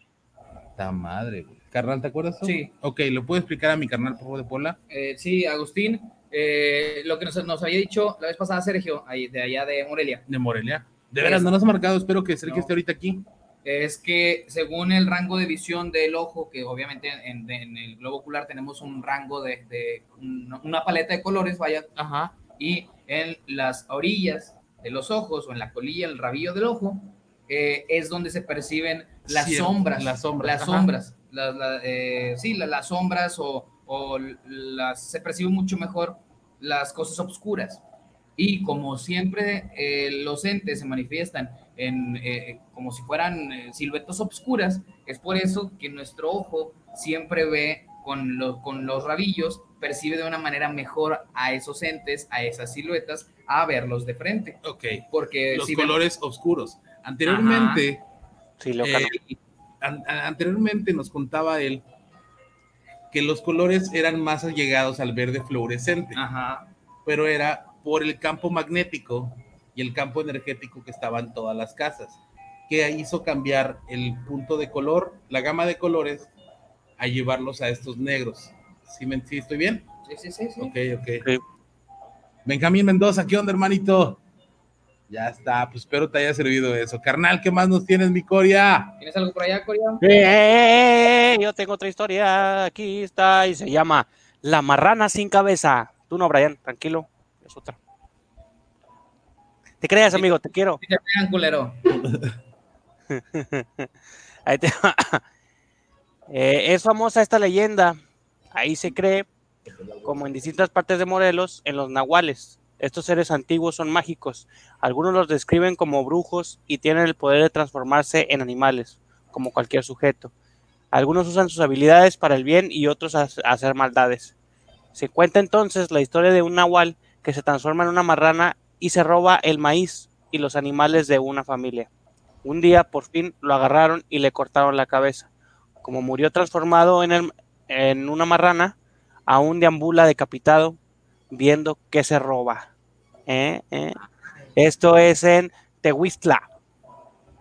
[SPEAKER 2] No, madre, güey. Carnal, ¿te acuerdas? Tú?
[SPEAKER 3] Sí.
[SPEAKER 2] Ok, ¿lo puedo explicar a mi carnal, por favor, de Pola?
[SPEAKER 3] Eh, sí, Agustín. Eh, lo que nos, nos, había dicho la vez pasada Sergio, ahí, de allá de Morelia.
[SPEAKER 2] De Morelia. De veras, no nos ha marcado. Espero que Sergio no. esté ahorita aquí
[SPEAKER 3] es que según el rango de visión del ojo, que obviamente en, en el globo ocular tenemos un rango de, de una paleta de colores, vaya,
[SPEAKER 2] Ajá.
[SPEAKER 3] y en las orillas de los ojos o en la colilla, el rabillo del ojo, eh, es donde se perciben las sombras,
[SPEAKER 2] las sombras,
[SPEAKER 3] las sombras, la- eh, sí, la- las sombras o, o las, se perciben mucho mejor las cosas oscuras. Y como siempre eh, los entes se manifiestan en, eh, como si fueran eh, siluetas obscuras, es por eso que nuestro ojo siempre ve con, lo- con los rabillos, percibe de una manera mejor a esos entes, a esas siluetas, a verlos de frente.
[SPEAKER 2] Ok.
[SPEAKER 3] Porque
[SPEAKER 2] Los
[SPEAKER 3] si
[SPEAKER 2] colores oscuros. Anteriormente,
[SPEAKER 4] Sí, lo
[SPEAKER 2] eh, an- anteriormente nos contaba él que los colores eran más allegados al verde fluorescente,
[SPEAKER 3] Ajá.
[SPEAKER 2] pero era por el campo magnético y el campo energético que estaba en todas las casas, que hizo cambiar el punto de color, la gama de colores, a llevarlos a estos negros. ¿Sí, me, sí estoy bien?
[SPEAKER 3] Sí, sí, sí. sí.
[SPEAKER 2] Ok, ok. Benjamín Mendoza, ¿qué onda, hermanito? Ya está, pues espero te haya servido eso. Carnal, ¿qué más nos tienes, mi Coria?
[SPEAKER 3] ¿Tienes algo por allá, Corea?
[SPEAKER 4] Eh, yo tengo otra historia. Aquí está y se llama La marrana sin cabeza. Tú no, Brian, tranquilo. Es otra. Te creas, amigo, te quiero.
[SPEAKER 3] Sí, te pegan, culero.
[SPEAKER 4] Ahí te va. Eh, es famosa esta leyenda. Ahí se cree, como en distintas partes de Morelos, en los nahuales. Estos seres antiguos son mágicos. Algunos los describen como brujos y tienen el poder de transformarse en animales, como cualquier sujeto. Algunos usan sus habilidades para el bien y otros a hacer maldades. Se cuenta entonces la historia de un nahual que se transforma en una marrana y se roba el maíz y los animales de una familia. Un día por fin lo agarraron y le cortaron la cabeza. Como murió transformado en, el- en una marrana, aún deambula decapitado, viendo que se roba. ¿Eh? ¿Eh? Esto es en Tehuistla.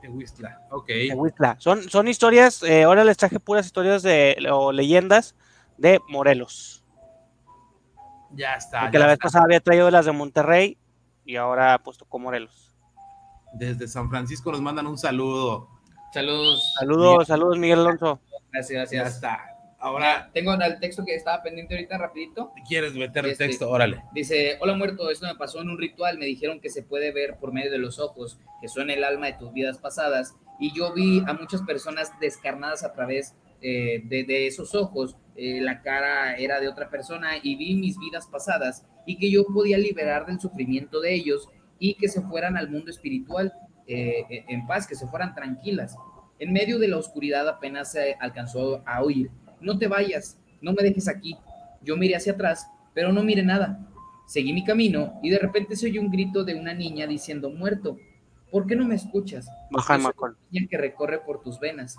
[SPEAKER 2] Tehuistla, ok.
[SPEAKER 4] Tehuistla. Son, son historias, eh, ahora les traje puras historias de, o leyendas de Morelos.
[SPEAKER 2] Ya está.
[SPEAKER 4] Porque
[SPEAKER 2] ya
[SPEAKER 4] la vez pasada había traído las de Monterrey y ahora pues tocó Morelos.
[SPEAKER 2] Desde San Francisco nos mandan un saludo.
[SPEAKER 3] Saludos.
[SPEAKER 4] Saludos, saludos Miguel Alonso.
[SPEAKER 3] Gracias,
[SPEAKER 2] Ya
[SPEAKER 3] gracias.
[SPEAKER 2] está.
[SPEAKER 3] Ahora. Tengo el texto que estaba pendiente ahorita, rapidito.
[SPEAKER 2] ¿Quieres meter el este, texto? Órale.
[SPEAKER 3] Dice, hola muerto, esto me pasó en un ritual, me dijeron que se puede ver por medio de los ojos, que son el alma de tus vidas pasadas, y yo vi a muchas personas descarnadas a través eh, de, esos ojos, eh, la cara era de otra persona, y vi mis vidas pasadas, y que yo podía liberar del sufrimiento de ellos, y que se fueran al mundo espiritual eh, en paz, que se fueran tranquilas. En medio de la oscuridad apenas se alcanzó a oír no te vayas, no me dejes aquí. Yo miré hacia atrás, pero no miré nada. Seguí mi camino y de repente se oyó un grito de una niña diciendo, muerto, ¿por qué no me escuchas?
[SPEAKER 4] Baja
[SPEAKER 3] niña que recorre por tus venas.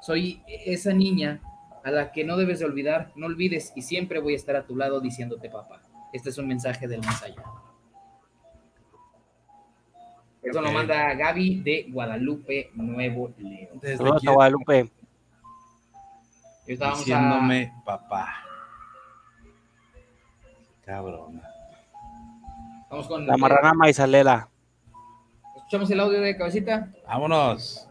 [SPEAKER 3] Soy esa niña a la que no debes de olvidar, no olvides y siempre voy a estar a tu lado diciéndote papá. Este es un mensaje del más allá. Eso lo manda Gaby de Guadalupe, Nuevo León.
[SPEAKER 4] Desde Guadalupe
[SPEAKER 2] diciéndome papá. Cabrón.
[SPEAKER 3] Vamos con
[SPEAKER 4] la marrana maizalera.
[SPEAKER 3] ¿Escuchamos el audio de cabecita?
[SPEAKER 2] Vámonos.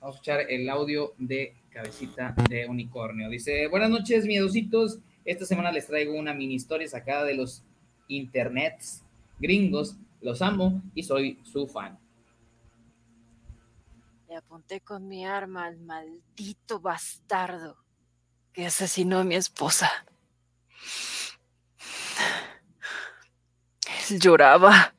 [SPEAKER 3] Vamos a escuchar el audio de cabecita de unicornio. Dice, buenas noches, miedositos. Esta semana les traigo una mini historia sacada de los internets gringos. Los amo y soy su fan
[SPEAKER 14] apunté con mi arma al maldito bastardo que asesinó a mi esposa. Él lloraba.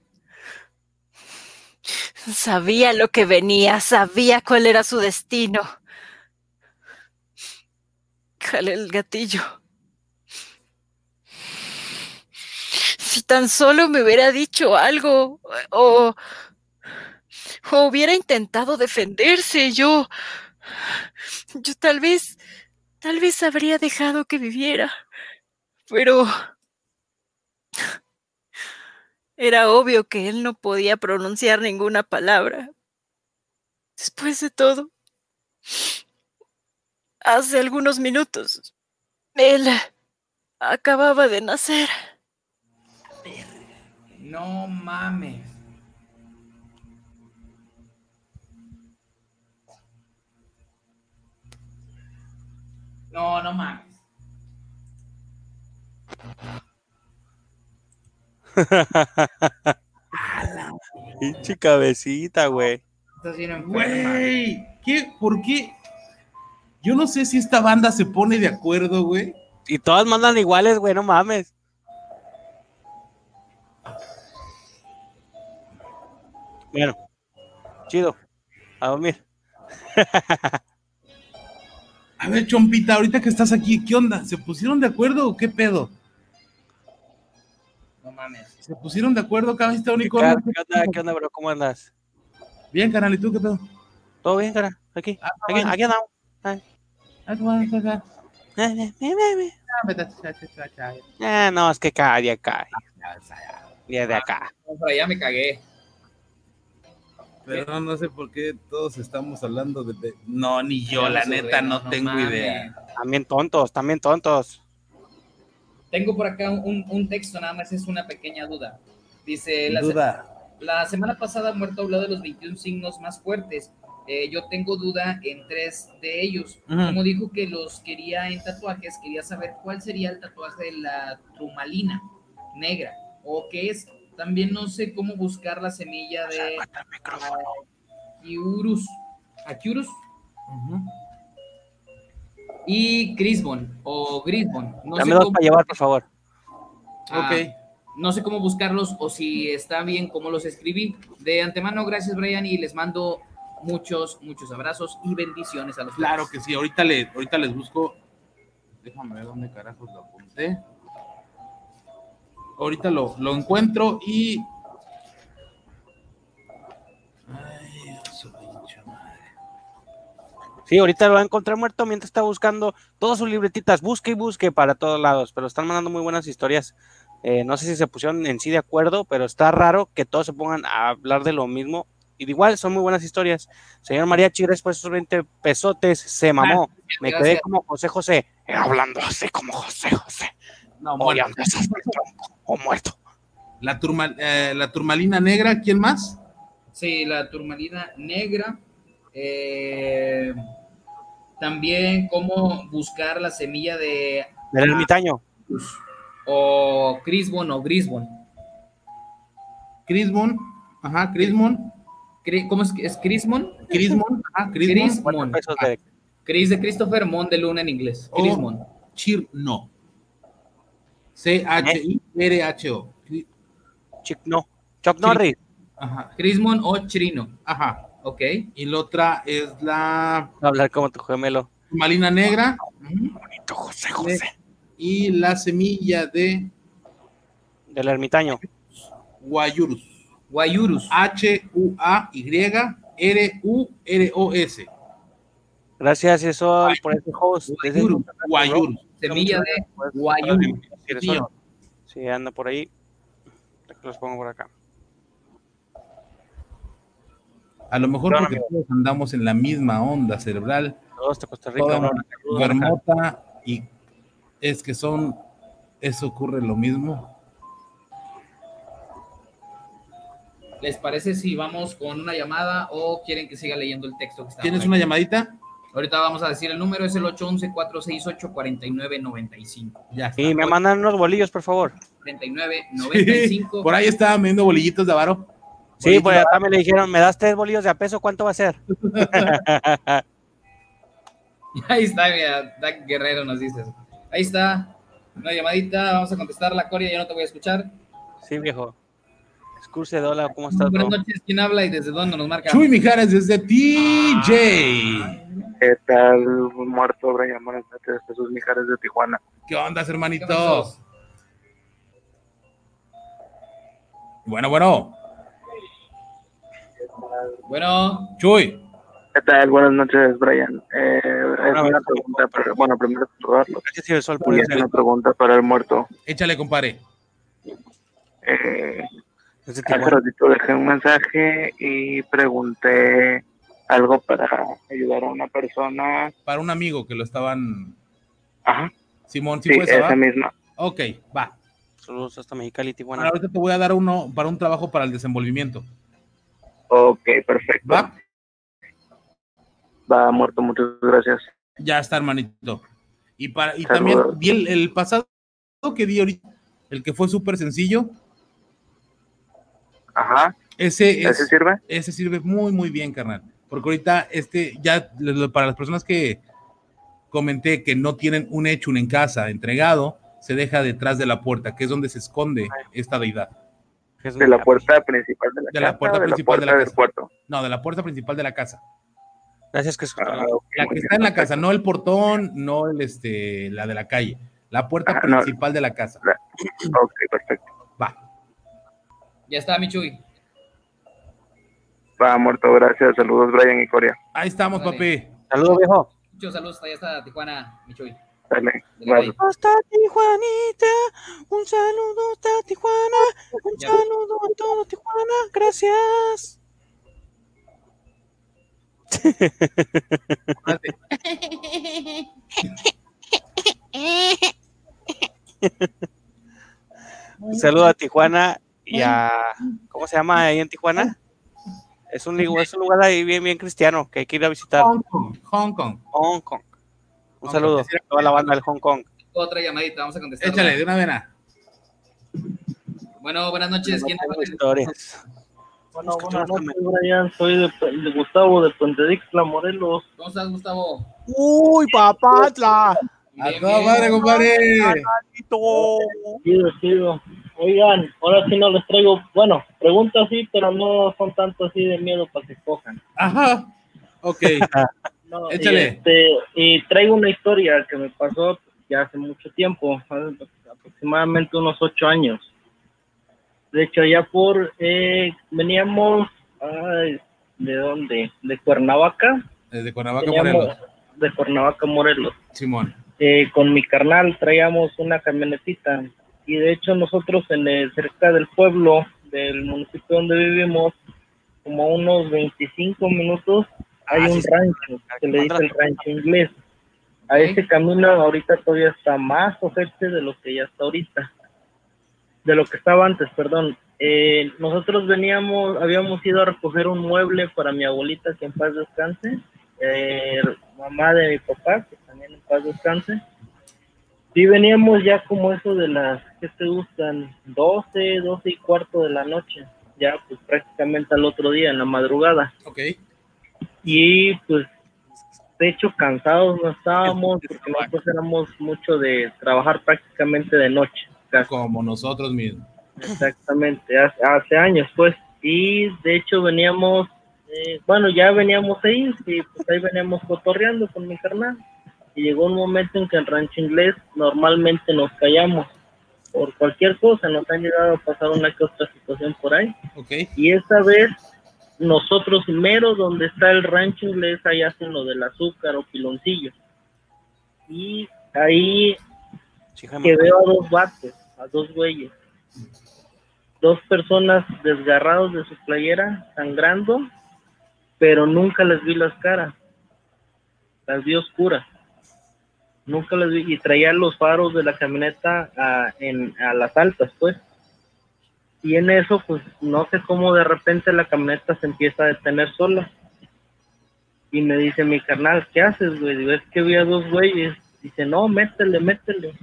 [SPEAKER 14] Sabía lo que venía, sabía cuál era su destino. Jale el gatillo. Si tan solo me hubiera dicho algo o o hubiera intentado defenderse. Yo, yo tal vez, tal vez habría dejado que viviera, pero era obvio que él no podía pronunciar ninguna palabra. Después de todo, hace algunos minutos, él acababa de nacer.
[SPEAKER 3] No mames. No, no mames.
[SPEAKER 4] Pinche cabecita, güey.
[SPEAKER 2] Güey, ¿qué? ¿Por qué? Yo no sé si esta banda se pone de acuerdo, güey.
[SPEAKER 4] Y todas mandan iguales, güey, no mames. Bueno, chido. A dormir.
[SPEAKER 2] A ver, Chompita, ahorita que estás aquí, ¿qué onda? ¿Se pusieron de acuerdo o qué pedo?
[SPEAKER 3] No mames.
[SPEAKER 2] ¿Se pusieron de acuerdo, cabecita unicornio?
[SPEAKER 4] ¿Qué, onda, ¿Qué onda, bro? ¿Cómo andas?
[SPEAKER 2] Bien, canal, ¿y tú qué pedo?
[SPEAKER 4] Todo bien, cara. Aquí, ah, aquí, aquí andamos. Eh, no, es que cada día cae. Día de acá.
[SPEAKER 3] Por allá me cagué.
[SPEAKER 2] Pero no sé por qué todos estamos hablando de... No, ni yo, la neta, no, tengo idea.
[SPEAKER 4] También tontos, también tontos.
[SPEAKER 3] Tengo por acá un, texto, nada más es una pequeña duda. Dice, la,
[SPEAKER 2] duda.
[SPEAKER 3] la semana pasada Muerto habló de los 21 signos más fuertes. Eh, yo tengo duda en tres de ellos. Como dijo que los quería en tatuajes, quería saber cuál sería el tatuaje de la trumalina negra o qué es también no sé cómo buscar la semilla de Akiurus. Akiurus. Y Grisbon o Grisbon.
[SPEAKER 4] No Dame dos para llevar, por favor.
[SPEAKER 3] Ah, ok. No sé cómo buscarlos o si está bien cómo los escribí. De antemano, gracias, Brian, y les mando muchos, muchos abrazos y bendiciones a los
[SPEAKER 2] Claro que sí, ahorita, le, ahorita les busco. Déjame ver dónde carajos lo apunté. Ahorita lo, lo encuentro y.
[SPEAKER 4] Ay, Sí, ahorita lo va a encontrar muerto mientras está buscando todas sus libretitas. Busque y busque para todos lados, pero están mandando muy buenas historias. Eh, no sé si se pusieron en sí de acuerdo, pero está raro que todos se pongan a hablar de lo mismo. Y de igual, son muy buenas historias. Señor María Chigres, por esos 20 pesotes, se mamó. Ah, Me quedé como José José, hablando así como José José. No, muerto. O muerto.
[SPEAKER 2] La, eh, la turmalina negra, ¿quién más?
[SPEAKER 3] Sí, la turmalina negra. Eh, también cómo buscar la semilla de...
[SPEAKER 4] Del ermitaño.
[SPEAKER 3] O Crisbon o Grisbon.
[SPEAKER 2] Crisbon, ajá, Crisbon.
[SPEAKER 3] ¿Cómo es? ¿Es Crismon?
[SPEAKER 2] Crismon, ajá, Crismon.
[SPEAKER 3] Cris de Christopher Mon de Luna en inglés. Crismon.
[SPEAKER 2] Chirno. C-H-I-R-H-O.
[SPEAKER 4] no. Chuck Norris.
[SPEAKER 3] Ajá. Crismon o Chirino.
[SPEAKER 2] Ajá.
[SPEAKER 3] Ok.
[SPEAKER 2] Y la otra es la.
[SPEAKER 4] Hablar como tu gemelo.
[SPEAKER 2] Malina negra.
[SPEAKER 4] Bonito, José José.
[SPEAKER 2] Y la semilla de.
[SPEAKER 4] Del ermitaño.
[SPEAKER 2] Guayurus.
[SPEAKER 3] Guayurus.
[SPEAKER 2] H-U-A-Y-R-U-R-O-S.
[SPEAKER 4] Gracias, eso por ese host.
[SPEAKER 2] Guayurus.
[SPEAKER 3] Semilla de Guayurus.
[SPEAKER 4] Sí, anda por ahí. Los pongo por acá.
[SPEAKER 2] A lo mejor porque todos andamos en la misma onda cerebral.
[SPEAKER 4] Todos de Costa Rica.
[SPEAKER 2] Bermota y es que son, eso ocurre lo mismo.
[SPEAKER 3] ¿Les parece si vamos con una llamada o quieren que siga leyendo el texto que está
[SPEAKER 2] ¿Tienes una llamadita?
[SPEAKER 3] Ahorita vamos a decir el número, es el 811-468-4995.
[SPEAKER 2] Ya
[SPEAKER 4] Y me mandan unos bolillos, por favor.
[SPEAKER 3] 3995.
[SPEAKER 2] por ahí estaban viendo bolillitos de avaro.
[SPEAKER 4] Sí, pues acá me le dijeron, ¿me das tres bolillos de a peso? ¿Cuánto va a ser?
[SPEAKER 3] ahí está, mira, Dan Guerrero nos dice. Ahí está, una llamadita, vamos a contestar la Coria, yo no te voy a escuchar.
[SPEAKER 4] Sí, viejo. Excurse Dola, ¿cómo estás?
[SPEAKER 3] Buenas noches, ¿quién habla y desde dónde nos marca?
[SPEAKER 2] Chuy Mijares desde TJ.
[SPEAKER 8] ¿Qué tal, muerto Brian? Buenas noches, Jesús Mijares de Tijuana.
[SPEAKER 2] ¿Qué onda, hermanitos? Bueno, bueno.
[SPEAKER 3] Bueno.
[SPEAKER 2] Chuy.
[SPEAKER 8] ¿Qué tal? Buenas noches, Brian. Eh, es una pregunta, para, bueno, primero saludarlo.
[SPEAKER 4] Gracias, Sol, por
[SPEAKER 8] es una pregunta para el muerto.
[SPEAKER 2] Échale, compadre.
[SPEAKER 8] Eh, hace ratito dejé un mensaje y pregunté algo para ayudar a una persona.
[SPEAKER 2] Para un amigo que lo estaban.
[SPEAKER 8] Ajá.
[SPEAKER 2] Simón, ¿sí,
[SPEAKER 8] sí
[SPEAKER 2] puedes
[SPEAKER 8] esa misma.
[SPEAKER 2] Ok, va.
[SPEAKER 4] Saludos hasta Mexicali, Tijuana.
[SPEAKER 2] Bueno, ahorita te voy a dar uno para un trabajo para el desenvolvimiento.
[SPEAKER 8] Ok, perfecto.
[SPEAKER 2] ¿Va?
[SPEAKER 8] Va, muerto, muchas gracias.
[SPEAKER 2] Ya está, hermanito. Y, para, y también vi el, el, pasado que di ahorita, el que fue súper sencillo.
[SPEAKER 8] Ajá.
[SPEAKER 2] Ese, es,
[SPEAKER 8] ¿Ese sirve?
[SPEAKER 2] Ese sirve muy, muy bien, carnal. Porque ahorita, este, ya para las personas que comenté que no tienen un hecho en casa entregado, se deja detrás de la puerta, que es donde se esconde esta deidad.
[SPEAKER 8] De la puerta principal de la
[SPEAKER 2] de
[SPEAKER 8] casa.
[SPEAKER 2] La puerta
[SPEAKER 8] de
[SPEAKER 2] principal
[SPEAKER 8] la
[SPEAKER 2] de la
[SPEAKER 8] del
[SPEAKER 2] casa.
[SPEAKER 8] puerto.
[SPEAKER 2] No, de la puerta principal de la casa.
[SPEAKER 4] Gracias que
[SPEAKER 8] Ah,
[SPEAKER 2] La que está en la casa, no el portón, no el este, la de la calle. La puerta
[SPEAKER 8] Ah, no.
[SPEAKER 2] principal de la casa.
[SPEAKER 8] Ok, perfecto.
[SPEAKER 3] Ya está, Michuy.
[SPEAKER 8] Va, muerto, gracias. Saludos, Brian y Corea.
[SPEAKER 2] Ahí estamos,
[SPEAKER 3] Dale.
[SPEAKER 2] papi.
[SPEAKER 4] Saludos, viejo.
[SPEAKER 3] Muchos saludos, allá está Tijuana, Michuy.
[SPEAKER 8] Dale.
[SPEAKER 3] Bye.
[SPEAKER 4] Hasta Tijuanita, un saludo hasta Tijuana, un
[SPEAKER 3] Ya.
[SPEAKER 4] saludo a todo Tijuana, gracias. Un saludo a Tijuana y a ¿cómo se llama ahí en Tijuana? Es un, es un lugar ahí bien, bien cristiano que hay que ir a visitar.
[SPEAKER 2] Hong Kong. Hong Kong.
[SPEAKER 4] Hong Kong. Un
[SPEAKER 2] Hong
[SPEAKER 4] saludo
[SPEAKER 2] Kong.
[SPEAKER 4] a toda la banda del Hong Kong.
[SPEAKER 3] Otra llamadita, vamos a contestar.
[SPEAKER 2] Échale, de una vena.
[SPEAKER 3] Bueno, buenas noches, ¿quién habla?
[SPEAKER 4] Historias.
[SPEAKER 15] Bueno, buenas noches, Brian. Soy de, de Gustavo de Puente Dixla, Morelos.
[SPEAKER 3] ¿Cómo estás, Gustavo?
[SPEAKER 4] Uy, papatla.
[SPEAKER 2] A toda madre, compadre.
[SPEAKER 15] Chido, chido. Oigan, ahora sí no les traigo, bueno, preguntas sí, pero no son tanto así de miedo para que cojan.
[SPEAKER 2] Ajá. Ok.
[SPEAKER 15] No,
[SPEAKER 2] Échale.
[SPEAKER 15] Y, este, y traigo una historia que me pasó ya hace mucho tiempo, aproximadamente unos ocho años. De hecho, ya por, eh, veníamos, ay, ¿de dónde? De Cuernavaca.
[SPEAKER 2] Desde Cuernavaca,
[SPEAKER 15] Veníamos
[SPEAKER 2] Morelos.
[SPEAKER 15] De Cuernavaca, Morelos.
[SPEAKER 2] Simón.
[SPEAKER 15] Eh, con mi carnal traíamos una camionetita y de hecho nosotros en el, cerca del pueblo del municipio donde vivimos como a unos 25 minutos hay
[SPEAKER 4] Ah,
[SPEAKER 15] un
[SPEAKER 4] sí,
[SPEAKER 15] rancho que le dice el rancho inglés. A ese camino ahorita todavía está más ojete de lo que ya está ahorita de lo que estaba antes perdón. Eh, nosotros veníamos habíamos ido a recoger un mueble para mi abuelita que en paz descanse eh, mamá de mi papá, que también en paz descanse. Sí, veníamos ya como eso de las, ¿qué te gustan? 12, 12 y cuarto de la noche, ya pues prácticamente al otro día, en la madrugada.
[SPEAKER 2] Ok.
[SPEAKER 15] Y pues, de hecho, cansados no estábamos, porque nosotros éramos mucho de trabajar prácticamente de noche.
[SPEAKER 2] Como nosotros mismos.
[SPEAKER 15] Exactamente, hace, hace años pues. Y de hecho veníamos, eh, bueno, ya veníamos ahí, y pues ahí veníamos cotorreando con mi carnal. Y llegó un momento en que en rancho inglés normalmente nos callamos por cualquier cosa, nos han llegado a pasar una que otra situación por ahí.
[SPEAKER 2] Okay.
[SPEAKER 15] Y esta vez nosotros mero donde está el rancho inglés, ahí hacen lo del azúcar o piloncillo. Y ahí que veo a dos vatos, a dos güeyes. Dos personas desgarrados de su playera, sangrando, pero nunca les vi las caras. Las vi oscuras. Nunca les vi. Y traían los faros de la camioneta a, en, a las altas, pues. Y en eso, pues, no sé cómo de repente la camioneta se empieza a detener sola. Y me dice mi carnal, ¿qué haces, güey? Digo, es que vi a dos güeyes. Dice, no, métele, métele.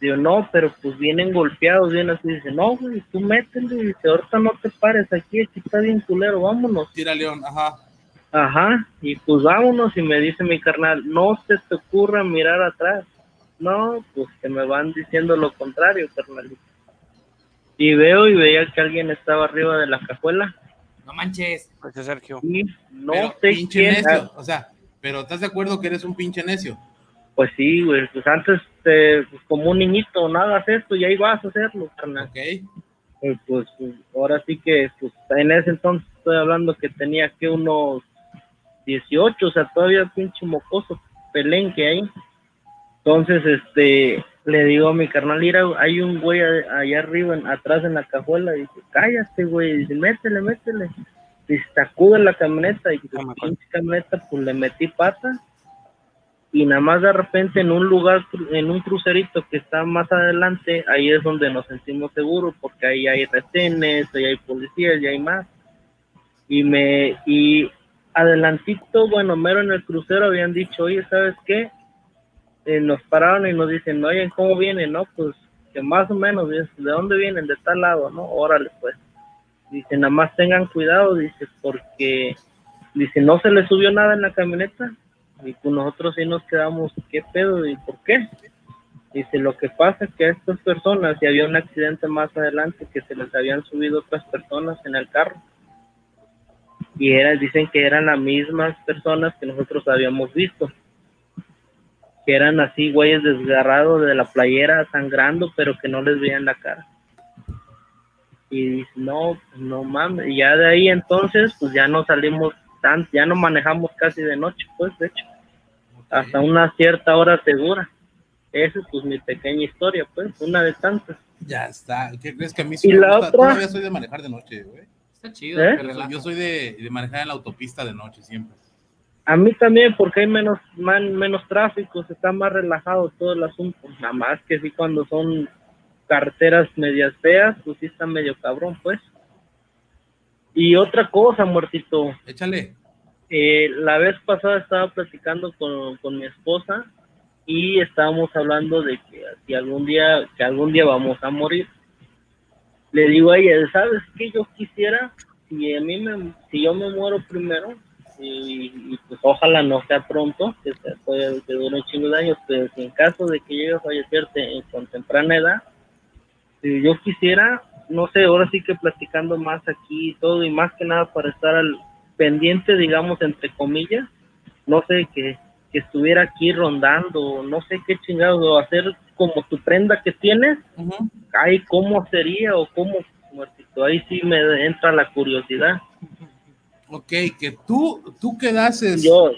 [SPEAKER 15] Digo, no, pero pues vienen golpeados, vienen así. Dice, no, güey, tú métele. Dice, ahorita no te pares aquí, aquí está bien culero, vámonos.
[SPEAKER 2] Tira León, ajá.
[SPEAKER 15] Ajá, y pues vámonos. Y me dice mi carnal, no se te ocurra mirar atrás. No, pues que me van diciendo lo contrario, carnalito. Y veo y veía que alguien estaba arriba de la cajuela.
[SPEAKER 3] No manches.
[SPEAKER 4] Pues Sergio.
[SPEAKER 15] Y no
[SPEAKER 2] Pero
[SPEAKER 15] sé
[SPEAKER 2] pinche
[SPEAKER 15] quién.
[SPEAKER 2] necio. O sea, pero ¿estás de acuerdo que eres un pinche necio?
[SPEAKER 15] Pues sí, güey, pues antes, eh, pues, como un niñito, no hagas esto y ahí vas a hacerlo, carnal.
[SPEAKER 2] Ok.
[SPEAKER 15] Eh, pues, pues, ahora sí que, pues en ese entonces estoy hablando que tenía que unos 18, o sea, todavía pinche mocoso, pelenque ahí. Entonces, este, le digo a mi carnal, mira, hay un güey allá arriba, en- atrás en la cajuela, y dice, cállate, güey, dice, métele, métele. Dice, sacude la camioneta, y pues, pinche camioneta, pues le metí pata, y nada más de repente en un lugar, en un crucerito que está más adelante, ahí es donde nos sentimos seguros, porque ahí hay retenes, ahí hay policías, y hay más. Y me, y adelantito, bueno, mero en el crucero habían dicho, oye, ¿sabes qué? Eh, nos pararon y nos dicen, oye, ¿cómo vienen? No, pues que más o menos, ¿de dónde vienen? De tal lado, ¿no? Órale, pues. Dice, nada más tengan cuidado, dice, porque, dice, no se le subió nada en la camioneta. Y pues nosotros sí nos quedamos, ¿qué pedo? ¿Y por qué? Dice, lo que pasa es que a estas personas, y había un accidente más adelante, que se les habían subido otras personas en el carro. Y era, dicen que eran las mismas personas que nosotros habíamos visto. Que eran así, güeyes desgarrados de la playera, sangrando, pero que no les veían la cara. Y dice, no, pues, no mames. Y ya de ahí entonces, pues ya no salimos tan, ya no manejamos casi de noche, pues, de hecho. Hasta una cierta hora segura. Esa es pues mi pequeña historia, pues, una de tantas.
[SPEAKER 2] Ya está. ¿Qué crees que a mí sí
[SPEAKER 15] ¿Y
[SPEAKER 2] me
[SPEAKER 15] la
[SPEAKER 2] gusta?
[SPEAKER 15] otra?
[SPEAKER 2] Todavía soy de manejar de noche, güey.
[SPEAKER 3] Está chido.
[SPEAKER 15] ¿Eh?
[SPEAKER 2] Yo soy, de, de manejar en la autopista de noche siempre.
[SPEAKER 15] A mí también, porque hay menos man- menos tráfico, se está más relajado todo el asunto. Nada más que sí, cuando son carreteras medias feas, pues sí está medio cabrón, pues. Y otra cosa, muertito.
[SPEAKER 2] Échale.
[SPEAKER 15] Eh, la vez pasada estaba platicando con, con mi esposa y estábamos hablando de que si algún día, que algún día vamos a morir. Le digo a ella, ¿sabes qué yo quisiera? Si a mí me, si yo me muero primero, y, pues ojalá no sea pronto, que, se puede, que dure un chingo de años, pero en caso de que llegue a fallecerte en, con temprana edad, si yo quisiera, no sé, ahora sí que platicando más aquí y todo, y más que nada para estar al pendiente, digamos, entre comillas, no sé, que, que estuviera aquí rondando, no sé qué chingados, hacer como tu prenda que tienes, ay, ¿cómo sería o cómo, muertito? Ahí sí me entra la curiosidad.
[SPEAKER 2] Ok, que tú, tú quedases.
[SPEAKER 15] Yo,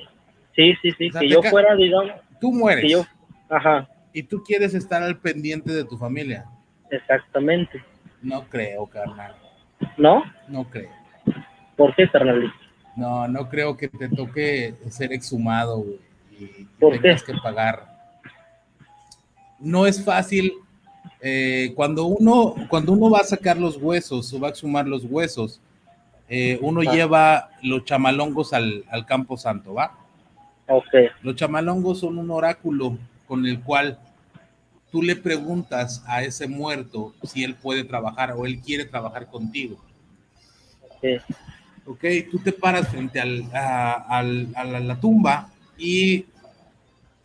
[SPEAKER 15] sí, sí, sí,
[SPEAKER 2] O sea,
[SPEAKER 15] que yo fuera, digamos,
[SPEAKER 2] Tú mueres.
[SPEAKER 15] que yo, ajá,
[SPEAKER 2] Y tú quieres estar al pendiente de tu familia.
[SPEAKER 15] exactamente,
[SPEAKER 2] No creo, carnal.
[SPEAKER 15] ¿no?
[SPEAKER 2] No creo.
[SPEAKER 15] ¿Por qué, carnalito?
[SPEAKER 2] No, no creo que te toque ser exhumado, güey, y que
[SPEAKER 15] ¿Por qué?
[SPEAKER 2] tengas que pagar. No es fácil. eh, cuando, uno, cuando uno va a sacar los huesos o va a exhumar los huesos, eh, uno
[SPEAKER 15] Ah.
[SPEAKER 2] lleva los chamalongos al, al campo santo, ¿va?
[SPEAKER 15] Okay.
[SPEAKER 2] Los chamalongos son un oráculo con el cual tú le preguntas a ese muerto si él puede trabajar o él quiere trabajar contigo.
[SPEAKER 15] Okay.
[SPEAKER 2] Ok, tú te paras frente al, a, la, tumba y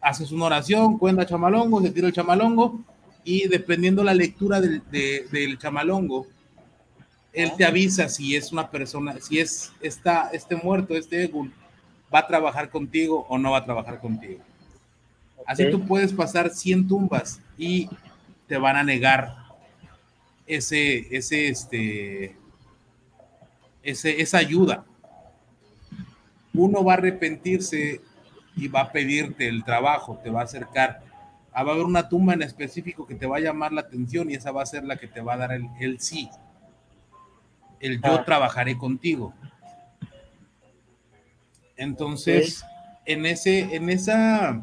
[SPEAKER 2] haces una oración, cuenta chamalongo, se tira el chamalongo y dependiendo la lectura del, del chamalongo, él te avisa si es una persona, si es esta, este muerto, este Egun, va a trabajar contigo o no va a trabajar contigo. Así tú puedes pasar 100 tumbas y te van a negar ese, ese, este, ese, esa ayuda. Uno va a arrepentirse y va a pedirte el trabajo, te va a acercar. Ah, va a haber una tumba en específico que te va a llamar la atención y esa va a ser la que te va a dar el, el sí el yo ah. trabajaré contigo. Entonces, en ese, en esa,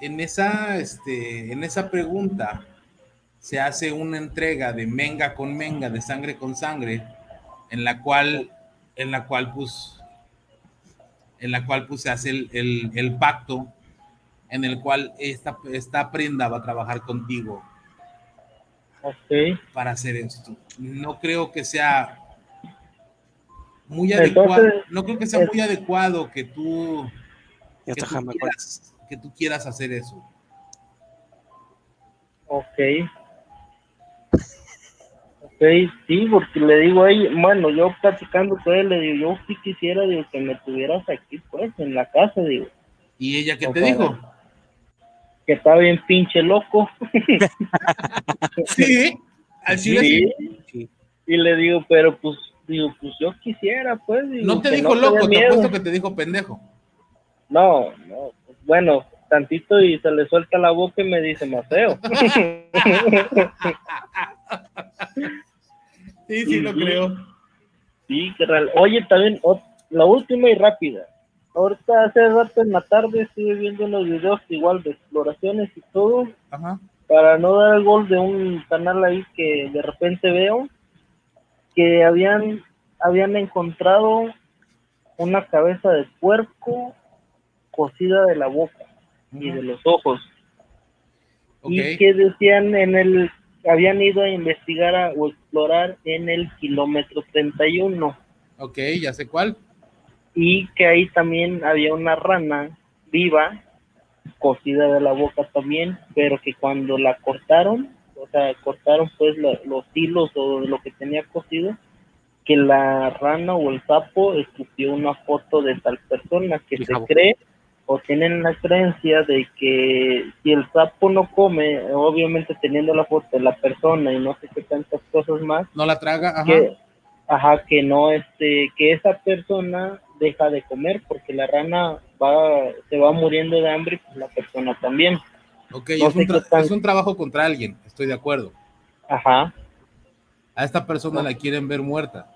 [SPEAKER 2] en esa, este, en esa pregunta se hace una entrega de menga con menga, de sangre con sangre, en la cual, en la cual, pues, en la cual, pues, se hace el, el, pacto en el cual esta, esta prenda va a trabajar contigo para hacer esto. No creo que sea muy adecuado, no creo que sea muy adecuado que tú, que tú, quieras, que tú quieras hacer eso.
[SPEAKER 15] Ok. Sí, porque le digo a ella, bueno, yo platicando con él, le digo, yo sí quisiera digo, que me tuvieras aquí, pues, en la casa, digo.
[SPEAKER 2] ¿Y ella qué te dijo?
[SPEAKER 15] Que está bien pinche loco.
[SPEAKER 2] sí, así
[SPEAKER 15] sí. Y le digo, pero pues digo, pues yo quisiera, pues.
[SPEAKER 2] no te dijo loco, te apuesto que te dijo pendejo.
[SPEAKER 15] No, no, bueno, tantito y se le suelta la boca y me dice Mateo.
[SPEAKER 2] sí, sí, lo creo.
[SPEAKER 15] Sí, que real. Oye, también, la última y rápida. Ahorita hace rato en la tarde estuve viendo unos videos igual de exploraciones y todo.
[SPEAKER 2] Ajá.
[SPEAKER 15] Para no dar el gol de un canal ahí que de repente veo que habían, habían encontrado una cabeza de puerco cocida de la boca y de los ojos. Y que decían en el, habían ido a investigar o explorar en el kilómetro 31.
[SPEAKER 2] Ok, ya sé cuál.
[SPEAKER 15] Y que ahí también había una rana viva, cocida de la boca también, pero que cuando la cortaron, o sea, cortaron pues los hilos o lo que tenía cosido, que la rana o el sapo escupió una foto de tal persona que se cree o tienen la creencia de que si el sapo no come, obviamente teniendo la foto de la persona y no sé qué tantas cosas más,
[SPEAKER 2] no la traga, ajá.
[SPEAKER 15] Que, ajá, que no, este, que esa persona deja de comer porque la rana va, se va muriendo de hambre y pues la persona también.
[SPEAKER 2] Ok, es, un es, un trabajo contra alguien, estoy de acuerdo.
[SPEAKER 15] Ajá.
[SPEAKER 2] A esta persona la quieren ver muerta.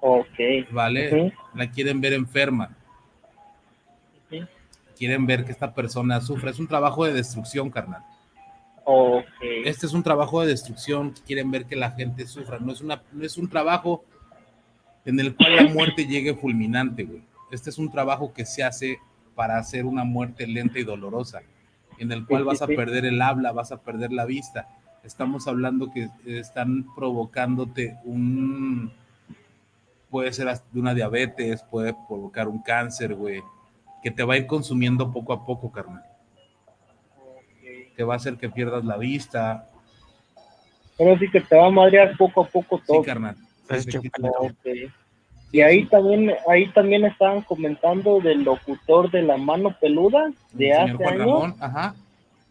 [SPEAKER 15] Ok.
[SPEAKER 2] Vale, la quieren ver enferma. Quieren ver que esta persona sufre. Es un trabajo de destrucción, carnal. Este es un trabajo de destrucción. Quieren ver que la gente sufra. No es, una, no es un trabajo en el cual la muerte llegue fulminante, güey. Este es un trabajo que se hace para hacer una muerte lenta y dolorosa en el cual vas a perder el habla, vas a perder la vista. Estamos hablando que están provocándote un, puede ser de una diabetes, puede provocar un cáncer, güey, que te va a ir consumiendo poco a poco, carnal. Te va a hacer que pierdas la vista.
[SPEAKER 15] Pero sí que te va a madrear poco a poco todo.
[SPEAKER 2] Sí, carnal.
[SPEAKER 15] Y ahí también, ahí también estaban comentando del locutor de la mano peluda de hace años,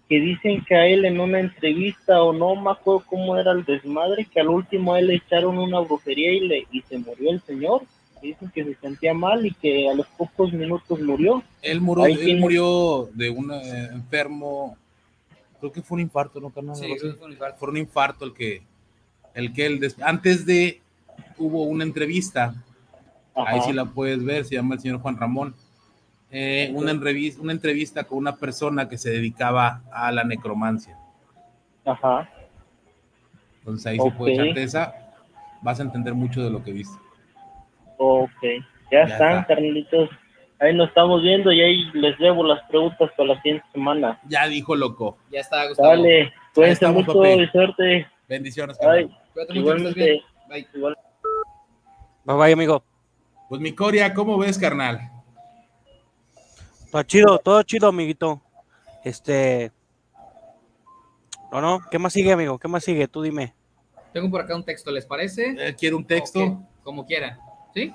[SPEAKER 15] que dicen que a él en una entrevista o no me acuerdo cómo era el desmadre, que al último a él le echaron una brujería y le y se murió el señor. Dicen que se sentía mal y que a los pocos minutos murió.
[SPEAKER 2] Él murió, él murió de un eh, enfermo, creo que fue un infarto, ¿no, carnal?
[SPEAKER 3] Sí, fue un infarto.
[SPEAKER 2] Fue un infarto el que, el que él, antes de, hubo una entrevista Ahí sí la puedes ver, se llama el señor Juan Ramón. Eh, una, entrevista, una entrevista con una persona que se dedicaba a la necromancia.
[SPEAKER 15] Ajá.
[SPEAKER 2] Entonces ahí sí puedes echarte esa, vas a entender mucho de lo que viste.
[SPEAKER 15] Ok, ya, están, Carlitos. ahí nos estamos viendo y ahí les debo las preguntas para la siguiente semana.
[SPEAKER 2] Ya dijo loco.
[SPEAKER 3] Ya está, Gustavo.
[SPEAKER 15] Dale, cuídense mucho y suerte.
[SPEAKER 2] Bendiciones.
[SPEAKER 15] Bye.
[SPEAKER 3] Cuídate mucho. Bye.
[SPEAKER 15] Igual.
[SPEAKER 4] Bye bye, amigo.
[SPEAKER 2] Pues mi Coria, ¿cómo ves, carnal?
[SPEAKER 4] Todo chido, todo chido, amiguito. Este. No, no, ¿qué más sigue, amigo? ¿Qué más sigue? Tú dime.
[SPEAKER 3] Tengo por acá un texto, ¿les parece?
[SPEAKER 2] Eh, ¿Quiere un texto?
[SPEAKER 3] Como quieran. ¿Sí?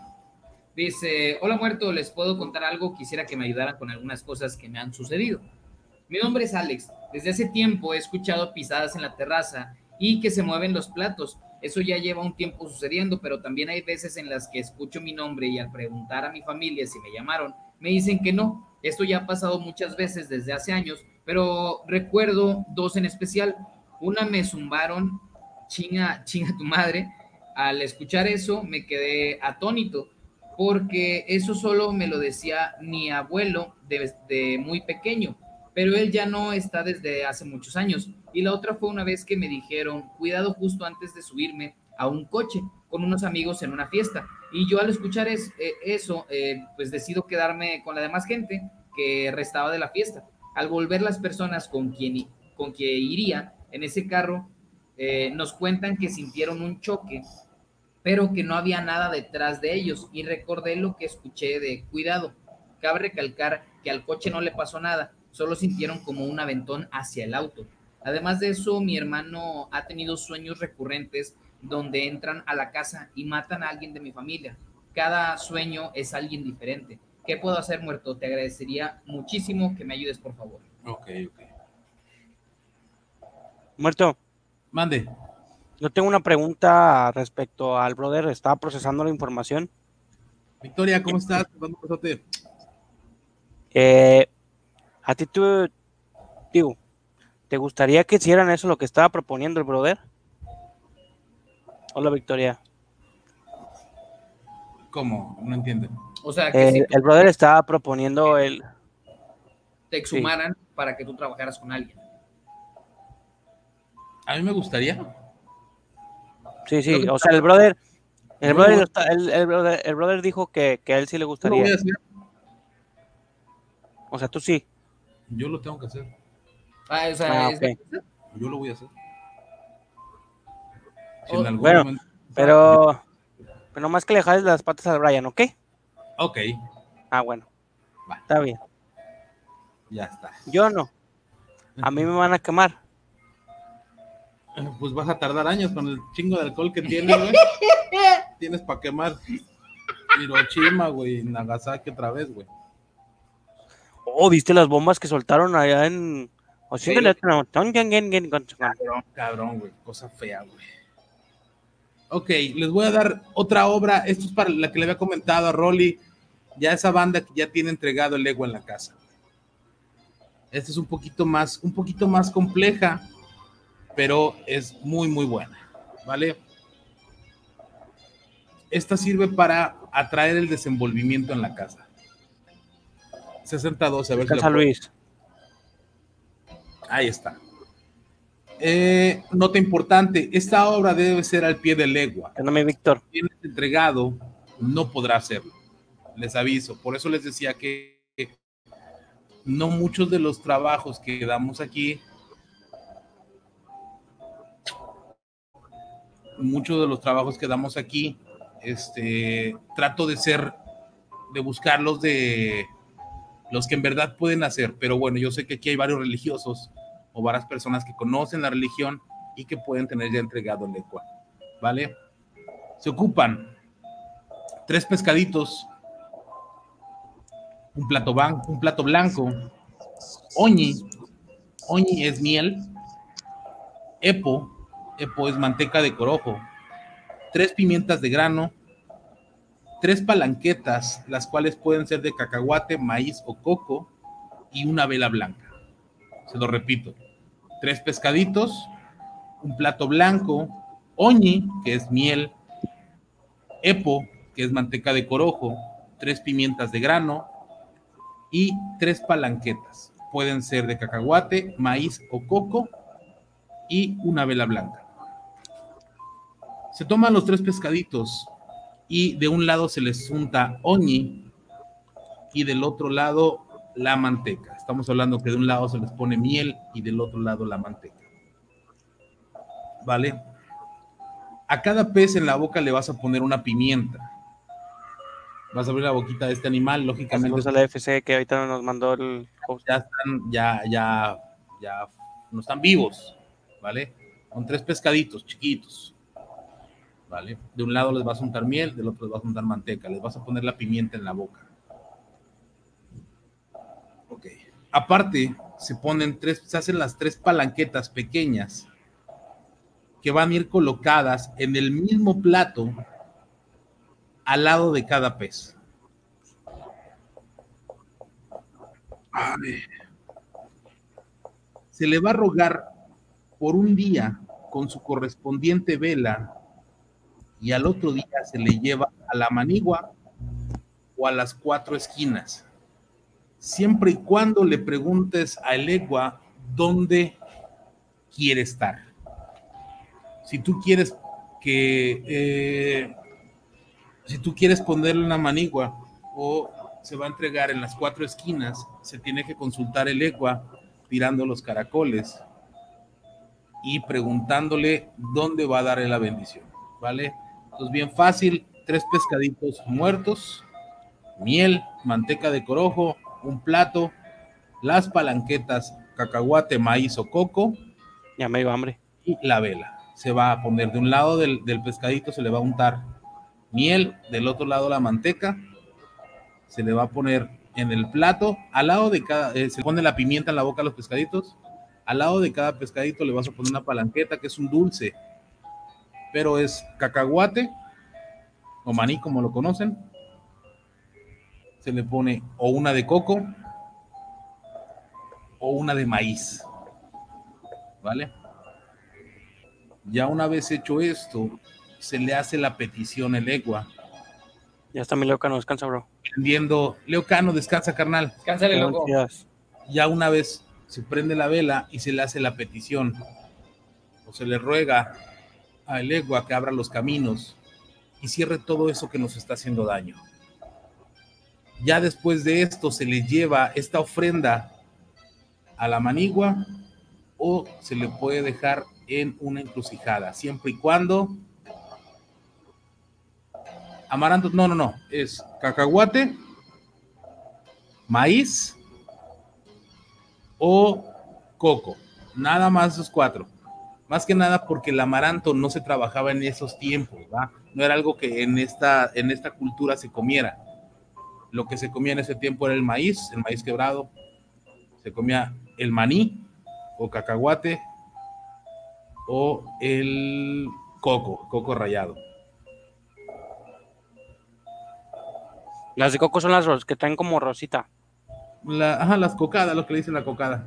[SPEAKER 3] Dice, hola muerto, les puedo contar algo, quisiera que me ayudaran con algunas cosas que me han sucedido. Mi nombre es Alex, desde hace tiempo he escuchado pisadas en la terraza y que se mueven los platos. Eso ya lleva un tiempo sucediendo, pero también hay veces en las que escucho mi nombre y al preguntar a mi familia si me llamaron, me dicen que no. Esto ya ha pasado muchas veces desde hace años, pero recuerdo dos en especial. Una me zumbaron, chinga, chinga tu madre. Al escuchar eso me quedé atónito, porque eso solo me lo decía mi abuelo desde muy pequeño, pero él ya no está desde hace muchos años. Y la otra fue una vez que me dijeron, cuidado justo antes de subirme a un coche con unos amigos en una fiesta. Y yo al escuchar es- eh, eso, eh, pues decido quedarme con la demás gente que restaba de la fiesta. Al volver las personas con quien, con quien iría en ese carro, eh, nos cuentan que sintieron un choque, pero que no había nada detrás de ellos. Y recordé lo que escuché de cuidado. Cabe recalcar que al coche no le pasó nada, solo sintieron como un aventón hacia el auto. Además de eso, mi hermano ha tenido sueños recurrentes donde entran a la casa y matan a alguien de mi familia. Cada sueño es alguien diferente. ¿Qué puedo hacer, muerto? Te agradecería muchísimo que me ayudes, por favor.
[SPEAKER 2] Ok, ok.
[SPEAKER 4] Muerto.
[SPEAKER 2] Mande.
[SPEAKER 4] Yo tengo una pregunta respecto al brother. Estaba procesando la información.
[SPEAKER 2] Victoria, ¿cómo estás?
[SPEAKER 4] Eh, a ti, tú, digo, ¿te gustaría que hicieran eso lo que estaba proponiendo el brother? Hola, Victoria.
[SPEAKER 2] ¿Cómo? No entiendo.
[SPEAKER 3] O sea, que
[SPEAKER 4] El,
[SPEAKER 3] si
[SPEAKER 4] el brother estaba proponiendo el.
[SPEAKER 3] te exhumaran para que tú trabajaras con alguien.
[SPEAKER 2] A mí me gustaría.
[SPEAKER 4] Sí, sí, o sea, el brother. El brother, lo el, el brother, el brother dijo que, que a él sí le
[SPEAKER 2] lo
[SPEAKER 4] gustaría.
[SPEAKER 2] voy a hacer.
[SPEAKER 4] O sea, tú sí.
[SPEAKER 2] Yo lo tengo que hacer.
[SPEAKER 3] Ah, o sea,
[SPEAKER 4] Ah,
[SPEAKER 3] es-
[SPEAKER 4] ok.
[SPEAKER 2] Yo lo voy a hacer. Si en algún
[SPEAKER 4] Bueno,
[SPEAKER 2] momento-
[SPEAKER 4] pero. Pero nomás que le jales las patas al Brian, ¿ok?
[SPEAKER 2] Ok,
[SPEAKER 4] Ah, bueno. Está bien.
[SPEAKER 2] ya está.
[SPEAKER 4] Yo no. A mí me van a quemar.
[SPEAKER 2] Pues vas a tardar años con el chingo de alcohol que tienes, güey. Tienes para quemar Hiroshima, güey, Nagasaki otra vez, güey.
[SPEAKER 4] Oh, ¿viste las bombas que soltaron allá en. O sí,
[SPEAKER 2] Cabrón, cabrón, güey. Cosa fea, güey. Ok, les voy a dar otra obra. Esto es para la que le había comentado a Rolly. Ya esa banda que ya tiene entregado el ego en la casa. Esta es un poquito más, un poquito más compleja, pero es muy, muy buena. ¿Vale? Esta sirve para atraer el desenvolvimiento en la casa. 62, a ver si puedo-
[SPEAKER 4] Luis.
[SPEAKER 2] Ahí está. Eh, nota importante, esta obra debe ser al pie de legua.
[SPEAKER 4] No me Víctor.
[SPEAKER 2] Tienes entregado, no podrá hacerlo. Les aviso. Por eso les decía que no muchos de los trabajos que damos aquí, muchos de los trabajos que damos aquí, este, trato de ser, de buscarlos de los que en verdad pueden hacer. Pero bueno, yo sé que aquí hay varios religiosos o varias personas que conocen la religión y que pueden tener ya entregado el lecua. ¿Vale? Se ocupan tres pescaditos, un plato, ban- un plato blanco, oñi, oñi es miel, epo, epo es manteca de corojo, tres pimientas de grano, tres palanquetas, las cuales pueden ser de cacahuate, maíz o coco, y una vela blanca. Se lo repito, tres pescaditos, un plato blanco, oñi, que es miel, epo, que es manteca de corojo, tres pimientas de grano y tres palanquetas. Pueden ser de cacahuate, maíz o coco y una vela blanca. Se toman los tres pescaditos y de un lado se les junta oñi y del otro lado la manteca. Estamos hablando que de un lado se les pone miel y del otro lado la manteca. ¿Vale? A cada pez en la boca le vas a poner una pimienta. Vas a abrir la boquita de este animal, lógicamente.
[SPEAKER 4] a la FC que ahorita nos mandó el
[SPEAKER 2] Ya están, ya, ya, ya no están vivos, ¿vale? Con tres pescaditos chiquitos, De un lado les vas a untar miel, del otro les vas a untar manteca, les vas a poner la pimienta en la boca. Ok. Aparte, se ponen tres, se hacen las tres palanquetas pequeñas que van a ir colocadas en el mismo plato al lado de cada pez. Se le va a rogar por un día con su correspondiente vela y al otro día se le lleva a la manigua o a las cuatro esquinas, siempre y cuando le preguntes a Elegua dónde quiere estar. Si tú quieres que, eh, si tú quieres ponerle una manigua o se va a entregar en las cuatro esquinas, se tiene que consultar el Elegua tirando los caracoles y preguntándole dónde va a darle la bendición, ¿vale? Entonces, bien fácil, tres pescaditos muertos, miel, manteca de corojo, un plato, las palanquetas, cacahuate, maíz o coco.
[SPEAKER 4] Ya me dio hambre.
[SPEAKER 2] Y la vela. Se va a poner de un lado del, pescadito, se le va a untar miel, del otro lado la manteca, se le va a poner en el plato, al lado de cada, eh, se pone la pimienta en la boca a los pescaditos, al lado de cada pescadito le vas a poner una palanqueta que es un dulce, pero es cacahuate o maní como lo conocen. Se le pone o una de coco o una de maíz. ¿Vale? Ya una vez hecho esto, se le hace la petición el egua.
[SPEAKER 4] Ya está mi Leocano, descansa, bro.
[SPEAKER 2] Leo Leocano, descansa, carnal.
[SPEAKER 3] Descansale, loco.
[SPEAKER 2] Ya una vez se prende la vela y se le hace la petición o se le ruega a el Egua que abra los caminos y cierre todo eso que nos está haciendo daño. Ya después de esto se le lleva esta ofrenda a la manigua o se le puede dejar en una encrucijada, siempre y cuando amaranto, no, no, no, es cacahuate, maíz, o coco. Nada más esos cuatro. Más que nada porque el amaranto no se trabajaba en esos tiempos, ¿va? No era algo que en esta, en esta cultura se comiera. Lo que se comía en ese tiempo era el maíz, el maíz quebrado. Se comía el maní o cacahuate o el coco, coco rallado.
[SPEAKER 4] Las de coco son las que traen como rosita
[SPEAKER 2] ajá, las cocadas, lo que le dicen la cocada.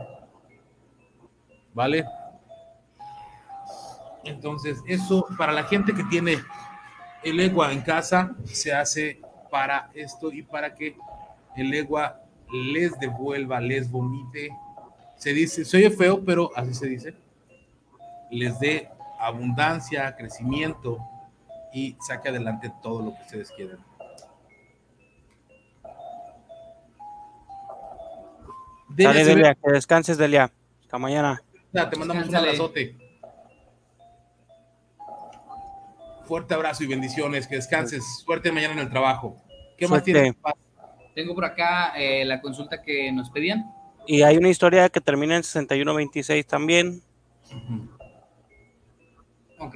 [SPEAKER 2] ¿Vale? Entonces, eso para la gente que tiene el egua en casa, se hace para esto y para que el egua les devuelva, les vomite. Se dice, se oye feo, pero así se dice. Les dé abundancia, crecimiento y saque adelante todo lo que ustedes quieran.
[SPEAKER 4] Dale, Delia, que descanses, Delia. Hasta mañana.
[SPEAKER 2] te mandamos un abrazote. Fuerte abrazo y bendiciones. Que descanses. Suerte mañana en el trabajo. ¿Qué más tienes?
[SPEAKER 3] Tengo por acá eh, la consulta que nos pedían.
[SPEAKER 4] Y hay una historia que termina en 6126 también.
[SPEAKER 3] Ok.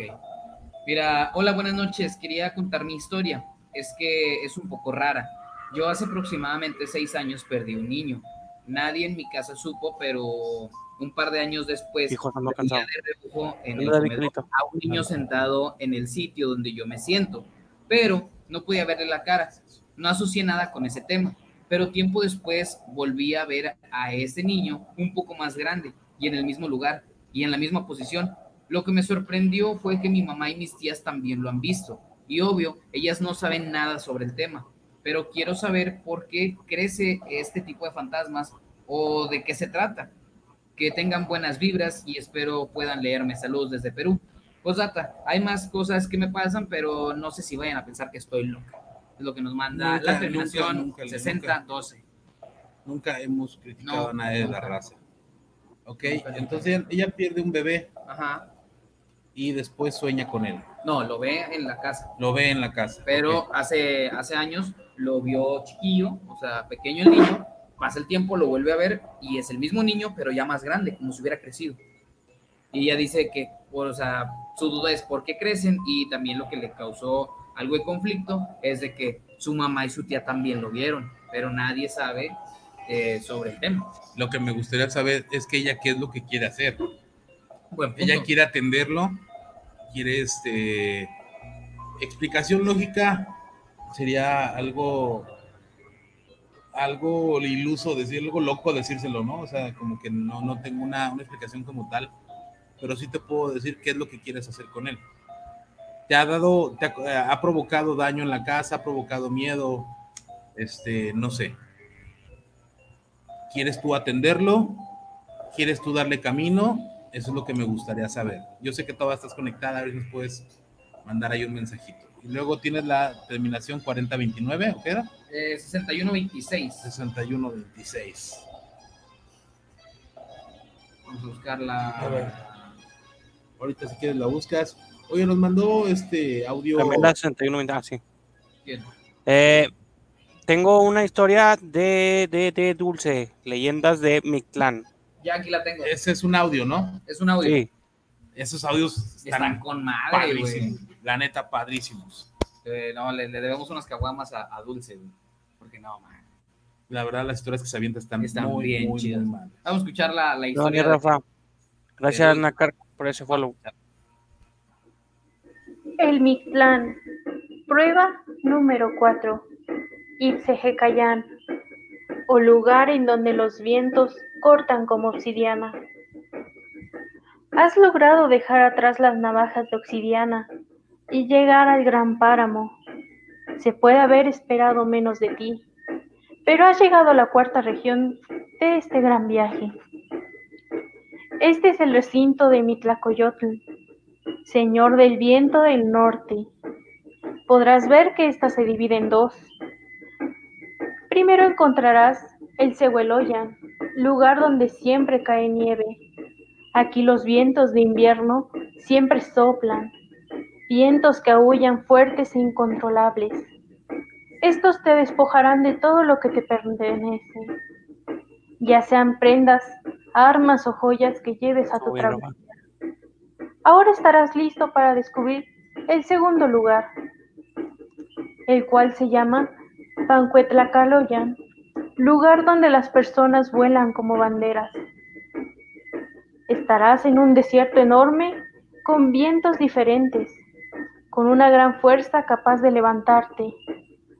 [SPEAKER 3] Mira, hola, buenas noches. Quería contar mi historia. Es que es un poco rara. Yo hace aproximadamente seis años perdí un niño nadie en mi casa supo, pero un par de años después
[SPEAKER 4] Hijo,
[SPEAKER 3] de en el a un niño sentado en el sitio donde yo me siento, pero no podía verle la cara, no asocié nada con ese tema, pero tiempo después volví a ver a ese niño un poco más grande y en el mismo lugar y en la misma posición. Lo que me sorprendió fue que mi mamá y mis tías también lo han visto y obvio, ellas no saben nada sobre el tema, pero quiero saber por qué crece este tipo de fantasmas o de qué se trata. Que tengan buenas vibras y espero puedan leerme. Saludos desde Perú. Posdata, hay más cosas que me pasan, pero no sé si vayan a pensar que estoy loca. Es lo que nos manda la terminación 60-12.
[SPEAKER 2] Nunca, hemos criticado a nadie de la raza. Ok, entonces ella pierde un bebé.
[SPEAKER 3] Ajá.
[SPEAKER 2] Y después sueña con él.
[SPEAKER 3] No, lo ve en la casa.
[SPEAKER 2] Lo ve en la casa.
[SPEAKER 3] Pero hace, hace años lo vio chiquillo, o sea, pequeño el niño, pasa el tiempo, lo vuelve a ver y es el mismo niño, pero ya más grande, como si hubiera crecido. Y ella dice que, o sea, su duda es por qué crecen y también lo que le causó algo de conflicto es de que su mamá y su tía también lo vieron, pero nadie sabe eh, sobre el tema.
[SPEAKER 2] Lo que me gustaría saber es que ella qué es lo que quiere hacer. Bueno, ella quiere atenderlo, quiere este explicación lógica sería algo algo iluso decir algo loco decírselo, ¿no? O sea, como que no, no tengo una, una explicación como tal, pero sí te puedo decir qué es lo que quieres hacer con él. Te ha dado, te ha, ha provocado daño en la casa, ha provocado miedo, este, no sé. ¿Quieres tú atenderlo? ¿Quieres tú darle camino? Eso es lo que me gustaría saber. Yo sé que todavía estás conectada, a ver si nos puedes mandar ahí un mensajito. Y luego tienes la terminación 4029, ¿o qué era?
[SPEAKER 3] Eh, 6126.
[SPEAKER 2] 6126.
[SPEAKER 3] Vamos a buscarla.
[SPEAKER 2] A ver. Ahorita si quieres la buscas. Oye, nos mandó este audio.
[SPEAKER 4] También la 61, ah, sí. Eh, tengo una historia de, de, de Dulce, leyendas de Mictlán.
[SPEAKER 3] Ya aquí la tengo.
[SPEAKER 2] Ese es un audio, ¿no?
[SPEAKER 3] Es un audio.
[SPEAKER 4] Sí.
[SPEAKER 2] Esos audios
[SPEAKER 3] Están con madre, güey.
[SPEAKER 2] La neta, padrísimos.
[SPEAKER 3] Eh, no, le, le debemos unas caguamas a, a Dulce, güey. Porque no, man.
[SPEAKER 2] La verdad, las historias que se avientan están,
[SPEAKER 3] Están
[SPEAKER 2] muy,
[SPEAKER 3] bien
[SPEAKER 2] muy,
[SPEAKER 3] chidas.
[SPEAKER 2] muy mal.
[SPEAKER 3] Vamos a escuchar la, historia. de-
[SPEAKER 4] Rafa. Gracias, Nakar, por ese follow.
[SPEAKER 16] El Mictlán. Prueba número 4. Ipsejecayán. O lugar en donde los vientos cortan como obsidiana. Has logrado dejar atrás las navajas de obsidiana y llegar al gran páramo. Se puede haber esperado menos de ti, pero has llegado a la cuarta región de este gran viaje. Este es el recinto de Mitlacoyotl, Señor del viento del norte. Podrás ver que ésta se divide en dos. Primero encontrarás el Cehueloyan, lugar donde siempre cae nieve. Aquí los vientos de invierno siempre soplan, vientos que aullan fuertes e incontrolables. Estos te despojarán de todo lo que te pertenece, ya sean prendas, armas o joyas que lleves a tu travesía. Ahora estarás listo para descubrir el segundo lugar, el cual se llama Pancuetlacaloyan, lugar donde las personas vuelan como banderas. Estarás en un desierto enorme con vientos diferentes, con una gran fuerza capaz de levantarte,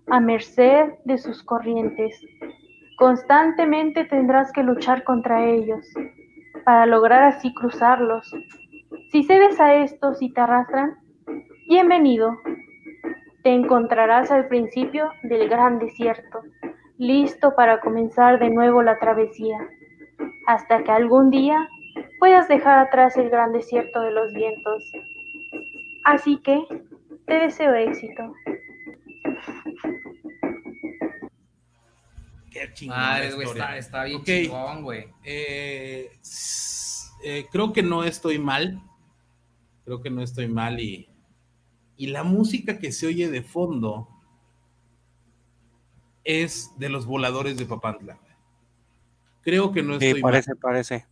[SPEAKER 16] a merced de sus corrientes. Constantemente tendrás que luchar contra ellos, para lograr así cruzarlos. Si cedes a estos y te arrastran, bienvenido. Te encontrarás al principio del gran desierto, listo para comenzar de nuevo la travesía, hasta que algún día puedas dejar atrás el gran desierto de los vientos. Así que te deseo éxito.
[SPEAKER 2] Qué chingón.
[SPEAKER 3] Madre, güey, está, está bien chingón, güey.
[SPEAKER 2] Eh, eh, creo que no estoy mal. Creo que no estoy mal y, y la música que se oye de fondo es de los voladores de Papantla. Creo que no
[SPEAKER 4] Sí,
[SPEAKER 2] estoy
[SPEAKER 4] parece,
[SPEAKER 2] mal.
[SPEAKER 4] parece.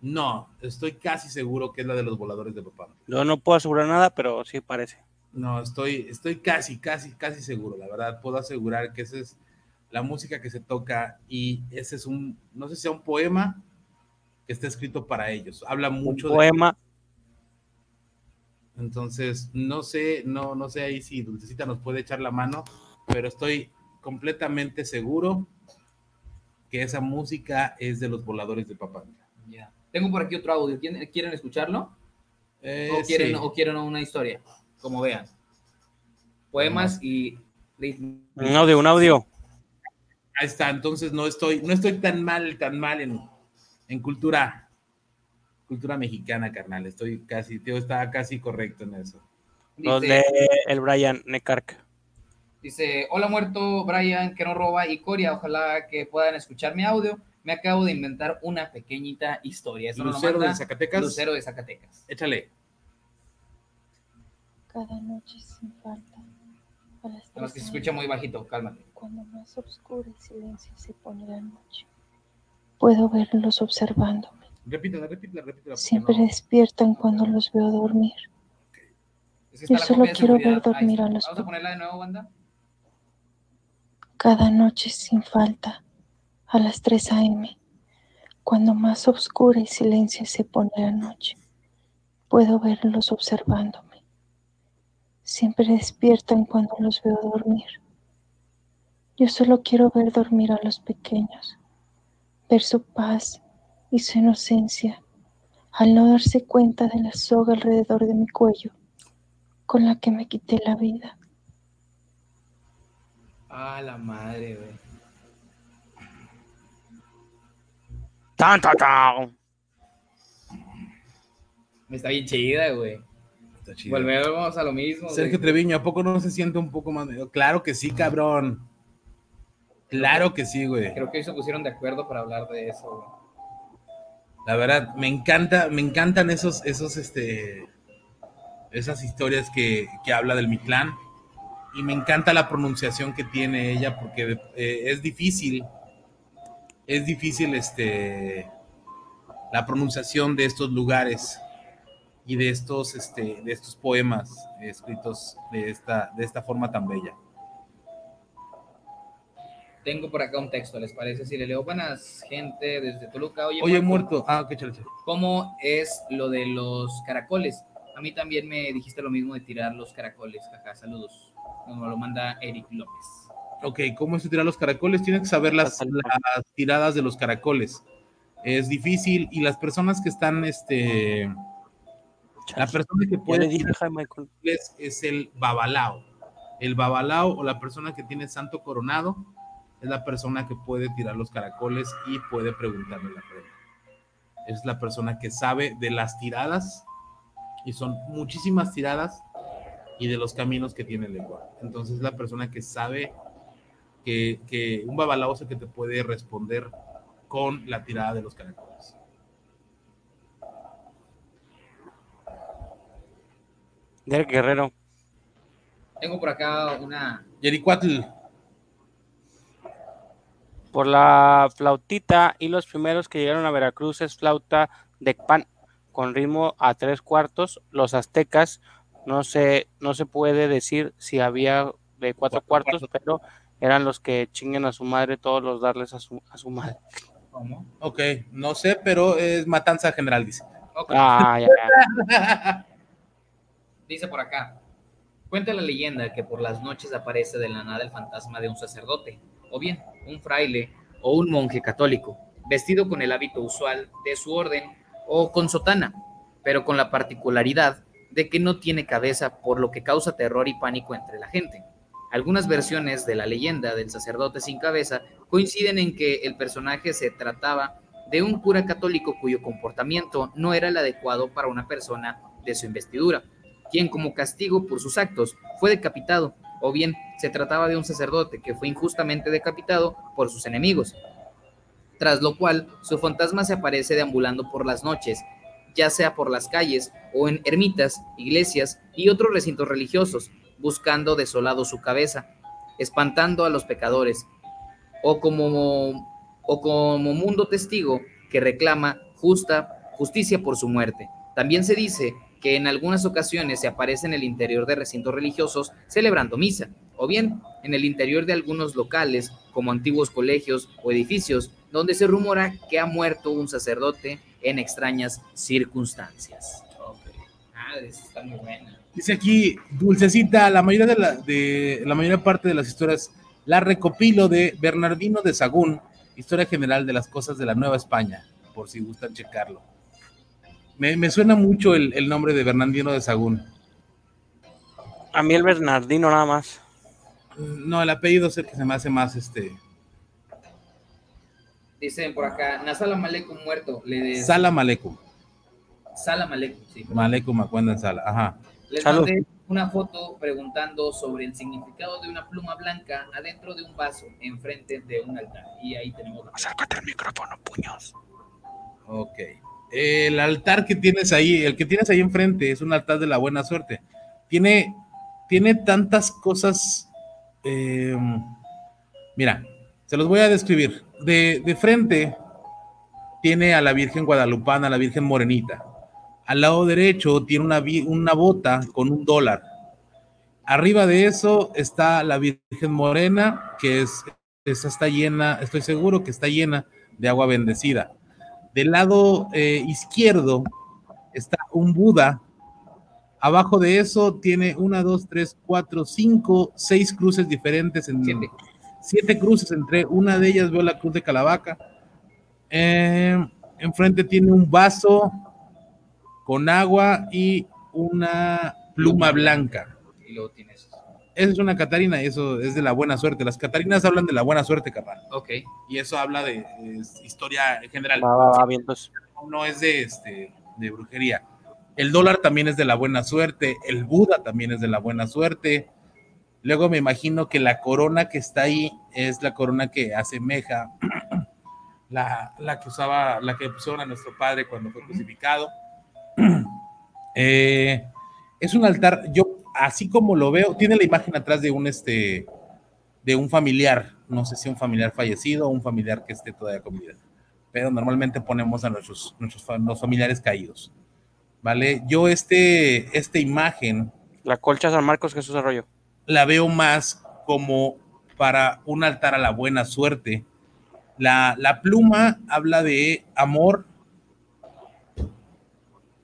[SPEAKER 2] No, estoy casi seguro que es la de los voladores de Papantla.
[SPEAKER 4] Yo no puedo asegurar nada, pero sí parece.
[SPEAKER 2] No, estoy, estoy casi, casi, casi seguro, la verdad. Puedo asegurar que esa es la música que se toca y ese es un, no sé si sea un poema que está escrito para ellos. Habla mucho de
[SPEAKER 4] poema.
[SPEAKER 2] Entonces, no sé, no, no sé ahí si Dulcecita nos puede echar la mano, pero estoy completamente seguro que esa música es de los voladores de Papantla.
[SPEAKER 3] Ya. Tengo por aquí otro audio. ¿Quieren, quieren escucharlo?
[SPEAKER 2] Eh,
[SPEAKER 3] ¿O, quieren,
[SPEAKER 2] sí.
[SPEAKER 3] ¿O quieren una historia? Como vean. Poemas y...
[SPEAKER 4] Un audio, un audio.
[SPEAKER 2] Ahí está, entonces no estoy, no estoy tan mal, tan mal en, en cultura, cultura mexicana, carnal. Estoy casi, tío, estaba casi correcto en eso.
[SPEAKER 4] Los
[SPEAKER 3] Dice-
[SPEAKER 4] lee el Brian Nekark.
[SPEAKER 3] Dice, hola muerto, Brian, que no roba, y Coria, ojalá que puedan escuchar mi audio. Me acabo de inventar una pequeñita historia.
[SPEAKER 2] Lucero de Zacatecas.
[SPEAKER 3] Lucero de Zacatecas.
[SPEAKER 2] Échale.
[SPEAKER 17] Cada noche sin falta. A las
[SPEAKER 3] Además que se escucha muy bajito, cálmate.
[SPEAKER 17] Cuando más oscuro y silencio se pone la noche, puedo verlos observándome.
[SPEAKER 2] Repítela, repítela, repítela.
[SPEAKER 17] Siempre despiertan cuando los veo dormir.
[SPEAKER 3] Es que está
[SPEAKER 17] Yo solo quiero ver dormir a los
[SPEAKER 3] Vamos a ponerla de nuevo, banda.
[SPEAKER 17] Cada noche sin falta, a las 3 a.m., cuando más oscura y silencio se pone la noche, puedo verlos observándome. Siempre despiertan cuando los veo dormir. Yo solo quiero ver dormir a los pequeños, ver su paz y su inocencia al no darse cuenta de la soga alrededor de mi cuello con la que me quité la vida.
[SPEAKER 3] Ah, la madre, güey.
[SPEAKER 4] Tan, tan, tan.
[SPEAKER 3] Está bien chida, güey.
[SPEAKER 2] Está.
[SPEAKER 3] Volvemos a lo mismo.
[SPEAKER 2] Sergio
[SPEAKER 3] güey.
[SPEAKER 2] Treviño, ¿a poco no se siente un poco más? Claro que sí, cabrón. Claro que sí, güey.
[SPEAKER 3] Creo que hoy se pusieron de acuerdo para hablar de eso, güey.
[SPEAKER 2] La verdad, me encanta, me encantan esos, esos, este, esas historias que, que habla del Mictlán. Y me encanta la pronunciación que tiene ella, porque eh, es difícil, es difícil, este, la pronunciación de estos lugares y de estos, este, de estos poemas escritos de esta, de esta forma tan bella.
[SPEAKER 3] Tengo por acá un texto, ¿les parece? Si le leo buenas gente desde Toluca. Oye,
[SPEAKER 2] Oye, muerto. Ah, ok, chale, chale.
[SPEAKER 3] ¿Cómo es lo de los caracoles? A mí también me dijiste lo mismo de tirar los caracoles. Jaja, saludos. Nos lo manda Eric López.
[SPEAKER 2] Ok, ¿cómo se tiran los caracoles? Tienes que saber las, las tiradas de los caracoles. Es difícil y las personas que están, este, la persona que puede
[SPEAKER 4] dije,
[SPEAKER 2] caracoles es el babalao. El babalao o la persona que tiene santo coronado es la persona que puede tirar los caracoles y puede preguntarle la pregunta. Es la persona que sabe de las tiradas y son muchísimas tiradas y de los caminos que tiene el lenguaje. Entonces, la persona que sabe que, que un babalao es el que te puede responder con la tirada de los caracoles.
[SPEAKER 4] Derek Guerrero.
[SPEAKER 3] Tengo por acá una.
[SPEAKER 2] Yericuatl.
[SPEAKER 4] Por la flautita y los primeros que llegaron a Veracruz es flauta de pan con ritmo a tres cuartos. Los aztecas no se, no se puede decir si había de cuatro, cuartos, pero eran los que chinguen a su madre todos los darles a su, a su madre.
[SPEAKER 3] ¿Cómo?
[SPEAKER 2] Ok, no sé, pero es matanza general, dice.
[SPEAKER 4] Ah, ya, ya.
[SPEAKER 3] Dice por acá. Cuenta la leyenda que por las noches aparece de la nada el fantasma de un sacerdote, o bien un fraile o un monje católico, vestido con el hábito usual de su orden o con sotana, pero con la particularidad de que no tiene cabeza, por lo que causa terror y pánico entre la gente. Algunas versiones de la leyenda del sacerdote sin cabeza coinciden en que el personaje se trataba de un cura católico cuyo comportamiento no era el adecuado para una persona de su investidura, quien como castigo por sus actos fue decapitado, o bien se trataba de un sacerdote que fue injustamente decapitado por sus enemigos, tras lo cual su fantasma se aparece deambulando por las noches, ya sea por las calles o en ermitas, iglesias y otros recintos religiosos, buscando desolado su cabeza, espantando a los pecadores, o como, o como mundo testigo que reclama justa justicia por su muerte. También se dice que en algunas ocasiones se aparece en el interior de recintos religiosos celebrando misa, o bien en el interior de algunos locales, como antiguos colegios o edificios, donde se rumora que ha muerto un sacerdote en extrañas circunstancias. Ah, está muy buena.
[SPEAKER 2] Dice aquí, Dulcecita, la mayoría de la, de la mayor parte de las historias la recopilo de Bernardino de Sagún, Historia General de las Cosas de la Nueva España, por si gustan checarlo. Me, me suena mucho el, el nombre de Bernardino de Sagún.
[SPEAKER 4] A mí el Bernardino nada más.
[SPEAKER 2] No, el apellido es el que se me hace más este.
[SPEAKER 3] Dicen por acá, Nasala Malekum muerto. Le
[SPEAKER 2] Salam Aleikum.
[SPEAKER 3] Salam Aleikum, sí.
[SPEAKER 2] Malekum Acuendan Sala. Ajá.
[SPEAKER 3] Les
[SPEAKER 2] Salud.
[SPEAKER 3] mandé una foto preguntando sobre el significado de una pluma blanca adentro de un vaso enfrente de un altar. Y ahí tenemos...
[SPEAKER 2] Acércate al micrófono, puños. Ok. El altar que tienes ahí, el que tienes ahí enfrente, es un altar de la buena suerte. Tiene, tiene tantas cosas... Eh, mira, se los voy a describir. De, de frente tiene a la Virgen Guadalupana, a la Virgen Morenita al lado derecho tiene una, una bota con un dólar. Arriba de eso está la Virgen Morena, que es, está llena, estoy seguro que está llena de agua bendecida. Del lado eh, izquierdo está un Buda. Abajo de eso tiene una, dos, tres, cuatro, cinco, seis cruces diferentes. En, siete. siete cruces entre una de ellas veo la cruz de Calavaca. Eh, enfrente tiene un vaso con agua y una pluma blanca.
[SPEAKER 3] Y luego tienes.
[SPEAKER 2] Esa es una Catarina y eso es de la buena suerte. Las Catarinas hablan de la buena suerte, carnal.
[SPEAKER 3] Ok.
[SPEAKER 2] Y eso habla de historia en general.
[SPEAKER 4] Pues.
[SPEAKER 2] No es de, este, de brujería. El dólar también es de la buena suerte. El Buda también es de la buena suerte. Luego me imagino que la corona que está ahí es la corona que asemeja la, la que usaba, la que pusieron a nuestro padre cuando fue crucificado. Eh, es un altar, yo así como lo veo, tiene la imagen atrás de un este de un familiar, no sé si un familiar fallecido o un familiar que esté todavía con vida, pero normalmente ponemos a nuestros, nuestros los familiares caídos. ¿Vale? Yo este, esta imagen...
[SPEAKER 4] La colcha San Marcos Jesús Arroyo.
[SPEAKER 2] La veo más como para un altar a la buena suerte. La, la pluma habla de amor,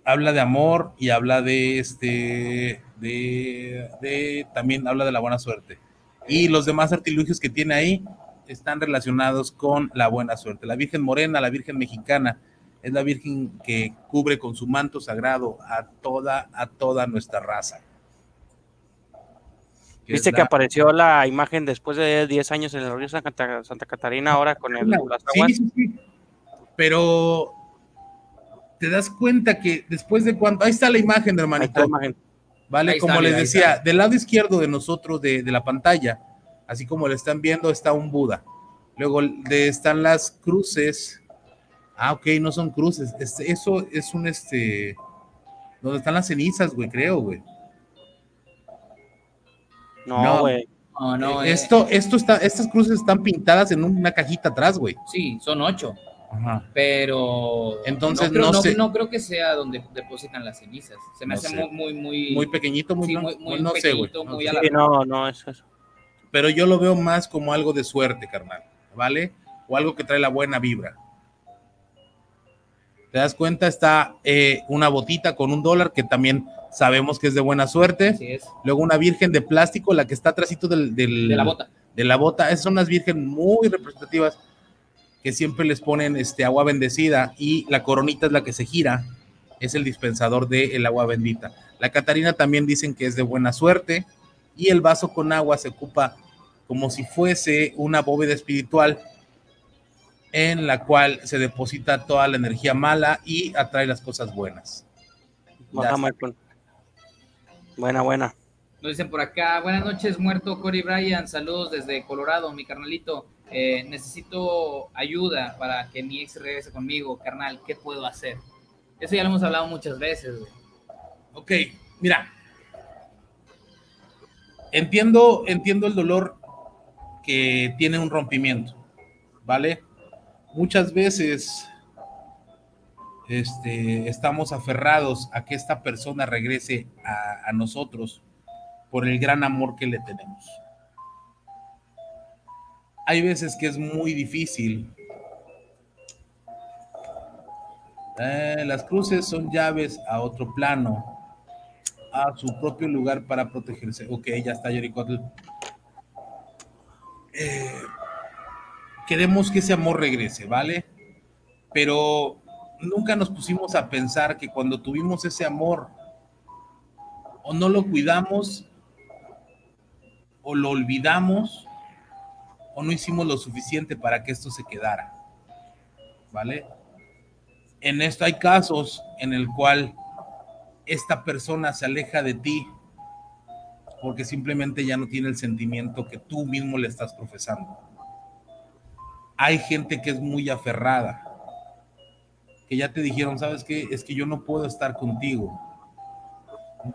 [SPEAKER 2] habla de amor y habla de este, de, también habla de la buena suerte. Y los demás artilugios que tiene ahí están relacionados con la buena suerte. La Virgen Morena, la Virgen Mexicana, es la Virgen que cubre con su manto sagrado a toda, a toda nuestra raza.
[SPEAKER 4] Viste que apareció la imagen después de 10 años en el río Santa, Santa Catarina, ahora con el, las
[SPEAKER 2] Sí, sí, sí. Pero te das cuenta que después de cuando, ahí está la imagen, hermanito. Imagen. Vale, como les decía, del lado izquierdo de nosotros de, la pantalla, así como lo están viendo, está un Buda. Luego están las cruces. Ah, ok, no son cruces. eso es un este. Donde están las cenizas, güey, creo, güey.
[SPEAKER 4] No, güey.
[SPEAKER 2] No, no, eh, esto, esto está, estas cruces están pintadas en una cajita atrás, güey.
[SPEAKER 3] Sí, son ocho. Pero
[SPEAKER 2] entonces
[SPEAKER 3] no creo, no, creo, que sea donde depositan las cenizas. Se me hace muy, muy,
[SPEAKER 2] muy, pequeñito, muy,
[SPEAKER 3] muy,
[SPEAKER 2] no sé,
[SPEAKER 4] no, no, es eso.
[SPEAKER 2] Pero yo lo veo más como algo de suerte, carnal, ¿vale? O algo que trae la buena vibra. ¿Te das cuenta? Está eh, una botita con un dólar que también sabemos que es de buena suerte. Luego una virgen de plástico, la que está atrásito del, de
[SPEAKER 3] la bota.
[SPEAKER 2] De la bota. Esas son unas virgen muy representativas que siempre les ponen este agua bendecida y la coronita es la que se gira, es el dispensador del agua bendita. La Catarina también dicen que es de buena suerte y el vaso con agua se ocupa como si fuese una bóveda espiritual en la cual se deposita toda la energía mala y atrae las cosas buenas.
[SPEAKER 4] Buena, buena.
[SPEAKER 3] Nos dicen por acá, buenas noches, muerto Cory Bryan, saludos desde Colorado, mi carnalito. Eh, necesito ayuda para que mi ex regrese conmigo, carnal, ¿qué puedo hacer? Eso ya lo hemos hablado muchas veces,
[SPEAKER 2] Ok, mira. Entiendo, entiendo el dolor que tiene un rompimiento, ¿vale? Muchas veces este, estamos aferrados a que esta persona regrese a nosotros por el gran amor que le tenemos hay veces que es muy difícil. Eh, las cruces son llaves a otro plano, a su propio lugar para protegerse. Ok, ya está Jericotl. Eh, queremos que ese amor regrese, ¿vale? Pero nunca nos pusimos a pensar que cuando tuvimos ese amor, o no lo cuidamos, o lo olvidamos, o no hicimos lo suficiente para que esto se quedara. ¿Vale? En esto hay casos en el cual esta persona se aleja de ti porque simplemente ya no tiene el sentimiento que tú mismo le estás profesando. Hay gente que es muy aferrada, que ya te dijeron, ¿sabes qué? Es que yo no puedo estar contigo.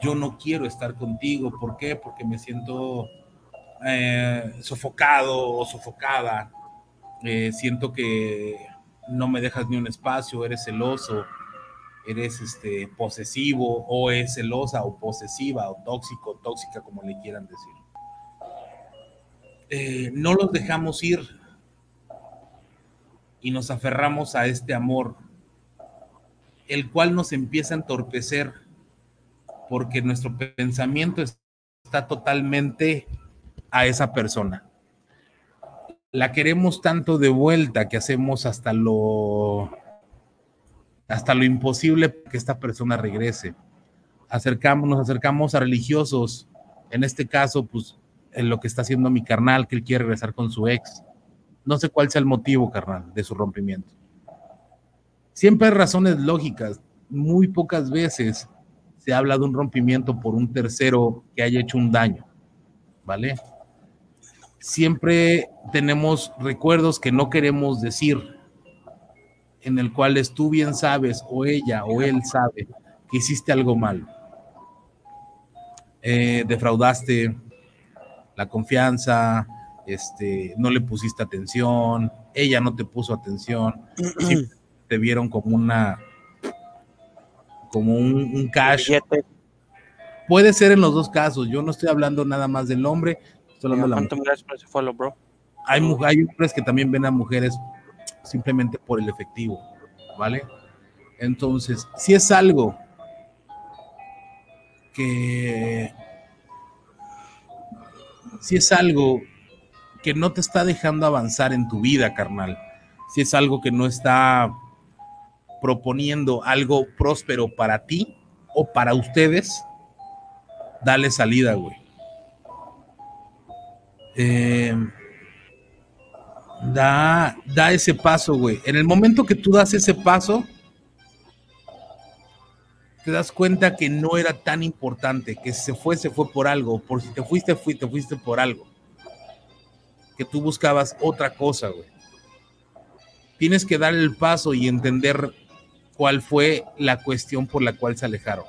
[SPEAKER 2] Yo no quiero estar contigo. ¿Por qué? Porque me siento eh, sofocado o sofocada. Eh, siento que no me dejas ni un espacio, eres celoso, eres este, posesivo o es celosa o posesiva o tóxico, tóxica, como le quieran decir. Eh, no los dejamos ir y nos aferramos a este amor, el cual nos empieza a entorpecer porque nuestro pensamiento está totalmente a esa persona. La queremos tanto de vuelta que hacemos hasta lo hasta lo imposible que esta persona regrese. Acercamos, nos acercamos a religiosos, en este caso, pues, en lo que está haciendo mi carnal, que él quiere regresar con su ex. No sé cuál sea el motivo, carnal, de su rompimiento. Siempre hay razones lógicas. Muy pocas veces se habla de un rompimiento por un tercero que haya hecho un daño, ¿vale? Siempre tenemos recuerdos que no queremos decir, en el cual tú bien sabes, o ella o él sabe, que hiciste algo mal. Eh, defraudaste la confianza, este, no le pusiste atención, ella no te puso atención, te vieron como una, como un, cash. Puede ser en los dos casos, yo no estoy hablando nada más del hombre, estoy hablando de la mujer. Hay, hay hombres que también ven a mujeres simplemente por el efectivo, ¿vale? Entonces, si es algo que, si es algo que no te está dejando avanzar en tu vida, carnal, si es algo que no está proponiendo algo próspero para ti o para ustedes, dale salida, güey. Eh, da, da ese paso, güey. En el momento que tú das ese paso, te das cuenta que no era tan importante, que se fue, se fue por algo, por si te fuiste, fuiste, te fuiste por algo. Que tú buscabas otra cosa, güey. Tienes que dar el paso y entender cuál fue la cuestión por la cual se alejaron.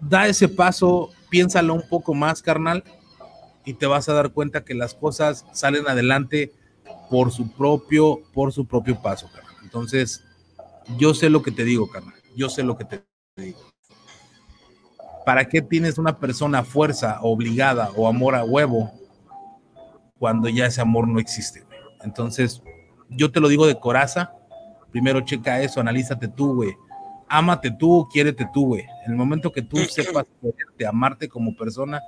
[SPEAKER 2] Da ese paso, piénsalo un poco más, carnal y te vas a dar cuenta que las cosas salen adelante por su propio, por su propio paso, carnal. Entonces, yo sé lo que te digo, carnal. Yo sé lo que te digo. ¿Para qué tienes una persona fuerza obligada o amor a huevo cuando ya ese amor no existe? Entonces, yo te lo digo de coraza. Primero checa eso, analízate tú, güey. Ámate tú, quiérete tú, güey. En el momento que tú sepas quererte, amarte como persona,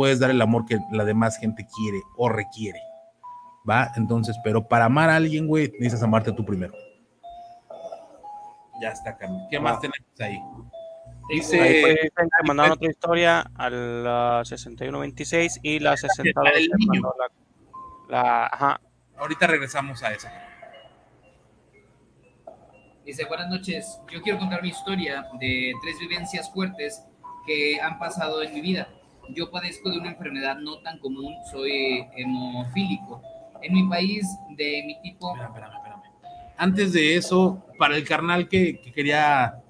[SPEAKER 2] puedes dar el amor que la demás gente quiere o requiere. ¿Va? Entonces, pero para amar a alguien, güey, necesitas amarte tú primero. Ya está, Carmen. ¿Qué más tenemos ahí?
[SPEAKER 4] Dice. Ahí mandaron otra historia a la 6126 y la 62. La, ajá.
[SPEAKER 2] Ahorita regresamos a esa.
[SPEAKER 3] Dice, buenas noches. Yo quiero contar mi historia de tres vivencias fuertes que han pasado en mi vida yo padezco de una enfermedad no tan común, soy hemofílico. En mi país, de mi tipo... Espérame, espérame,
[SPEAKER 2] Antes de eso, para el carnal que, quería,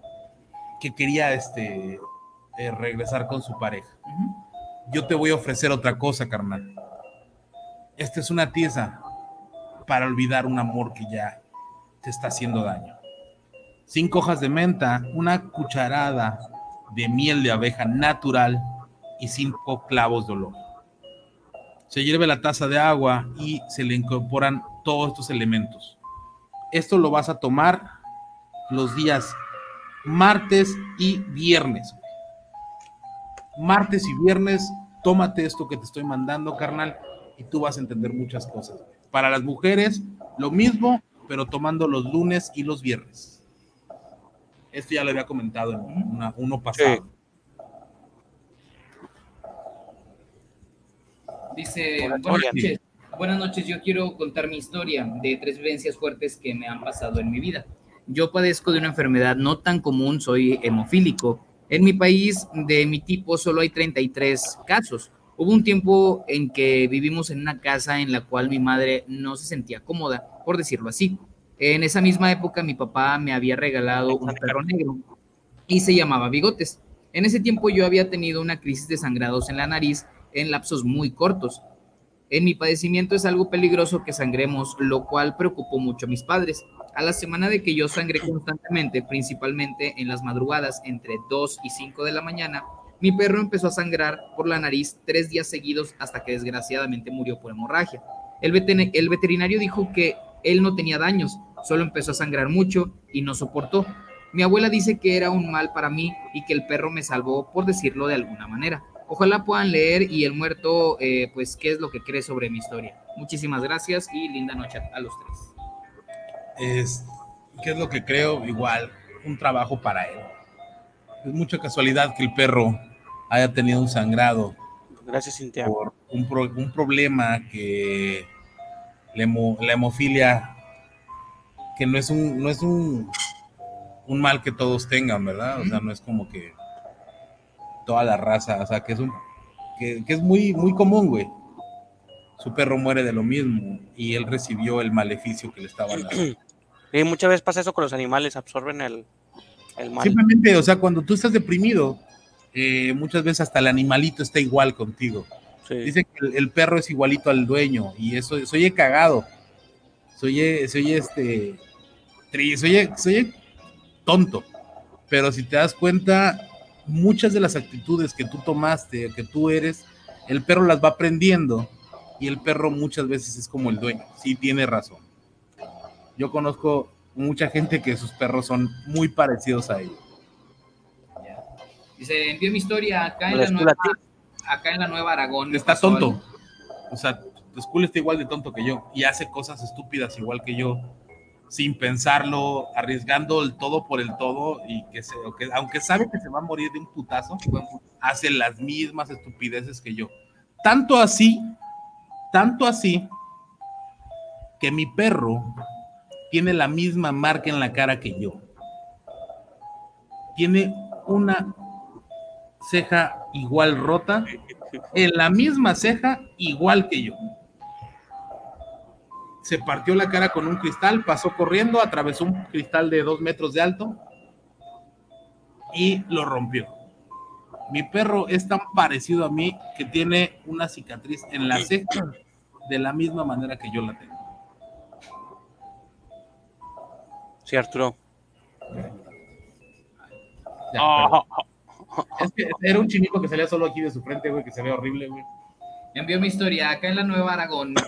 [SPEAKER 2] que quería este, eh, regresar con su pareja, yo te voy a ofrecer otra cosa, carnal. Esta es una tiesa para olvidar un amor que ya te está haciendo daño. Cinco hojas de menta, una cucharada de miel de abeja natural y cinco clavos de olor. Se hierve la taza de agua y se le incorporan todos estos elementos. Esto lo vas a tomar los días martes y viernes. Martes y viernes, tómate esto que te estoy mandando, carnal, y tú vas a entender muchas cosas. Para las mujeres, lo mismo, pero tomando los lunes y los viernes. Esto ya lo había comentado en uno pasado.
[SPEAKER 3] Dice, buenas noches. buenas noches, yo quiero contar mi historia de tres vivencias fuertes que me han pasado en mi vida. Yo padezco de una enfermedad no tan común, soy hemofílico. En mi país de mi tipo solo hay 33 casos. Hubo un tiempo en que vivimos en una casa en la cual mi madre no se sentía cómoda, por decirlo así. En esa misma época mi papá me había regalado un perro negro y se llamaba Bigotes. En ese tiempo yo había tenido una crisis de sangrados en la nariz en lapsos muy cortos. En mi padecimiento es algo peligroso que sangremos, lo cual preocupó mucho a mis padres. A la semana de que yo sangré constantemente, principalmente en las madrugadas entre 2 y 5 de la mañana, mi perro empezó a sangrar por la nariz tres días seguidos hasta que desgraciadamente murió por hemorragia. El, el veterinario dijo que él no tenía daños, solo empezó a sangrar mucho y no soportó. Mi abuela dice que era un mal para mí y que el perro me salvó, por decirlo de alguna manera. Ojalá puedan leer y el muerto, eh, pues, qué es lo que cree sobre mi historia. Muchísimas gracias y linda noche a los tres.
[SPEAKER 2] Es, ¿Qué es lo que creo? Igual, un trabajo para él. Es mucha casualidad que el perro haya tenido un sangrado.
[SPEAKER 4] Gracias, Cintia.
[SPEAKER 2] Por un, un problema que la, la hemofilia, que no es un, no es un, un mal que todos tengan, ¿verdad? O sea, no es como que toda la raza, o sea, que es un que, es muy muy común, güey. Su perro muere de lo mismo y él recibió el maleficio que le estaba dando.
[SPEAKER 4] Y muchas veces pasa eso con los animales, absorben el, el mal.
[SPEAKER 2] Simplemente, o sea, cuando tú estás deprimido, eh, muchas veces hasta el animalito está igual contigo. Dice que el, perro es igualito al dueño y eso, soy cagado. Soy, soy este, soy, soy tonto. Pero si te das cuenta, muchas de las actitudes que tú tomaste, que tú eres, el perro las va aprendiendo y el perro muchas veces es como el dueño. Sí, tiene razón. Yo conozco mucha gente que sus perros son muy parecidos a ellos.
[SPEAKER 3] Dice, envió mi historia acá en, la nueva, acá en la Nueva Aragón.
[SPEAKER 2] Está tonto. O sea, tu está igual de tonto que yo y hace cosas estúpidas igual que yo sin pensarlo, arriesgando el todo por el todo y que, se, aunque sabe que se va a morir de un putazo, hace las mismas estupideces que yo. Tanto así, tanto así, que mi perro tiene la misma marca en la cara que yo. Tiene una ceja igual rota, en la misma ceja igual que yo se partió la cara con un cristal, pasó corriendo, atravesó un cristal de dos metros de alto y lo rompió. Mi perro es tan parecido a mí que tiene una cicatriz en la ceja de la misma manera que yo la tengo.
[SPEAKER 4] Sí, Arturo.
[SPEAKER 2] es que era un chinito que salía solo aquí de su frente, güey, que se ve horrible, güey.
[SPEAKER 3] Envió mi historia. Acá en la Nueva Aragón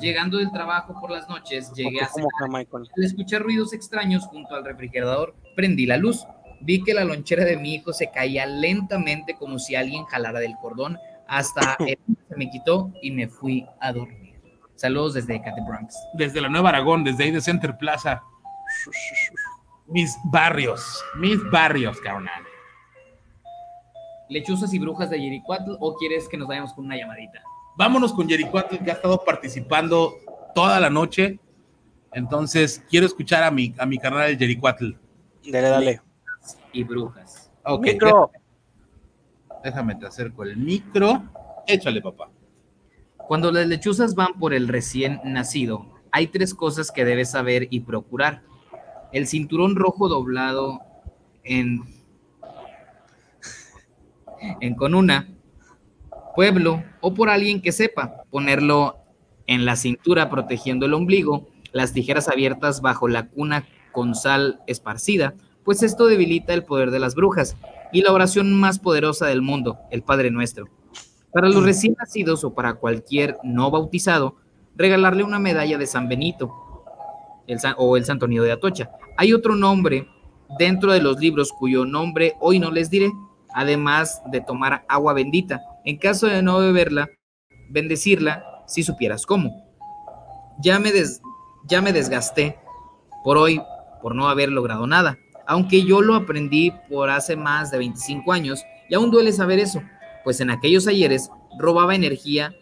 [SPEAKER 3] Llegando del trabajo por las noches, llegué a cenar. Al escuchar ruidos extraños junto al refrigerador, prendí la luz. Vi que la lonchera de mi hijo se caía lentamente como si alguien jalara del cordón. Hasta el se me quitó y me fui a dormir. Saludos desde Ecate Bronx.
[SPEAKER 2] Desde la Nueva Aragón, desde ahí de Center Plaza. Mis barrios, mis barrios, carnal.
[SPEAKER 3] ¿Lechuzas y brujas de Yericuatl o quieres que nos vayamos con una llamadita?
[SPEAKER 2] Vámonos con Jericuatl, que ha estado participando toda la noche. Entonces, quiero escuchar a mi, a mi carnal el Jericuatl.
[SPEAKER 4] Dale, dale.
[SPEAKER 3] Y brujas.
[SPEAKER 2] Ok. Micro. Déjame, te acerco el micro. Échale, papá.
[SPEAKER 3] Cuando las lechuzas van por el recién nacido, hay tres cosas que debes saber y procurar. El cinturón rojo doblado en, en con una, pueblo o por alguien que sepa, ponerlo en la cintura protegiendo el ombligo, las tijeras abiertas bajo la cuna con sal esparcida, pues esto debilita el poder de las brujas y la oración más poderosa del mundo, el Padre Nuestro. Para los recién nacidos o para cualquier no bautizado, regalarle una medalla de San Benito o el Santo Nido de Atocha. Hay otro nombre dentro de los libros cuyo nombre hoy no les diré, además de tomar agua bendita, en caso de no beberla, bendecirla si supieras cómo. Ya me, ya me desgasté por hoy por no haber logrado nada, aunque yo lo aprendí por hace más de 25 años y aún duele saber eso, pues en aquellos ayeres robaba energía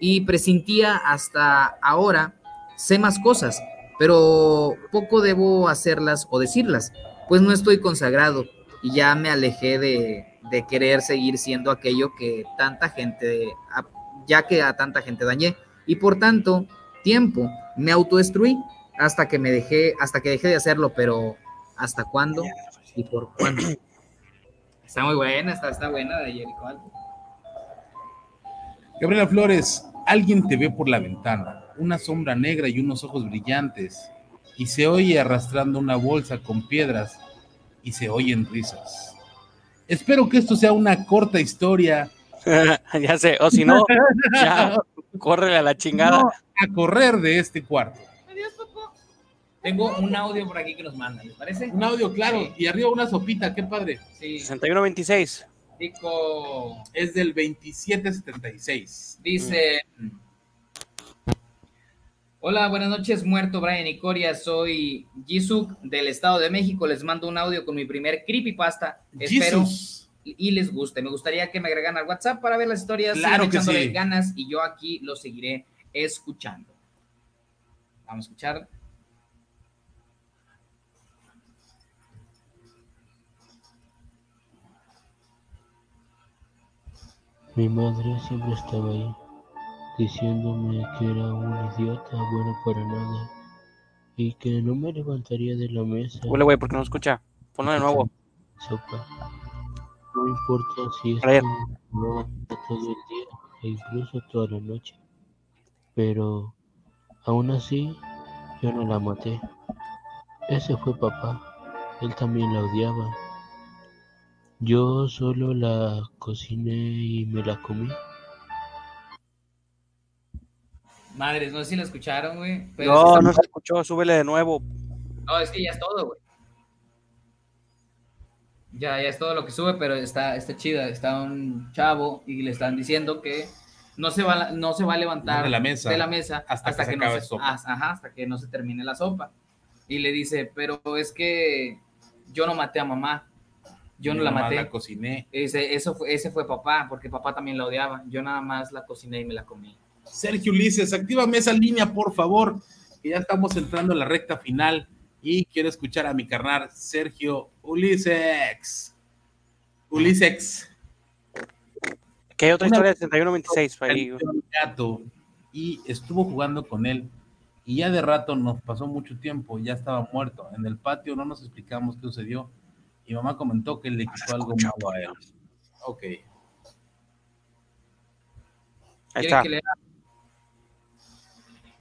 [SPEAKER 3] y presintía hasta ahora sé más cosas, pero poco debo hacerlas o decirlas, pues no estoy consagrado y ya me alejé de, de querer seguir siendo aquello que tanta gente, ya que a tanta gente dañé. Y por tanto, tiempo, me autodestruí hasta que me dejé, hasta que dejé de hacerlo, pero ¿hasta cuándo y por cuándo? Está muy buena, está, está buena de Jericho
[SPEAKER 2] Gabriela Flores, alguien te ve por la ventana, una sombra negra y unos ojos brillantes, y se oye arrastrando una bolsa con piedras y se oyen risas. Espero que esto sea una corta historia.
[SPEAKER 4] ya sé, o si no, ya, córrele a la chingada.
[SPEAKER 2] a correr de este cuarto.
[SPEAKER 3] Tengo un audio por aquí que nos mandan, ¿les parece?
[SPEAKER 2] Un audio, claro. Y arriba una sopita, qué padre.
[SPEAKER 3] Sí.
[SPEAKER 4] 6126.
[SPEAKER 3] Dico.
[SPEAKER 2] Es del 2776.
[SPEAKER 3] Dice. Hola, buenas noches, muerto Brian y Coria. Soy Jisuk del Estado de México. Les mando un audio con mi primer creepypasta. Espero y les guste. Me gustaría que me agregan al WhatsApp para ver las historias.
[SPEAKER 2] Claro que sí.
[SPEAKER 3] ganas y yo aquí lo seguiré escuchando. Vamos a escuchar.
[SPEAKER 18] Mi madre siempre estaba ahí, diciéndome que era un idiota bueno para nada y que no me levantaría de la mesa.
[SPEAKER 4] Huele, güey, porque no escucha. Ponlo de nuevo.
[SPEAKER 18] Sopa. No importa si es no todo el día e incluso toda la noche. Pero aún así, yo no la maté. Ese fue papá. Él también la odiaba yo solo la cociné y me la comí.
[SPEAKER 3] Madres, no sé si la escucharon, güey.
[SPEAKER 4] No, no se escuchó, súbele de nuevo.
[SPEAKER 3] No, es que ya es todo, güey. Ya, ya es todo lo que sube, pero está, está chida. Está un chavo y le están diciendo que no se va, no se va a levantar
[SPEAKER 2] de la mesa,
[SPEAKER 3] de la mesa
[SPEAKER 2] hasta, que,
[SPEAKER 3] no
[SPEAKER 2] se, sopa.
[SPEAKER 3] Ajá, hasta que no se termine la sopa. Y le dice, pero es que yo no maté a mamá. Yo no la maté.
[SPEAKER 2] la cociné.
[SPEAKER 3] Ese, eso fue, ese fue papá, porque papá también la odiaba. Yo nada más la cociné y me la comí.
[SPEAKER 2] Sergio Ulises, actívame esa línea, por favor, que ya estamos entrando en la recta final y quiero escuchar a mi carnal Sergio Ulises. Ulises.
[SPEAKER 4] ¿Qué hay otra historia de 3126?
[SPEAKER 2] Gato y estuvo jugando con él y ya de rato nos pasó mucho tiempo, ya estaba muerto. En el patio no nos explicamos qué sucedió mi mamá comentó que le quitó algo malo a él. Ok.
[SPEAKER 4] Ahí está.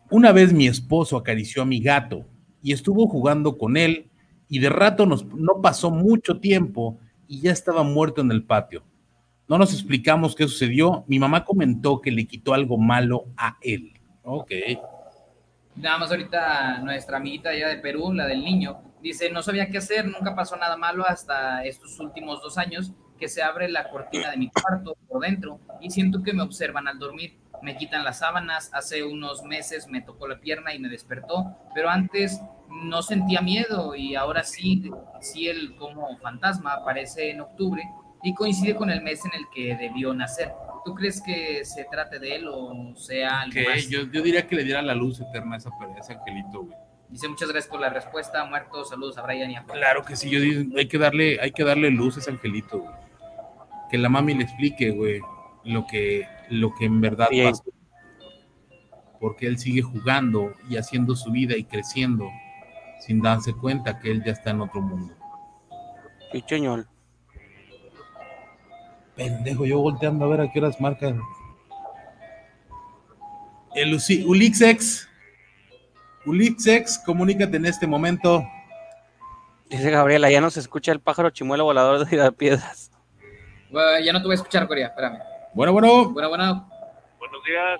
[SPEAKER 2] Una vez mi esposo acarició a mi gato y estuvo jugando con él y de rato nos, no pasó mucho tiempo y ya estaba muerto en el patio. No nos explicamos qué sucedió. Mi mamá comentó que le quitó algo malo a él. Ok.
[SPEAKER 3] Nada más ahorita nuestra amiguita allá de Perú, la del niño, Dice, no sabía qué hacer, nunca pasó nada malo hasta estos últimos dos años que se abre la cortina de mi cuarto por dentro y siento que me observan al dormir. Me quitan las sábanas, hace unos meses me tocó la pierna y me despertó, pero antes no sentía miedo y ahora sí, sí él como fantasma aparece en octubre y coincide con el mes en el que debió nacer. ¿Tú crees que se trate de él o sea algo más?
[SPEAKER 2] Yo, yo diría que le diera la luz eterna a esa, a ese angelito, güey.
[SPEAKER 3] Dice muchas gracias por la respuesta, muerto. Saludos a Brian y a Juan.
[SPEAKER 2] Claro que sí, yo digo, hay que darle, hay que darle luz a ese angelito, güey. Que la mami le explique, güey, lo que, lo que en verdad pasa. Porque él sigue jugando y haciendo su vida y creciendo sin darse cuenta que él ya está en otro mundo.
[SPEAKER 4] Sí, señor.
[SPEAKER 2] Pendejo, yo volteando a ver a qué horas marcan. El Ulixex Ulixex, comunícate en este momento.
[SPEAKER 4] Dice Gabriela, ya no se escucha el pájaro chimuelo volador de piedras.
[SPEAKER 3] Bueno, ya no te voy a escuchar, Corea, espérame.
[SPEAKER 2] Bueno, bueno.
[SPEAKER 3] Bueno, bueno.
[SPEAKER 19] Buenos días.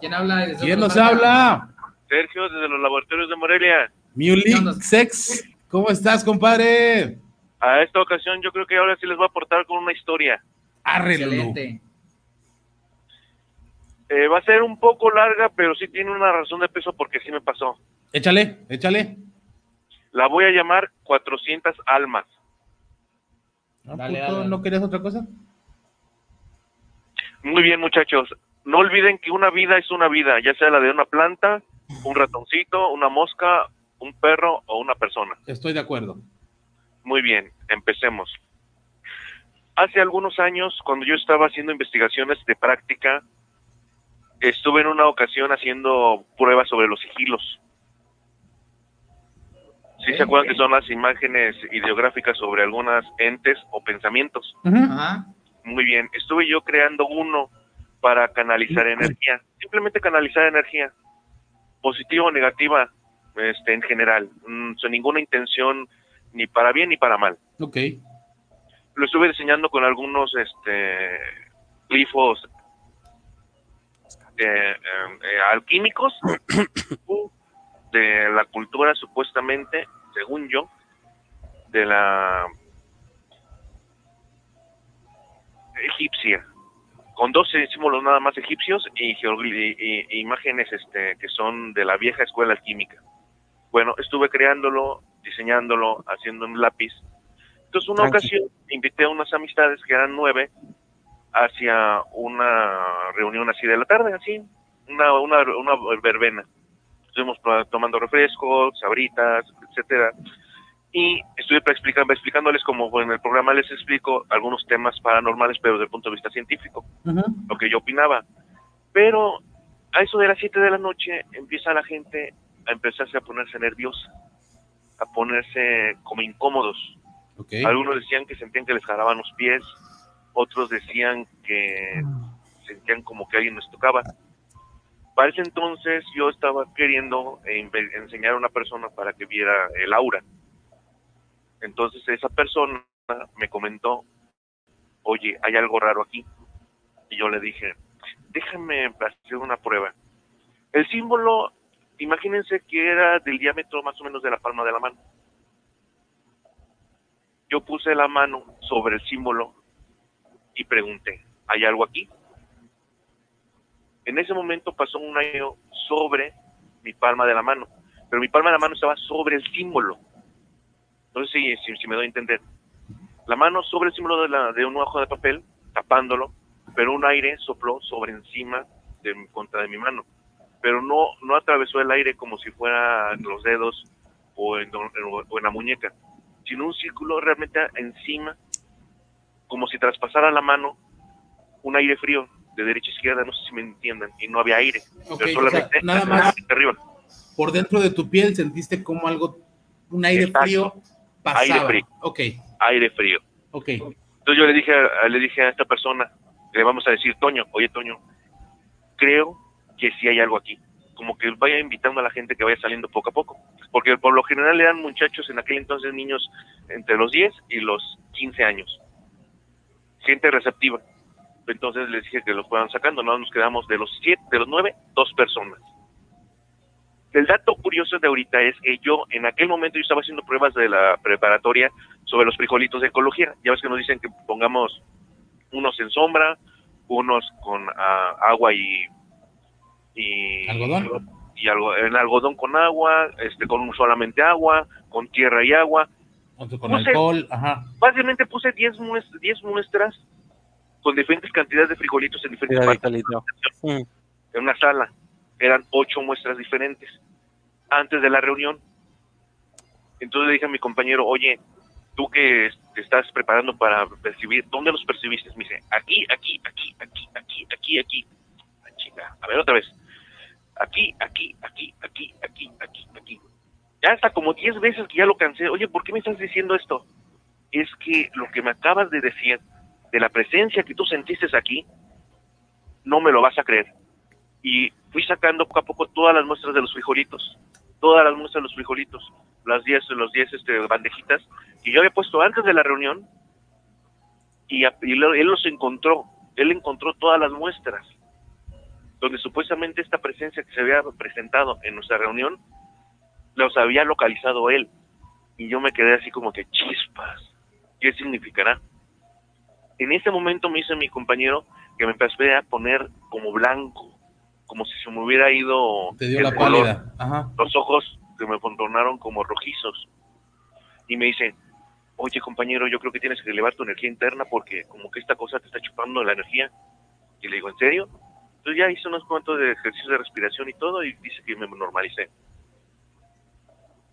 [SPEAKER 3] ¿Quién habla?
[SPEAKER 2] ¿Quién nos habla?
[SPEAKER 19] Sergio, desde los laboratorios de Morelia.
[SPEAKER 2] Mi Ulixex, ¿cómo estás, compadre?
[SPEAKER 19] A esta ocasión yo creo que ahora sí les voy a aportar con una historia.
[SPEAKER 2] Excelente.
[SPEAKER 19] Eh, va a ser un poco larga, pero sí tiene una razón de peso porque sí me pasó.
[SPEAKER 2] Échale, échale.
[SPEAKER 19] La voy a llamar 400 almas.
[SPEAKER 2] ¿No querías otra cosa?
[SPEAKER 19] Muy bien, muchachos. No olviden que una vida es una vida, ya sea la de una planta, un ratoncito, una mosca, un perro o una persona.
[SPEAKER 2] Estoy de acuerdo.
[SPEAKER 19] Muy bien, empecemos. Hace algunos años, cuando yo estaba haciendo investigaciones de práctica, estuve en una ocasión haciendo pruebas sobre los sigilos. ¿Sí se acuerdan que son las imágenes ideográficas sobre algunas entes o pensamientos? Muy bien, estuve yo creando uno para canalizar energía, simplemente canalizar energía, positiva o negativa, este, en general, mm, sin ninguna intención ni para bien ni para mal.
[SPEAKER 2] Ok.
[SPEAKER 19] Lo estuve diseñando con algunos este, glifos eh, eh, alquímicos de la cultura supuestamente, según yo, de la egipcia, con dos símbolos nada más egipcios y, imágenes este, que son de la vieja escuela alquímica. Bueno, estuve creándolo, diseñándolo, haciendo un lápiz. Entonces, una ocasión invité a unas amistades que eran nueve hacia una reunión así de la tarde, así, una, una, una verbena. Estuvimos tomando refrescos, sabritas, etcétera. Y estuve explicando, explicándoles como en el programa les explico algunos temas paranormales, pero desde el punto de vista científico, lo que yo opinaba. Pero a eso de las 7 de la noche empieza la gente a empezarse a ponerse nerviosa, a ponerse como incómodos. Algunos decían que sentían que les jalaban los pies, otros decían que sentían como que alguien les tocaba. Para ese entonces yo estaba queriendo enseñar a una persona para que viera el aura. Entonces esa persona me comentó, oye, hay algo raro aquí. Y yo le dije, déjame hacer una prueba. El símbolo, imagínense que era del diámetro más o menos de la palma de la mano. Yo puse la mano sobre el símbolo y pregunté, ¿hay algo aquí? En ese momento pasó un año sobre mi palma de la mano, pero mi palma de la mano estaba sobre el símbolo. No sé si, si, me doy a entender. La mano sobre el símbolo de, la, de hoja de papel, tapándolo, pero un aire sopló sobre encima de contra de mi mano. Pero no, no atravesó el aire como si fuera en los dedos o en, o en la muñeca, sino un círculo realmente encima como si traspasara la mano un aire frío de derecha a izquierda, no sé si me entiendan, y no había aire. pero solamente
[SPEAKER 2] nada más arriba. por dentro de tu piel sentiste como algo, un aire frío pasaba.
[SPEAKER 19] Aire frío.
[SPEAKER 2] Ok.
[SPEAKER 19] Aire frío.
[SPEAKER 2] Ok.
[SPEAKER 19] Entonces yo le dije, le dije a esta persona, le vamos a decir, Toño, oye Toño, creo que sí hay algo aquí. Como que vaya invitando a la gente que vaya saliendo poco a poco. Porque por lo general eran muchachos en aquel entonces niños entre los 10 y los 15 años gente receptiva. Entonces les dije que los fueran sacando, no nos quedamos de los siete, de los nueve, dos personas. El dato curioso de ahorita es que yo en aquel momento yo estaba haciendo pruebas de la preparatoria sobre los frijolitos de ecología. Ya ves que nos dicen que pongamos unos en sombra, unos con ah, agua y, y
[SPEAKER 2] algodón
[SPEAKER 19] y algo en algodón con agua, este con solamente agua, con tierra y agua
[SPEAKER 2] con alcohol, ajá.
[SPEAKER 19] Básicamente puse 10 muestras, 10 muestras con diferentes cantidades de frijolitos en diferentes partes. Mm. En una sala. Eran 8 muestras diferentes. Antes de la reunión. Entonces le dije a mi compañero, oye, tú que te estás preparando para percibir, ¿dónde los percibiste? Me dice, aquí, aquí, aquí, aquí, aquí, aquí, aquí. Ah, chica, a ver otra vez. Aquí, aquí, aquí, aquí, aquí, aquí, aquí ya hasta como 10 veces que ya lo cansé, oye, ¿por qué me estás diciendo esto? Es que lo que me acabas de decir, de la presencia que tú sentiste aquí, no me lo vas a creer. Y fui sacando poco a poco todas las muestras de los frijolitos, todas las muestras de los frijolitos, las 10 los 10 este, bandejitas que yo había puesto antes de la reunión y, él los encontró, él encontró todas las muestras donde supuestamente esta presencia que se había presentado en nuestra reunión los había localizado él. Y yo me quedé así como que chispas. ¿Qué significará? En ese momento me dice mi compañero que me empecé a poner como blanco, como si se me hubiera ido
[SPEAKER 2] Te dio la pálida.
[SPEAKER 19] Los ojos se me contornaron como rojizos. Y me dice, oye compañero, yo creo que tienes que elevar tu energía interna porque como que esta cosa te está chupando la energía. Y le digo, ¿en serio? Entonces ya hice unos cuantos de ejercicios de respiración y todo y dice que me normalicé.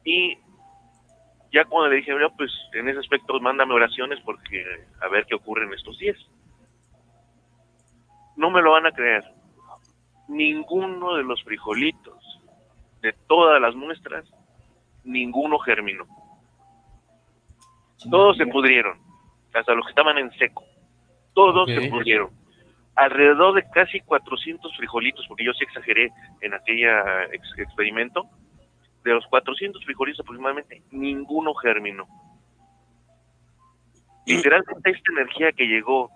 [SPEAKER 19] Y Ya cuando le dije, pues en ese aspecto mándame oraciones porque a ver qué ocurre en estos días. No me lo van a creer. Ninguno de los frijolitos de todas las muestras, ninguno germinó. Todos se pudrieron, hasta los que estaban en seco. Todos se pudrieron. Alrededor de casi 400 frijolitos, porque yo sí exageré en aquella experimento, de los 400 frijolitos aproximadamente, ninguno germinó. Literalmente esta energía que llegó,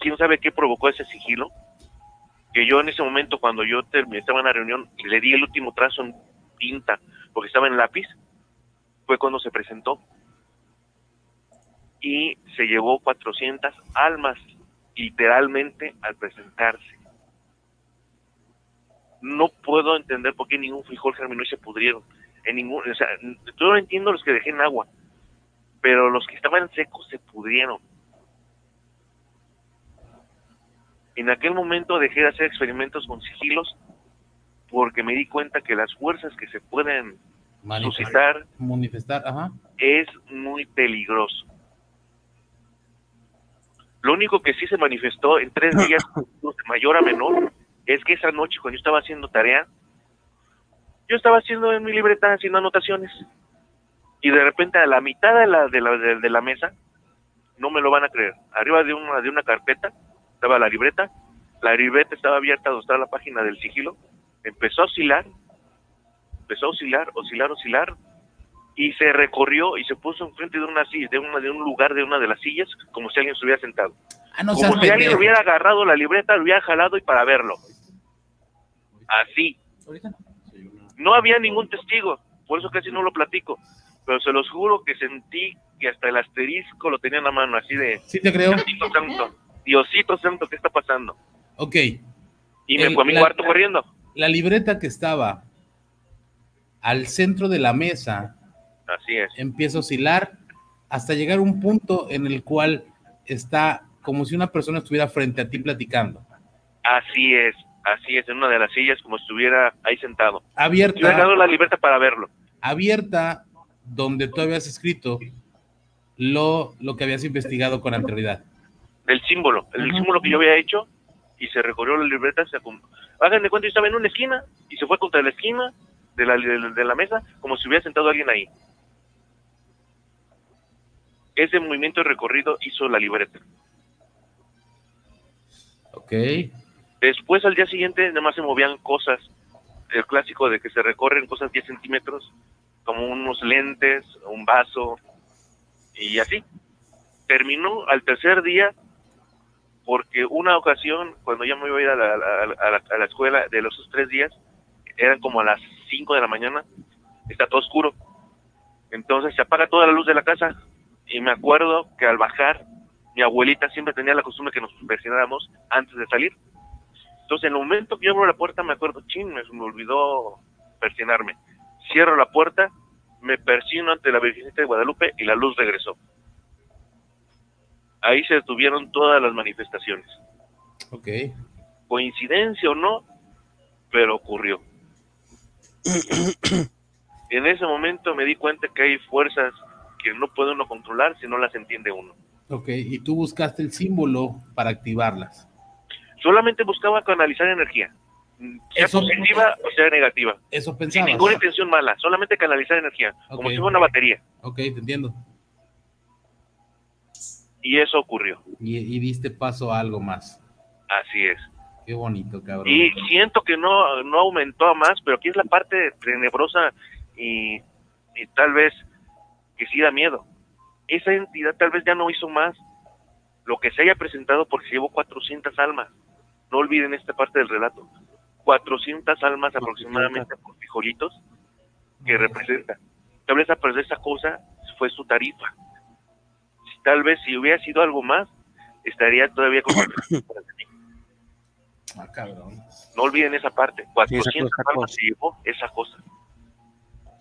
[SPEAKER 19] ¿quién sabe qué provocó ese sigilo? Que yo en ese momento, cuando yo estaba en la reunión, le di el último trazo en tinta, porque estaba en lápiz, fue cuando se presentó. Y se llevó 400 almas, literalmente, al presentarse no puedo entender por qué ningún frijol germinó y se pudrieron. En ningún, o sea, yo entiendo los que dejé en agua, pero los que estaban secos se pudrieron. En aquel momento dejé de hacer experimentos con sigilos porque me di cuenta que las fuerzas que se pueden suscitar
[SPEAKER 2] manifestar
[SPEAKER 19] es muy peligroso. Lo único que sí se manifestó en tres días, de mayor a menor, es que esa noche cuando yo estaba haciendo tarea, yo estaba haciendo en mi libreta haciendo anotaciones y de repente a la mitad de la, de la, de, la mesa, no me lo van a creer, arriba de una, de una carpeta estaba la libreta, la libreta estaba abierta donde estaba la página del sigilo, empezó a oscilar, empezó a oscilar, oscilar, oscilar, y se recorrió y se puso enfrente de una silla, de una, de un lugar de una de las sillas, como si alguien estuviera sentado.
[SPEAKER 2] Ah, no
[SPEAKER 19] como si alguien hubiera agarrado la libreta, lo hubiera jalado y para verlo. Así. No había ningún testigo, por eso casi no lo platico, pero se los juro que sentí que hasta el asterisco lo tenía en la mano, así de...
[SPEAKER 2] Sí, te creo.
[SPEAKER 19] Santo, Diosito santo, ¿qué está pasando?
[SPEAKER 2] Ok.
[SPEAKER 19] Y me fue a mi cuarto corriendo.
[SPEAKER 2] La libreta que estaba al centro de la mesa.
[SPEAKER 19] Así es.
[SPEAKER 2] Empieza a oscilar hasta llegar a un punto en el cual está como si una persona estuviera frente a ti platicando.
[SPEAKER 19] Así es. Así es, en una de las sillas, como si estuviera ahí sentado.
[SPEAKER 2] Abierta.
[SPEAKER 19] Yo he dado la libertad para verlo.
[SPEAKER 2] Abierta, donde tú habías escrito lo, lo que habías investigado con anterioridad.
[SPEAKER 19] El símbolo, el símbolo que yo había hecho, y se recorrió la libreta. Se, hagan de cuenta, yo estaba en una esquina, y se fue contra la esquina de la, de la mesa, como si hubiera sentado alguien ahí. Ese movimiento de recorrido hizo la libreta.
[SPEAKER 2] Ok.
[SPEAKER 19] Después al día siguiente nada más se movían cosas, el clásico de que se recorren cosas 10 centímetros, como unos lentes, un vaso, y así. Terminó al tercer día porque una ocasión, cuando ya me iba a ir a la, escuela, de los tres días, eran como a las 5 de la mañana, está todo oscuro. Entonces se apaga toda la luz de la casa y me acuerdo que al bajar, mi abuelita siempre tenía la costumbre que nos presionáramos antes de salir entonces, en el momento que yo abro la puerta, me acuerdo, ching, me, me olvidó persinarme. Cierro la puerta, me persino ante la Virgencita de Guadalupe y la luz regresó. Ahí se detuvieron todas las manifestaciones.
[SPEAKER 2] Ok.
[SPEAKER 19] Coincidencia o no, pero ocurrió. en ese momento me di cuenta que hay fuerzas que no puede uno controlar si no las entiende uno.
[SPEAKER 2] Ok, y tú buscaste el símbolo para activarlas
[SPEAKER 19] solamente buscaba canalizar energía, sea positiva o sea negativa.
[SPEAKER 2] Eso pensaba.
[SPEAKER 19] Sin ninguna intención mala, solamente canalizar energía, como si fuera una batería.
[SPEAKER 2] Ok, te entiendo.
[SPEAKER 19] Y eso ocurrió.
[SPEAKER 2] Y, diste paso a algo más.
[SPEAKER 19] Así es.
[SPEAKER 2] Qué bonito, cabrón.
[SPEAKER 19] Y siento que no, no aumentó a más, pero aquí es la parte tenebrosa y, y tal vez que sí da miedo. Esa entidad tal vez ya no hizo más lo que se haya presentado porque llevó 400 almas. No olviden esta parte del relato. 400 almas aproximadamente por frijolitos que representa. Tal vez esa cosa fue su tarifa. Tal vez si hubiera sido algo más, estaría todavía con
[SPEAKER 2] Ah, cabrón.
[SPEAKER 19] No olviden esa parte. 400 almas se llevó esa cosa.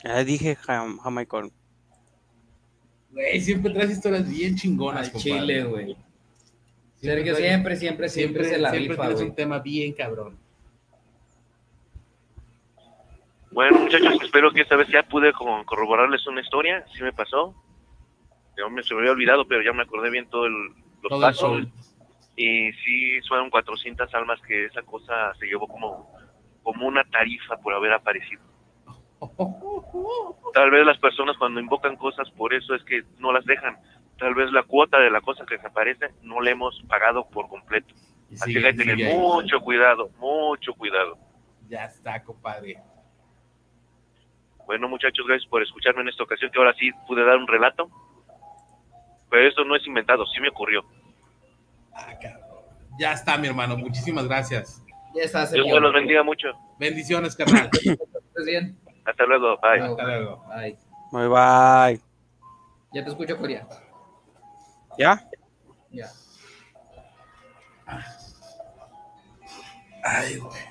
[SPEAKER 4] Ya dije Jamaicón.
[SPEAKER 2] Güey, siempre traes historias bien chingonas,
[SPEAKER 3] Chile, güey. Sergio siempre, siempre, siempre, se la
[SPEAKER 2] siempre es un tema bien cabrón.
[SPEAKER 19] Bueno, muchachos, espero que esta vez ya pude corroborarles una historia. Sí me pasó. Yo me se me había olvidado, pero ya me acordé bien todo el, los pasos. Y sí, fueron 400 almas que esa cosa se llevó como, como una tarifa por haber aparecido. Tal vez las personas cuando invocan cosas por eso es que no las dejan. Tal vez la cuota de la cosa que se aparece no la hemos pagado por completo. Así que hay que tener mucho cuidado, mucho cuidado.
[SPEAKER 2] Ya está, compadre.
[SPEAKER 19] Bueno, muchachos, gracias por escucharme en esta ocasión, que ahora sí pude dar un relato. Pero esto no es inventado, sí me ocurrió.
[SPEAKER 2] Ah, ya está, mi hermano. Muchísimas gracias.
[SPEAKER 3] Ya está,
[SPEAKER 19] Dios los bendiga mucho.
[SPEAKER 2] Bendiciones, carnal.
[SPEAKER 3] bien?
[SPEAKER 19] Hasta luego, bye.
[SPEAKER 2] Hasta luego.
[SPEAKER 3] Bye.
[SPEAKER 4] Bye, bye.
[SPEAKER 3] Ya te escucho, Corea.
[SPEAKER 4] ¿Ya?
[SPEAKER 3] Ya.
[SPEAKER 2] Ay, güey.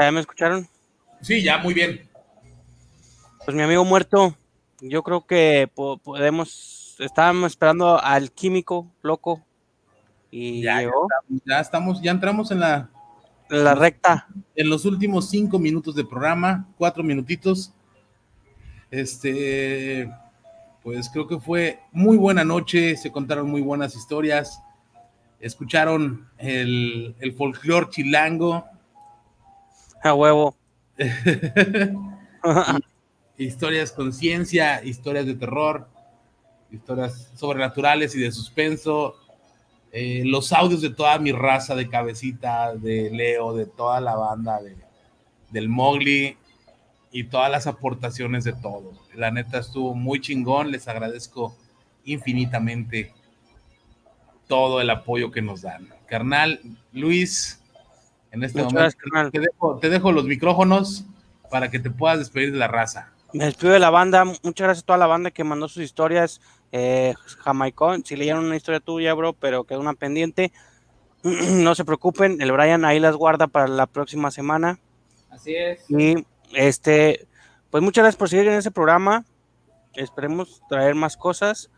[SPEAKER 4] ¿Ya me escucharon?
[SPEAKER 2] Sí, ya, muy bien.
[SPEAKER 4] Pues mi amigo muerto, yo creo que podemos, estábamos esperando al químico loco y
[SPEAKER 2] ya,
[SPEAKER 4] llegó.
[SPEAKER 2] Ya estamos, ya entramos en la,
[SPEAKER 4] la recta.
[SPEAKER 2] En los últimos cinco minutos de programa, cuatro minutitos. Este, pues creo que fue muy buena noche, se contaron muy buenas historias, escucharon el, el folclore chilango.
[SPEAKER 4] A huevo.
[SPEAKER 2] historias con ciencia, historias de terror, historias sobrenaturales y de suspenso, eh, los audios de toda mi raza de cabecita, de Leo, de toda la banda, de, del Mowgli y todas las aportaciones de todo. La neta estuvo muy chingón, les agradezco infinitamente todo el apoyo que nos dan. Carnal, Luis, en este momento te dejo los micrófonos para que te puedas despedir de la raza.
[SPEAKER 4] Me despido de la banda. Muchas gracias a toda la banda que mandó sus historias. Eh, Jamaicón, si leyeron una historia tuya, bro, pero quedó una pendiente. no se preocupen, el Brian ahí las guarda para la próxima semana.
[SPEAKER 3] Así es.
[SPEAKER 4] Y este, pues muchas gracias por seguir en ese programa. Esperemos traer más cosas.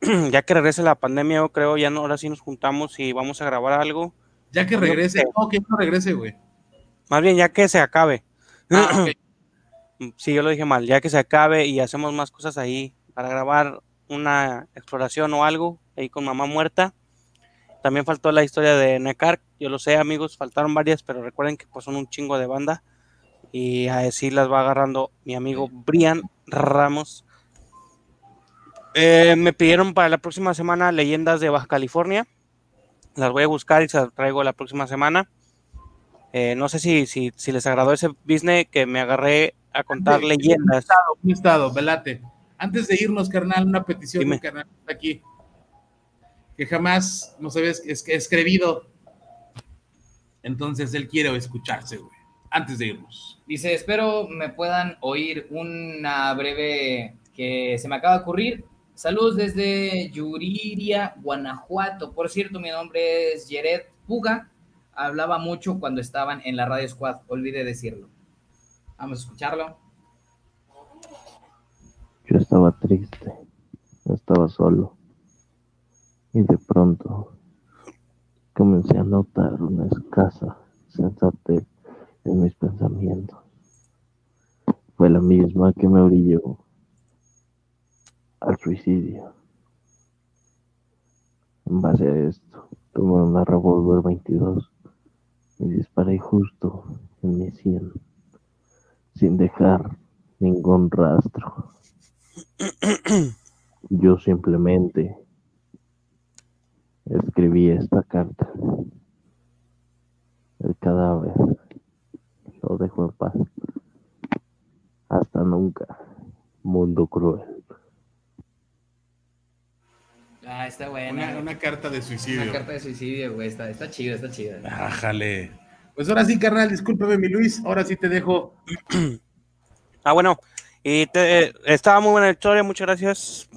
[SPEAKER 4] ya que regrese la pandemia, yo creo, ya no, ahora sí nos juntamos y vamos a grabar algo.
[SPEAKER 2] Ya que regrese, no, que no regrese, güey.
[SPEAKER 4] Más bien, ya que se acabe. Ah, Sí, yo lo dije mal, ya que se acabe y hacemos más cosas ahí para grabar una exploración o algo ahí con mamá muerta. También faltó la historia de Necar, yo lo sé amigos, faltaron varias, pero recuerden que pues son un chingo de banda y a decir las va agarrando mi amigo Brian Ramos. Eh, me pidieron para la próxima semana leyendas de Baja California. Las voy a buscar y se las traigo la próxima semana. Eh, no sé si, si, si, les agradó ese business que me agarré a contar leyendas.
[SPEAKER 2] Un estado, velate. Antes de irnos, carnal, una petición de carnal aquí. Que jamás nos habías escribido. Entonces él quiere escucharse, güey. Antes de irnos.
[SPEAKER 3] Dice, espero me puedan oír una breve que se me acaba de ocurrir. Saludos desde Yuriria, Guanajuato. Por cierto, mi nombre es Jared Puga. Hablaba mucho cuando estaban en la Radio Squad. Olvide decirlo. Vamos a escucharlo.
[SPEAKER 18] Yo estaba triste, estaba solo. Y de pronto comencé a notar una escasa sensatez en mis pensamientos. Fue la misma que me orilló al suicidio. En base a esto, tomé una revólver 22 y disparé justo en mi sien sin dejar ningún rastro. Yo simplemente escribí esta carta. El cadáver lo dejo en paz. Hasta nunca, mundo cruel.
[SPEAKER 3] Ah, está buena.
[SPEAKER 2] Una, carta de suicidio.
[SPEAKER 3] Una carta de suicidio, güey. Está, está chido, está chido.
[SPEAKER 2] Ájale. Pues ahora sí, carnal, discúlpeme, mi Luis, ahora sí te dejo.
[SPEAKER 4] ah, bueno, y te, estaba muy buena la historia, muchas gracias.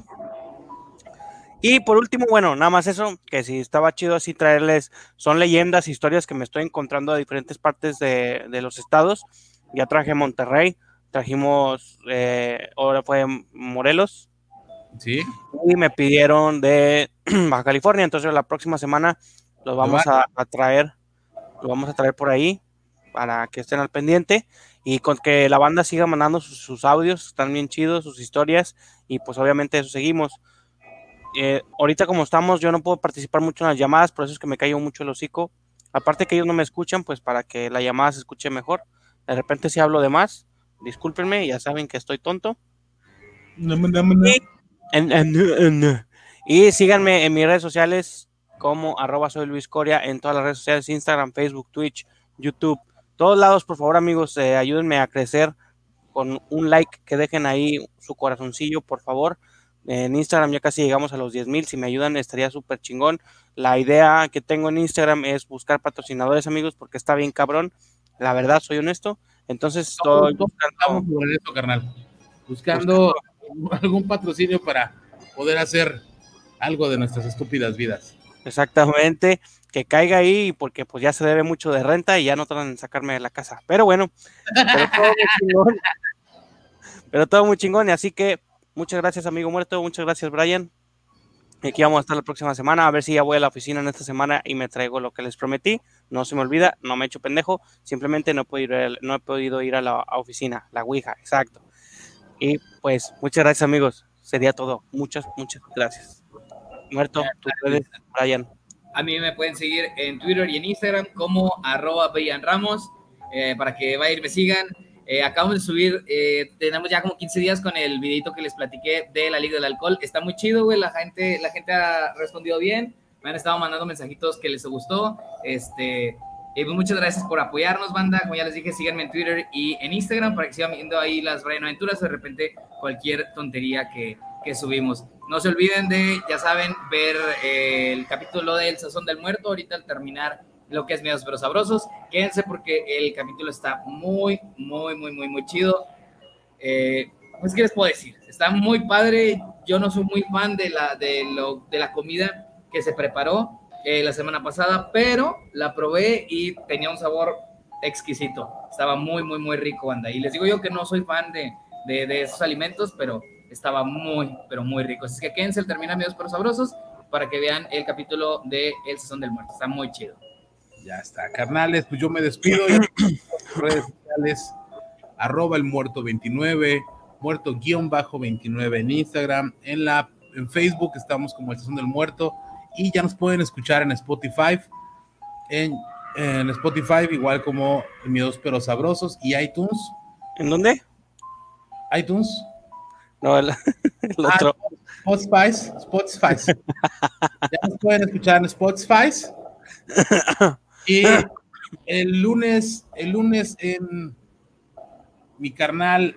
[SPEAKER 4] Y por último, bueno, nada más eso, que si estaba chido así traerles, son leyendas, historias que me estoy encontrando de diferentes partes de, los estados. Ya traje Monterrey, trajimos, eh, ahora fue Morelos.
[SPEAKER 2] Sí.
[SPEAKER 4] Y me pidieron de Baja California, entonces la próxima semana los vamos a traer lo vamos a traer por ahí para que estén al pendiente. Y con que la banda siga mandando sus, audios, están bien chidos, sus historias, y pues obviamente eso seguimos. Eh, ahorita como estamos, yo no puedo participar mucho en las llamadas, por eso es que me cayó mucho el hocico. Aparte que ellos no me escuchan, pues para que la llamada se escuche mejor. De repente si hablo de más, discúlpenme, ya saben que estoy tonto. Y, síganme en mis redes sociales como arroba soy Luis Coria en todas las redes sociales, Instagram, Facebook, Twitch, YouTube, todos lados, por favor amigos, eh, ayúdenme a crecer con un like, que dejen ahí su corazoncillo, por favor. En Instagram ya casi llegamos a los 10 mil, si me ayudan estaría súper chingón. La idea que tengo en Instagram es buscar patrocinadores amigos porque está bien cabrón, la verdad soy honesto. Entonces estoy
[SPEAKER 2] buscando, carnal. buscando algún patrocinio para poder hacer algo de nuestras estúpidas vidas.
[SPEAKER 4] Exactamente, que caiga ahí porque pues ya se debe mucho de renta y ya no tratan de sacarme de la casa. Pero bueno, pero todo muy chingón. Pero todo muy chingón y así que muchas gracias amigo muerto, muchas gracias Brian. Aquí vamos a estar la próxima semana, a ver si ya voy a la oficina en esta semana y me traigo lo que les prometí. No se me olvida, no me he hecho pendejo, simplemente no he podido ir, no he podido ir a la oficina, la Ouija, exacto. Y pues muchas gracias amigos, sería todo. Muchas, muchas gracias. Muerto, tú puedes, Brian.
[SPEAKER 3] A mí me pueden seguir en Twitter y en Instagram como arroba Ramos, eh, para que vayan y me sigan. Eh, acabamos de subir, eh, tenemos ya como 15 días con el videito que les platiqué de la Liga del Alcohol. Está muy chido, güey. La gente, la gente ha respondido bien. Me han estado mandando mensajitos que les gustó. Este, pues muchas gracias por apoyarnos, banda. Como ya les dije, síganme en Twitter y en Instagram para que sigan viendo ahí las Brian Aventuras. De repente, cualquier tontería que, que subimos. No se olviden de, ya saben, ver eh, el capítulo del Sazón del Muerto ahorita al terminar lo que es Miedos pero Sabrosos. Quédense porque el capítulo está muy, muy, muy, muy, muy chido. Eh, pues, ¿qué les puedo decir? Está muy padre. Yo no soy muy fan de la, de lo, de la comida que se preparó eh, la semana pasada, pero la probé y tenía un sabor exquisito. Estaba muy, muy, muy rico, anda. Y les digo yo que no soy fan de, de, de esos alimentos, pero estaba muy, pero muy rico. Así que quédense el termina Amigos Pero Sabrosos para que vean el capítulo de El Sazón del Muerto. Está muy chido.
[SPEAKER 2] Ya está, carnales, pues yo me despido. redes sociales, arroba el muerto 29, muerto guion bajo 29 en Instagram, en la en Facebook estamos como el Sazón del Muerto y ya nos pueden escuchar en Spotify, en, en Spotify igual como Miedos Pero Sabrosos y iTunes.
[SPEAKER 4] ¿En dónde?
[SPEAKER 2] iTunes.
[SPEAKER 4] No, el, otro.
[SPEAKER 2] Ah, Spotify, Spotify. ya nos pueden escuchar en Spotify. Y el lunes, el lunes en mi carnal,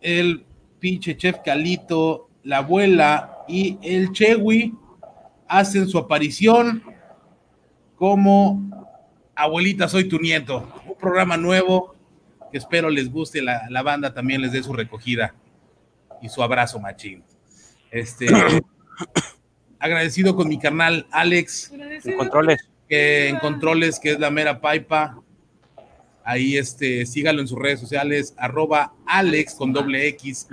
[SPEAKER 2] el pinche chef Calito, la abuela y el Chewi hacen su aparición como Abuelita, soy tu nieto. Un programa nuevo que espero les guste, la, la banda también les dé su recogida y su abrazo machín. Este, agradecido con mi carnal Alex.
[SPEAKER 4] En controles.
[SPEAKER 2] Que, en controles, que es la mera paipa. Ahí este, sígalo en sus redes sociales, arroba Alex con doble X.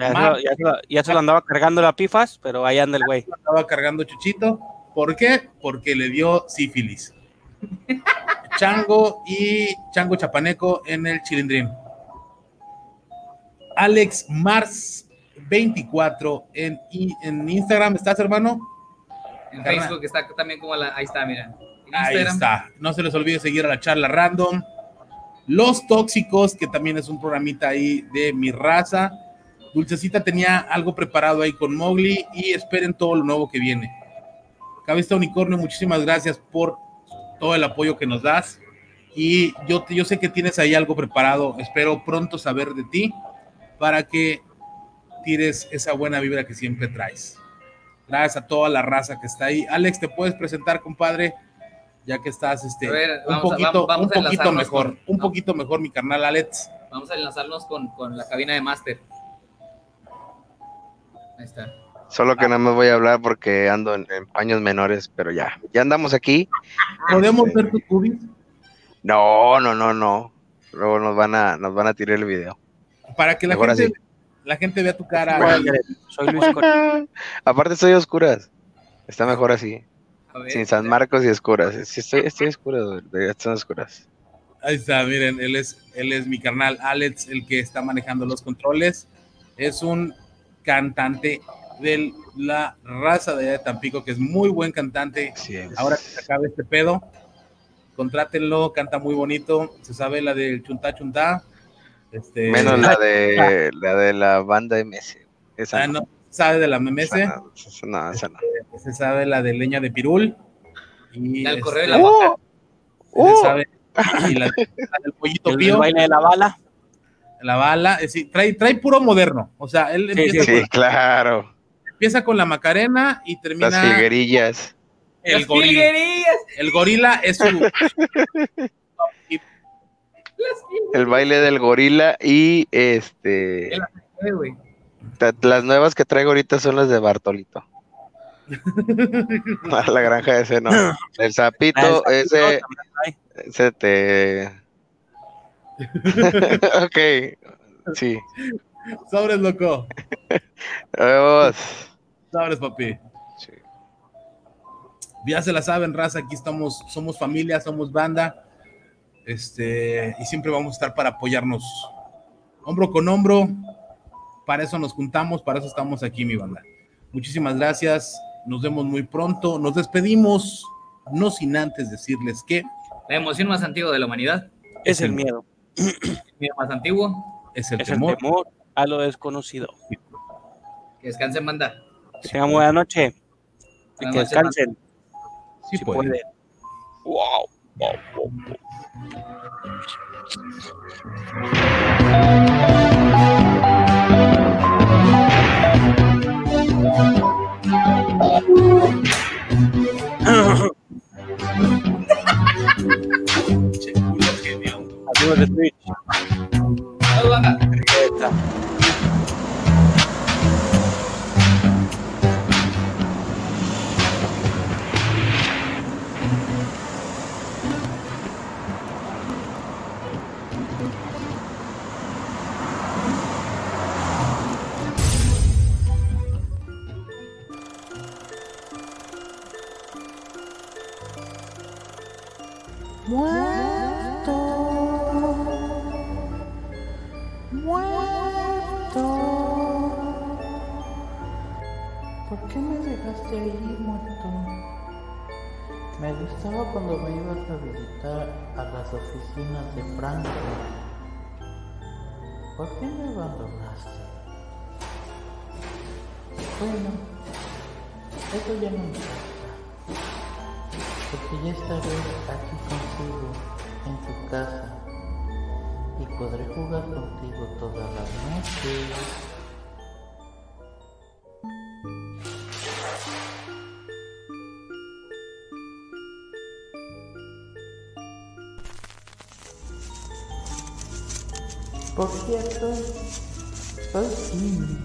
[SPEAKER 4] Ya, se lo andaba cargando la pifas, pero ahí anda el güey.
[SPEAKER 2] Andaba cargando Chuchito. ¿Por qué? Porque le dio sífilis. Chango y Chango Chapaneco en el Chilindrín. Alex Mars 24 en, en Instagram. ¿Estás, hermano?
[SPEAKER 3] En Facebook está también como la. Ahí está, mira.
[SPEAKER 2] Ahí está. No se les olvide seguir a la charla random. Los Tóxicos, que también es un programita ahí de mi raza. Dulcecita tenía algo preparado ahí con Mowgli y esperen todo lo nuevo que viene. Cabeza Unicornio, muchísimas gracias por todo el apoyo que nos das. Y yo, yo sé que tienes ahí algo preparado. Espero pronto saber de ti para que tires esa buena vibra que siempre traes. Gracias a toda la raza que está ahí. Alex, ¿te puedes presentar, compadre? Ya que estás este, un poquito, un poquito mejor, un poquito mejor, mi carnal Alex.
[SPEAKER 3] Vamos a enlazarnos con, con la cabina de máster. Ahí está.
[SPEAKER 20] Solo que no me voy a hablar porque ando en, paños menores, pero ya, ya andamos aquí.
[SPEAKER 2] ¿Podemos ver tu cubis?
[SPEAKER 20] No, no, no, no. Luego nos van a, nos van a tirar el video.
[SPEAKER 2] Para que la gente, la gente vea tu cara.
[SPEAKER 20] Soy Luis Aparte soy oscuras. Está mejor así. Sin San Marcos y oscuras. Sí, estoy, estoy oscura, están oscuras.
[SPEAKER 2] Ahí está, miren, él es, él es mi carnal Alex, el que está manejando los controles. Es un cantante de la raza de Tampico, que es muy buen cantante. Ahora que se acabe este pedo, contrátenlo, canta muy bonito. Se sabe la del Chuntá Chuntá. Este...
[SPEAKER 20] Menos la de la de la banda MS.
[SPEAKER 2] Esa ah, no. sabe de la MS.
[SPEAKER 20] no, esa no.
[SPEAKER 2] Se sabe la de leña de pirul.
[SPEAKER 3] Y el correo de la ¡Oh!
[SPEAKER 2] Se sabe y la, del pollito
[SPEAKER 4] pío. El baile de la bala.
[SPEAKER 2] La bala, es decir, trae, trae puro moderno. O sea, él empieza
[SPEAKER 20] sí, claro.
[SPEAKER 2] Empieza con la Macarena y termina.
[SPEAKER 20] Las figuerillas.
[SPEAKER 2] El gorila. El gorila es su.
[SPEAKER 20] el baile del gorila y este. Las nuevas que traigo ahorita son las de Bartolito. la granja ese no. El sapito, ese, ese te. ok, sí.
[SPEAKER 2] Sobres, loco.
[SPEAKER 20] Vamos.
[SPEAKER 2] Sobres, papi. Sí. Ya se la saben, raza. Aquí estamos, somos familia, somos banda. Este, y siempre vamos a estar para apoyarnos hombro con hombro. Para eso nos juntamos, para eso estamos aquí, mi banda. Muchísimas gracias. Nos vemos muy pronto. Nos despedimos, no sin antes decirles que.
[SPEAKER 3] La emoción más antigua de la humanidad
[SPEAKER 4] es, el miedo.
[SPEAKER 3] El miedo más antiguo
[SPEAKER 2] es el, temor.
[SPEAKER 4] a lo desconocido.
[SPEAKER 3] Que descansen, manda.
[SPEAKER 4] Sean buena noche. que descansen.
[SPEAKER 2] Sí, si pueden.
[SPEAKER 4] Wow. Wow, wow. Adiós de Twitch.
[SPEAKER 1] Muerto. Muerto. ¿Por qué me dejaste ahí muerto? Me gustaba cuando me ibas a visitar a las oficinas de Frankfurt. ¿Por qué me abandonaste? Bueno, eso ya no me porque ya estaré aquí contigo en tu casa y podré jugar contigo todas las noches. Por cierto, soy Tim.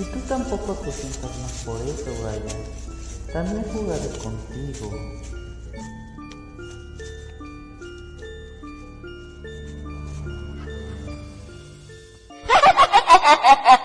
[SPEAKER 1] Y tú tampoco te sientas más por eso, Brian. También jugaré contigo.